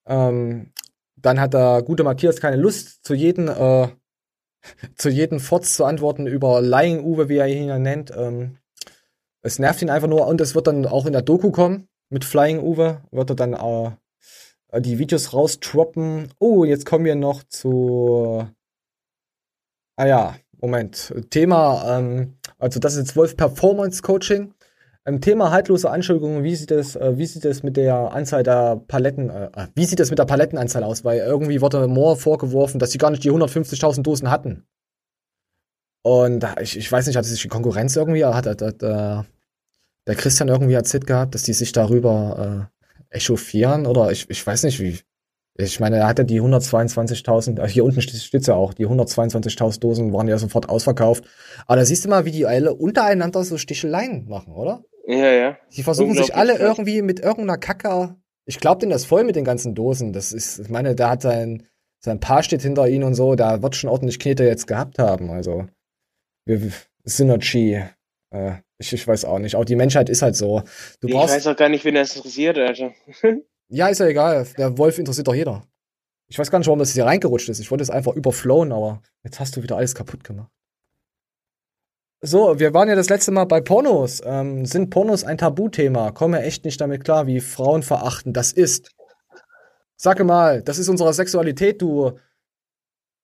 Ähm, dann hat der gute Matthias keine Lust, zu jedem, äh, [laughs] zu jedem Fotz zu antworten über Lying Uwe, wie er ihn ja nennt. Ähm, es nervt ihn einfach nur und es wird dann auch in der Doku kommen mit Flying Uwe, wird er dann äh, die Videos rausdroppen. Oh, jetzt kommen wir noch zu Ah ja, Moment. Thema, ähm, also das ist jetzt Wolf Performance Coaching. Ähm, Thema haltlose Anschuldigungen, wie sieht es, äh, wie sieht es mit der Anzahl der Paletten, äh, äh, wie sieht es mit der Palettenanzahl aus? Weil irgendwie wurde Moore vorgeworfen, dass sie gar nicht die 150.000 Dosen hatten. Und äh, ich, ich weiß nicht, hat sich die Konkurrenz irgendwie, hat, hat, hat äh, der Christian irgendwie erzählt gehabt, dass die sich darüber äh, echauffieren oder ich, ich weiß nicht wie. Ich meine, er hatte die 122.000, äh, hier unten steht ja auch, die 122.000 Dosen waren ja sofort ausverkauft. Aber da siehst du mal, wie die alle untereinander so Sticheleien machen, oder? Ja, ja. Die versuchen sich alle krass. irgendwie mit irgendeiner Kacke. Ich glaube, den das voll mit den ganzen Dosen. Das ist, ich meine, der hat sein, sein Paar steht hinter ihm und so, da wird schon ordentlich Knete jetzt gehabt haben. Also, wir- Synergy. Äh, ich, ich weiß auch nicht. Auch die Menschheit ist halt so. Du ich brauchst. weiß auch gar nicht, wen das interessiert, Alter. [laughs] Ja, ist ja egal. Der Wolf interessiert doch jeder. Ich weiß gar nicht, warum das hier reingerutscht ist. Ich wollte es einfach überflowen, aber jetzt hast du wieder alles kaputt gemacht. So, wir waren ja das letzte Mal bei Pornos. Ähm, sind Pornos ein Tabuthema? Komme echt nicht damit klar, wie Frauen verachten das ist. Sag mal, das ist unsere Sexualität, du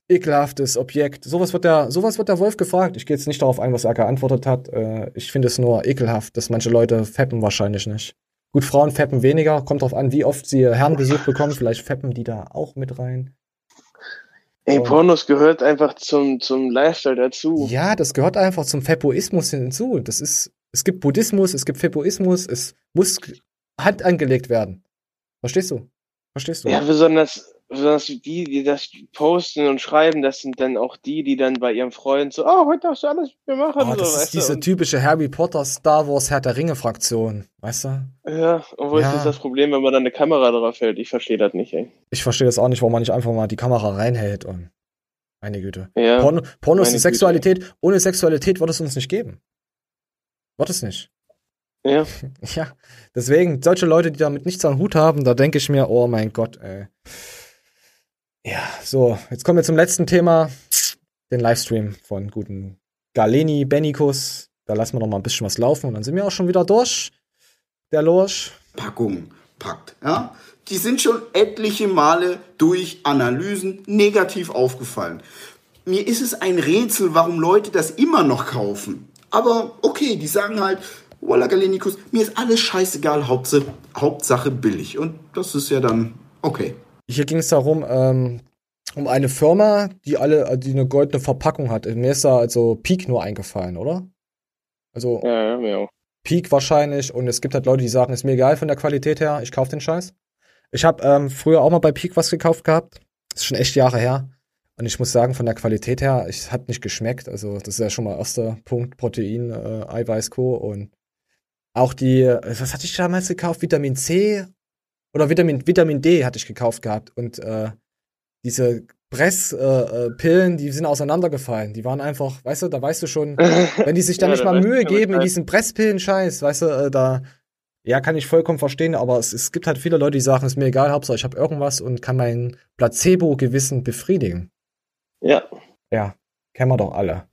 ekelhaftes Objekt. Sowas wird der, sowas wird der Wolf gefragt. Ich gehe jetzt nicht darauf ein, was er geantwortet hat. Äh, ich finde es nur ekelhaft, dass manche Leute feppen wahrscheinlich nicht. Gut, Frauen feppen weniger, kommt drauf an, wie oft sie Herrenbesuch bekommen. Vielleicht feppen die da auch mit rein. Ey. Pornos gehört einfach zum, zum Lifestyle dazu. Ja, das gehört einfach zum Feppoismus hinzu. Das ist, es gibt Buddhismus, es gibt Feppoismus, es muss Hand angelegt werden. Verstehst du? Verstehst du? Ja, besonders, besonders die, die das posten und schreiben, das sind dann auch die, die dann bei ihrem Freund so, oh, heute darfst du alles mit mir machen. Oh, so, das ist du, diese und- typische Harry Potter, Star Wars, Herr der Ringe Fraktion. Weißt du? Ja, und wo Ja. ist jetzt das Problem, wenn man da eine Kamera drauf hält? Ich verstehe das nicht, ey. Ich verstehe das auch nicht, warum man nicht einfach mal die Kamera reinhält und. Meine Güte. Ja, Porno, Porno ist die Sexualität. Ohne Sexualität wird es uns nicht geben. Wird es nicht. Ja. [laughs] Ja. Deswegen, solche Leute, die damit nichts am Hut haben, da denke ich mir, oh mein Gott, ey. Ja, so, jetzt kommen wir zum letzten Thema. Den Livestream von guten Galeni Benikus. Da lassen wir noch mal ein bisschen was laufen und dann sind wir auch schon wieder durch. Der Lorsch. Packung packt. Ja? Die sind schon etliche Male durch Analysen negativ aufgefallen. Mir ist es ein Rätsel, warum Leute das immer noch kaufen. Aber okay, die sagen halt, Walla Galenikus, mir ist alles scheißegal, Hauptsache, Hauptsache billig. Und das ist ja dann okay. Hier ging es darum, ähm, um eine Firma, die alle, die eine goldene Verpackung hat. Mir ist da also Peak nur eingefallen, oder? Also Ja, ja, mir auch. Peak wahrscheinlich und es gibt halt Leute, die sagen, ist mir egal von der Qualität her, ich kaufe den Scheiß. Ich habe ähm, früher auch mal bei Peak was gekauft gehabt. Das ist schon echt Jahre her. Und ich muss sagen, von der Qualität her, es hat nicht geschmeckt. Also das ist ja schon mal erster Punkt, Protein, äh, Eiweiß, Co. Und auch die, äh, was hatte ich damals gekauft? Vitamin C oder Vitamin, Vitamin D hatte ich gekauft gehabt. Und äh, diese Presspillen, äh, äh, die sind auseinandergefallen. Die waren einfach, weißt du, da weißt du schon, [laughs] wenn die sich da Ja, nicht mal Mühe geben in diesen Presspillen-Scheiß, weißt du, äh, da, ja, kann ich vollkommen verstehen, aber es, es gibt halt viele Leute, die sagen, ist mir egal, Hauptsache ich habe irgendwas und kann mein Placebo-Gewissen befriedigen. Ja. Ja, kennen wir doch alle.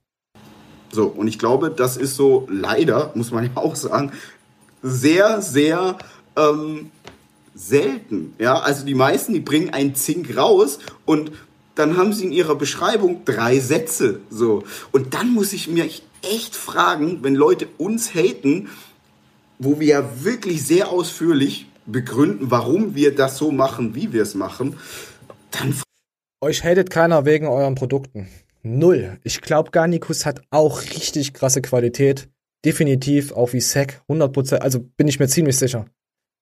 So, und ich glaube, das ist so leider, muss man ja auch sagen, sehr, sehr ähm, selten. Ja, also die meisten, die bringen ein Zink raus und dann haben sie in ihrer Beschreibung drei Sätze. So. Und dann muss ich mir echt fragen, wenn Leute uns haten, wo wir ja wirklich sehr ausführlich begründen, warum wir das so machen, wie wir es machen, dann Euch hatet keiner wegen euren Produkten. Null. Ich glaube, Garnicus hat auch richtig krasse Qualität. Definitiv, auch wie Sec. 100%, also bin ich mir ziemlich sicher.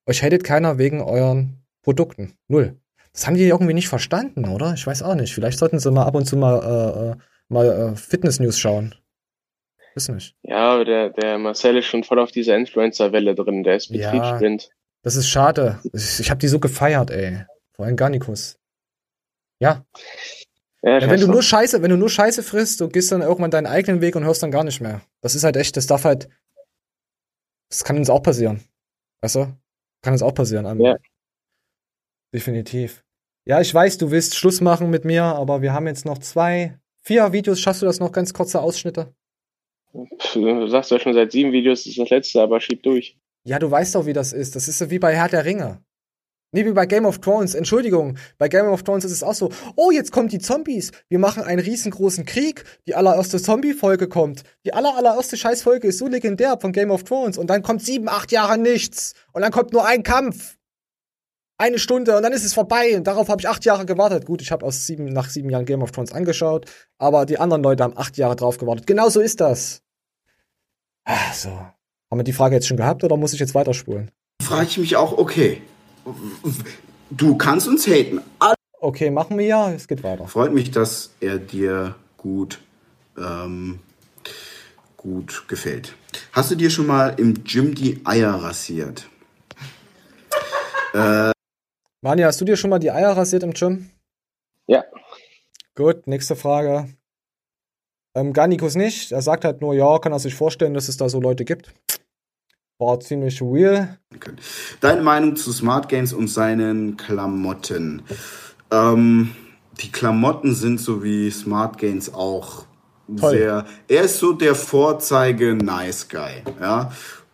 Euch hatet keiner wegen euren Produkten. Null. Das haben die irgendwie nicht verstanden, oder? Ich weiß auch nicht. Vielleicht sollten sie mal ab und zu mal, äh, äh, mal äh, Fitness-News schauen. Weiß nicht. Ja, aber der, der Marcel ist schon voll auf dieser Influencer-Welle drin. Der ist Ja. betriebsblind. Das ist schade. Ich, ich habe die so gefeiert, ey. Vor allem Garnicus. Ja. Ja, Ja, wenn du nur Scheiße, wenn du nur Scheiße frisst, du gehst dann irgendwann deinen eigenen Weg und hörst dann gar nicht mehr. Das ist halt echt, das darf halt, das kann uns auch passieren. Weißt du? Kann uns auch passieren. Am- Ja. Definitiv. Ja, ich weiß, du willst Schluss machen mit mir, aber wir haben jetzt noch zwei, vier Videos. Schaffst du das noch ganz kurze Ausschnitte? Pff, Du sagst ja schon seit sieben Videos, das ist das letzte, aber schieb durch. Ja, du weißt doch, wie das ist. Das ist so wie bei Herr der Ringe. Nee, wie bei Game of Thrones. Entschuldigung, bei Game of Thrones ist es auch so, oh, jetzt kommen die Zombies. Wir machen einen riesengroßen Krieg. Die allererste Zombie-Folge kommt. Die aller, allererste Scheißfolge ist so legendär von Game of Thrones. Und dann kommt sieben, acht Jahre nichts. Und dann kommt nur ein Kampf. Eine Stunde und dann ist es vorbei. Und darauf habe ich acht Jahre gewartet. Gut, ich habe sieben, nach sieben Jahren Game of Thrones angeschaut. Aber die anderen Leute haben acht Jahre drauf gewartet. Genau so ist das. Ah, so. Haben wir die Frage jetzt schon gehabt oder muss ich jetzt weiterspulen? Frage ich mich auch, okay, du kannst uns haten. All- Okay, machen wir ja. Es geht weiter. Freut mich, dass er dir gut, ähm, gut gefällt. Hast du dir schon mal im Gym die Eier rasiert? Äh, Manja, hast du dir schon mal die Eier rasiert im Gym? Ja. Gut, nächste Frage. Ähm, Garnikus nicht. Er sagt halt nur, ja, kann er sich vorstellen, dass es da so Leute gibt. War ziemlich real. Deine Meinung zu Smart Games und seinen Klamotten? Ähm, die Klamotten sind so wie Smart Games auch Toll. sehr. Er ist so der Vorzeige Nice Guy, ja.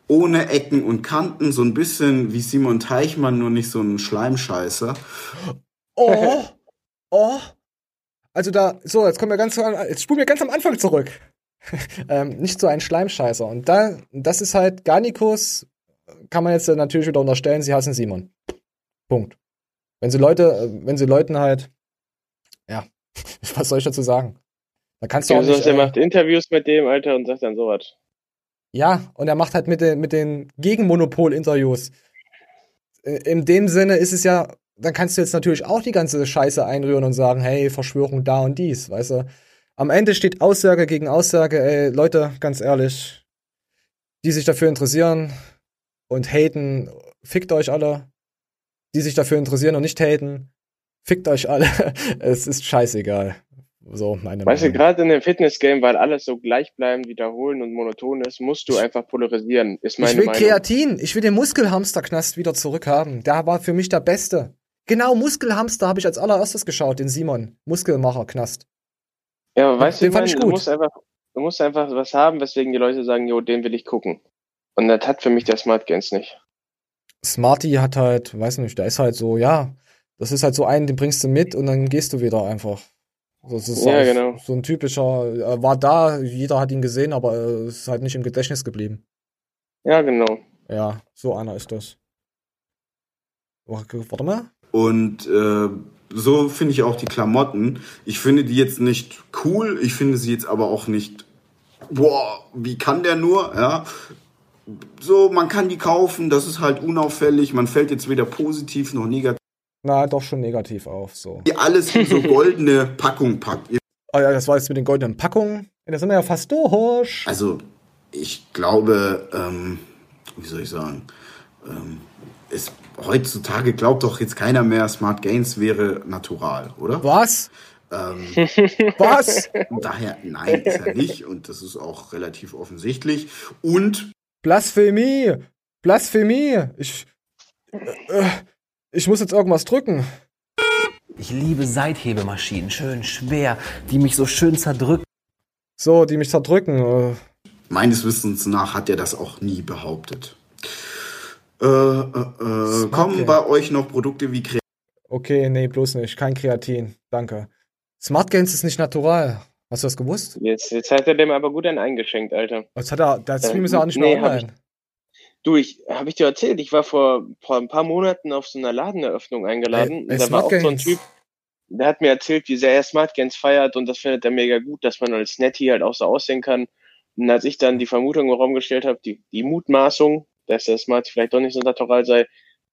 Ohne Ecken und Kanten, so ein bisschen wie Simon Teichmann, nur nicht so ein Schleimscheißer. Oh, oh. Also da, so, jetzt kommen wir ganz, jetzt spulen wir ganz am Anfang zurück. [laughs] ähm, nicht so ein Schleimscheißer. Und da, das ist halt Garnikus, kann man jetzt natürlich wieder unterstellen, sie hassen Simon. Punkt. Wenn sie Leute, äh, wenn sie Leuten halt, ja, [laughs] was soll ich dazu sagen? Da kannst du Ja, auch sonst nicht, er äh, macht Interviews mit dem, Alter, und sagt dann sowas. Ja, und er macht halt mit den, mit den Gegenmonopol-Interviews. Äh, In dem Sinne ist es ja, dann kannst du jetzt natürlich auch die ganze Scheiße einrühren und sagen, hey, Verschwörung da und dies, weißt du. Am Ende steht Aussage gegen Aussage, ey, Leute, ganz ehrlich, die sich dafür interessieren und haten, fickt euch alle. Die sich dafür interessieren und nicht haten, fickt euch alle. [laughs] es ist scheißegal. So, meine Weißt du, Meinung. gerade in dem Fitness-Game, weil alles so gleichbleibend, wiederholen und monoton ist, musst du einfach polarisieren, ist meine Ich will Meinung. Kreatin. Ich will den Muskelhamsterknast wieder zurückhaben. Der war für mich der Beste. Genau, Muskelhamster habe ich als allererstes geschaut, den Simon. Muskelmacherknast. Ja, aber weißt Den du, fand ich ich meine, du gut. musst einfach, du musst einfach was haben, weswegen die Leute sagen, jo, den will ich gucken. Und das hat für mich der Smart Games nicht. Smarty hat halt, weiß nicht, der ist halt so, ja, das ist halt so einen, den bringst du mit und dann gehst du wieder einfach. Das ist Ja, genau. so ein typischer, er war da, jeder hat ihn gesehen, aber er ist halt nicht im Gedächtnis geblieben. Ja, genau. Ja, so einer ist das. Warte mal. Und äh, so finde ich auch die Klamotten. Ich finde die jetzt nicht cool, ich finde sie jetzt aber auch nicht, boah, wie kann der nur, ja. So, man kann die kaufen, das ist halt unauffällig, man fällt jetzt weder positiv noch negativ. Na, doch schon negativ auf, so. Die alles in so goldene Packung packt. Oh ja, das war jetzt mit den goldenen Packungen. Da sind wir ja fast durch. Also, ich glaube, ähm, wie soll ich sagen, ähm, es, heutzutage glaubt doch jetzt keiner mehr, Smart Gains wäre natural, oder? Was? Ähm, [laughs] Was? Daher, nein, ist er nicht. Und das ist auch relativ offensichtlich. Und Blasphemie! Blasphemie! Ich. Äh, ich muss jetzt irgendwas drücken. Ich liebe Seithebemaschinen, schön schwer, die mich so schön zerdrücken. So, die mich zerdrücken. Äh, meines Wissens nach hat er das auch nie behauptet. Äh, äh, äh, kommen bei euch noch Produkte wie Kre Okay, nee, bloß nicht. Kein Kreatin. Danke. Smart Gains ist nicht natural. Hast du das gewusst? Jetzt, jetzt hat er dem aber gut einen eingeschenkt, Alter. Jetzt hat er, der Stream ist ja auch nicht nee, mehr hab online. Du, ich habe ich dir erzählt, ich war vor, vor ein paar Monaten auf so einer Ladeneröffnung eingeladen. Ey, ey, und da war Smart auch so ein. Typ, der hat mir erzählt, wie sehr er Smart Gains feiert und das findet er mega gut, dass man als Netty halt auch so aussehen kann. Und als ich dann die Vermutung im Raum gestellt habe, die, die Mutmaßung, dass der Smart vielleicht doch nicht so natural sei,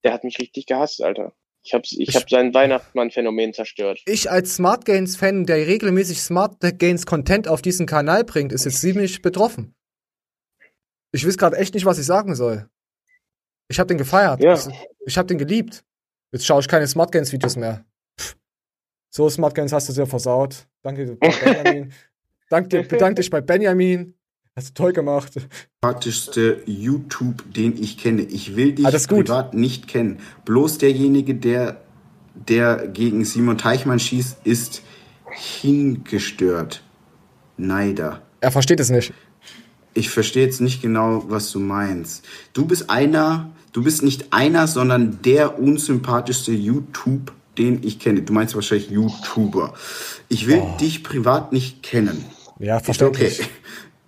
der hat mich richtig gehasst, Alter. Ich habe ich hab sein Weihnachtsmann-Phänomen zerstört. Ich als Smart Gains Fan, der regelmäßig Smart Gains Content auf diesen Kanal bringt, ist jetzt ziemlich betroffen. Ich weiß gerade echt nicht, was ich sagen soll. Ich habe den gefeiert. Ja. Ich, ich habe den geliebt. Jetzt schaue ich keine Smart Gains Videos mehr. Pff. So Smart Gains hast du sehr versaut. Danke Benjamin. [laughs] Dank dir, bedank dich bei Benjamin. Hast du toll gemacht. sympathischste YouTube, den ich kenne. Ich will dich gut. privat nicht kennen. Bloß derjenige, der, der gegen Simon Teichmann schießt, ist hingestört. Neider. Er versteht es nicht. Ich verstehe jetzt nicht genau, was du meinst. Du bist einer, du bist nicht einer, sondern der unsympathischste YouTube, den ich kenne. Du meinst wahrscheinlich YouTuber. Ich will dich privat nicht kennen. Ja, verständlich. Okay.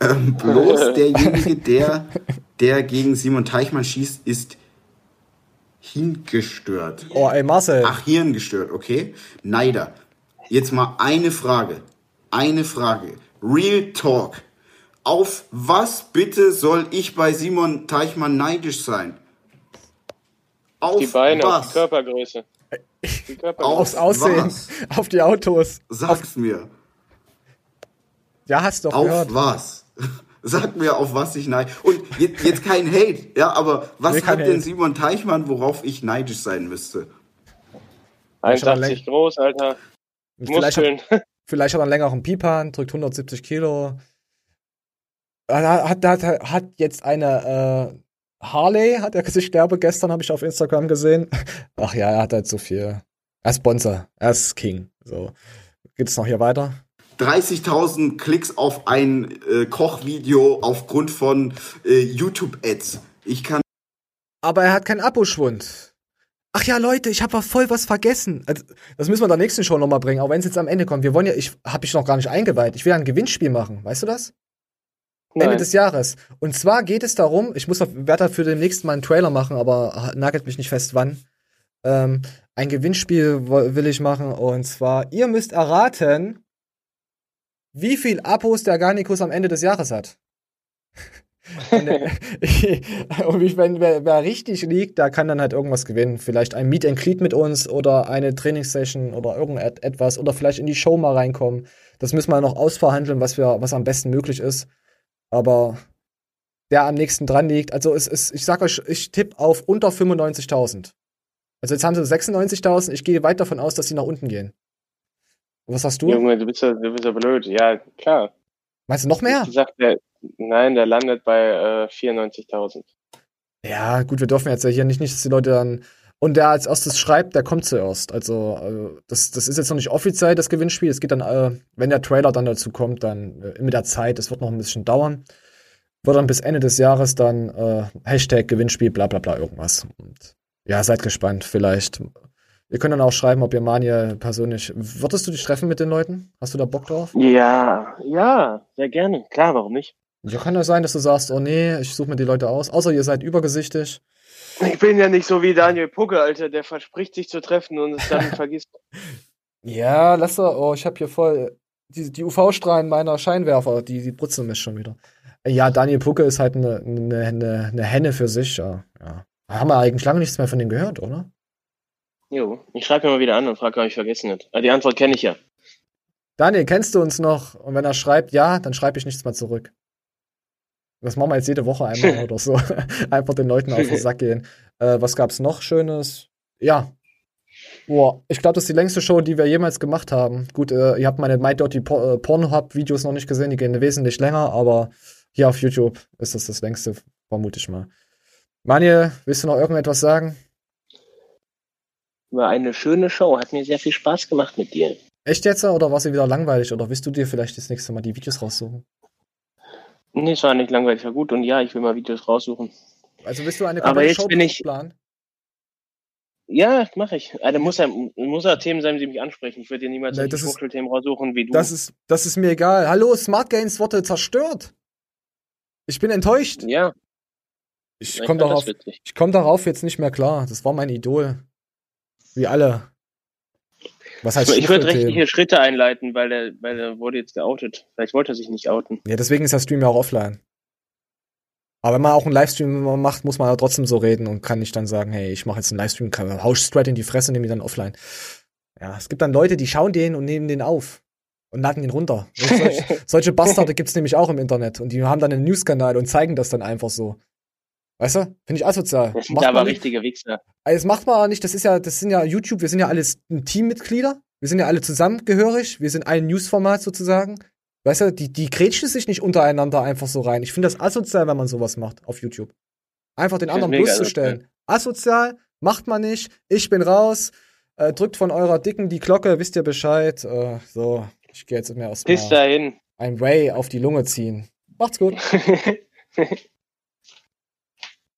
Ähm, bloß [laughs] derjenige, der, der gegen Simon Teichmann schießt, ist hingestört. Oh, ey, Marcel. Ach, hirngestört, okay? Neider. Jetzt mal eine Frage. Eine Frage. Real Talk. Auf was bitte soll ich bei Simon Teichmann neidisch sein? Auf Die Beine, auf was? die Körpergröße. Die Körpergröße. Aufs Aussehen, was? auf die Autos. Sag's mir. Ja, hast du doch Auf gehört. was? [laughs] Sag mir, auf was ich neidisch. Und jetzt, jetzt kein Hate, ja, aber was Nee, hat denn Hate. Simon Teichmann, worauf ich neidisch sein müsste? 1,80 groß, Alter. Vielleicht Muskeln. hat, [laughs] vielleicht hat er einen längeren Pipan, drückt 170 Kilo. Er Hat, hat, hat, hat jetzt eine äh, Harley, hat er sich sterbe gestern, habe ich auf Instagram gesehen. Ach ja, er hat halt so viel. Er ist Sponsor, er ist King. So. Geht es noch hier weiter? 30.000 Klicks auf ein äh, Kochvideo aufgrund von äh, YouTube-Ads. Ich kann Aber er hat keinen Aboschwund. Ach ja, Leute, ich habe voll was vergessen. Also, das müssen wir in der nächsten Show nochmal bringen, auch wenn es jetzt am Ende kommt. Wir wollen ja, ich habe ich noch gar nicht eingeweiht. Ich will ja ein Gewinnspiel machen, weißt du das? Ende Nein. des Jahres. Und zwar geht es darum, ich muss werde dafür demnächst mal einen Trailer machen, aber nagelt mich nicht fest wann. Ähm, ein Gewinnspiel will ich machen und zwar, ihr müsst erraten, wie viel Abos der Garnikus am Ende des Jahres hat. [laughs] [laughs] Und, wenn wer, wer richtig liegt, der kann dann halt irgendwas gewinnen. Vielleicht ein Meet and Greet mit uns oder eine Trainingssession oder irgendetwas oder vielleicht in die Show mal reinkommen. Das müssen wir noch ausverhandeln, was wir, was am besten möglich ist. Aber der am nächsten dran liegt, also es ist, ich sag euch, ich tippe auf unter 95.000. Also jetzt haben sie 96.000, ich gehe weit davon aus, dass sie nach unten gehen. Was hast du? Junge, du bist ja, du bist ja blöd. Ja, klar. Meinst du noch mehr? Ich sag, der, nein, der landet bei äh, 94.000. Ja, gut, wir dürfen jetzt ja hier nicht, nicht, dass die Leute dann. Und der als erstes schreibt, der kommt zuerst. Also, äh, das, das ist jetzt noch nicht offiziell das Gewinnspiel. Es geht dann, äh, wenn der Trailer dann dazu kommt, dann äh, mit der Zeit, es wird noch ein bisschen dauern. Wird dann bis Ende des Jahres dann äh, Hashtag Gewinnspiel, bla bla bla, irgendwas. Und ja, seid gespannt, vielleicht. Ihr könnt dann auch schreiben, ob ihr Manje persönlich. Würdest du dich treffen mit den Leuten? Hast du da Bock drauf? Ja, ja, sehr gerne. Klar, warum nicht? Ja, kann ja sein, dass du sagst, oh nee, ich suche mir die Leute aus. Außer ihr seid übergesichtig. Ich bin ja nicht so wie Daniel Pucke, Alter, der verspricht sich zu treffen und es dann [laughs] vergisst. Ja, lass doch. Oh, ich habe hier voll die, die UV-Strahlen meiner Scheinwerfer, die, die brutzeln mich schon wieder. Ja, Daniel Pucke ist halt eine, eine, eine, eine Henne für sich, ja. ja. Haben wir eigentlich lange nichts mehr von dem gehört, oder? Jo, ich schreibe ihn mal wieder an und frage, ob ich vergessen hat. Ah, Die Antwort kenne ich ja. Daniel, kennst du uns noch? Und wenn er schreibt ja, dann schreibe ich nichts mehr zurück. Das machen wir jetzt jede Woche einmal [laughs] oder so. [laughs] Einfach den Leuten auf den Sack gehen. Äh, was gab's noch Schönes? Ja. Boah, ich glaube, das ist die längste Show, die wir jemals gemacht haben. Gut, äh, ihr habt meine My Dirty äh, Pornhub-Videos noch nicht gesehen, die gehen wesentlich länger, aber hier auf YouTube ist das das längste, vermute ich mal. Manuel, willst du noch irgendetwas sagen? War eine schöne Show, hat mir sehr viel Spaß gemacht mit dir. Echt jetzt oder war sie wieder langweilig oder willst du dir vielleicht das nächste Mal die Videos raussuchen? Nee, es war nicht langweilig, war gut und ja, ich will mal Videos raussuchen. Also willst du eine Aber jetzt Show bin ich- planen? Ja, mache ich. Also muss ja, muss ja Themen sein, die mich ansprechen. Ich würde dir niemals Nee, Schmuckschelthemen raussuchen wie du. Das ist, das ist mir egal. Hallo, Smart Games wurde zerstört. Ich bin enttäuscht. Ja. Ich Ich komme darauf, ich komm darauf jetzt nicht mehr klar. Das war mein Idol. Wie alle. Was heißt ich würde rechtliche Schritte einleiten, weil der, weil der wurde jetzt geoutet. Vielleicht wollte er sich nicht outen. Ja, deswegen ist der Stream ja auch offline. Aber wenn man auch einen Livestream macht, muss man ja trotzdem so reden und kann nicht dann sagen, hey, ich mache jetzt einen Livestream, kann- hau straight in die Fresse und nehme ihn dann offline. Ja, es gibt dann Leute, die schauen den und nehmen den auf und laden ihn runter. [laughs] Solche, solche Bastarde gibt's nämlich auch im Internet und die haben dann einen News-Kanal und zeigen das dann einfach so. Weißt du? Finde ich asozial. Das sind Macht aber richtige Wichser. Also das macht man nicht, das ist ja, das sind ja YouTube, wir sind ja alles Teammitglieder, wir sind ja alle zusammengehörig, wir sind ein Newsformat sozusagen. Weißt du, die, die grätschen sich nicht untereinander einfach so rein. Ich finde das asozial, wenn man sowas macht auf YouTube. Einfach den anderen find's mega bloßzustellen. Asozial, macht man nicht, ich bin raus, äh, drückt von eurer Dicken die Glocke, wisst ihr Bescheid. Äh, so, ich gehe jetzt mir Bis erstmal dahin. ein Way auf die Lunge ziehen. Macht's gut. [laughs]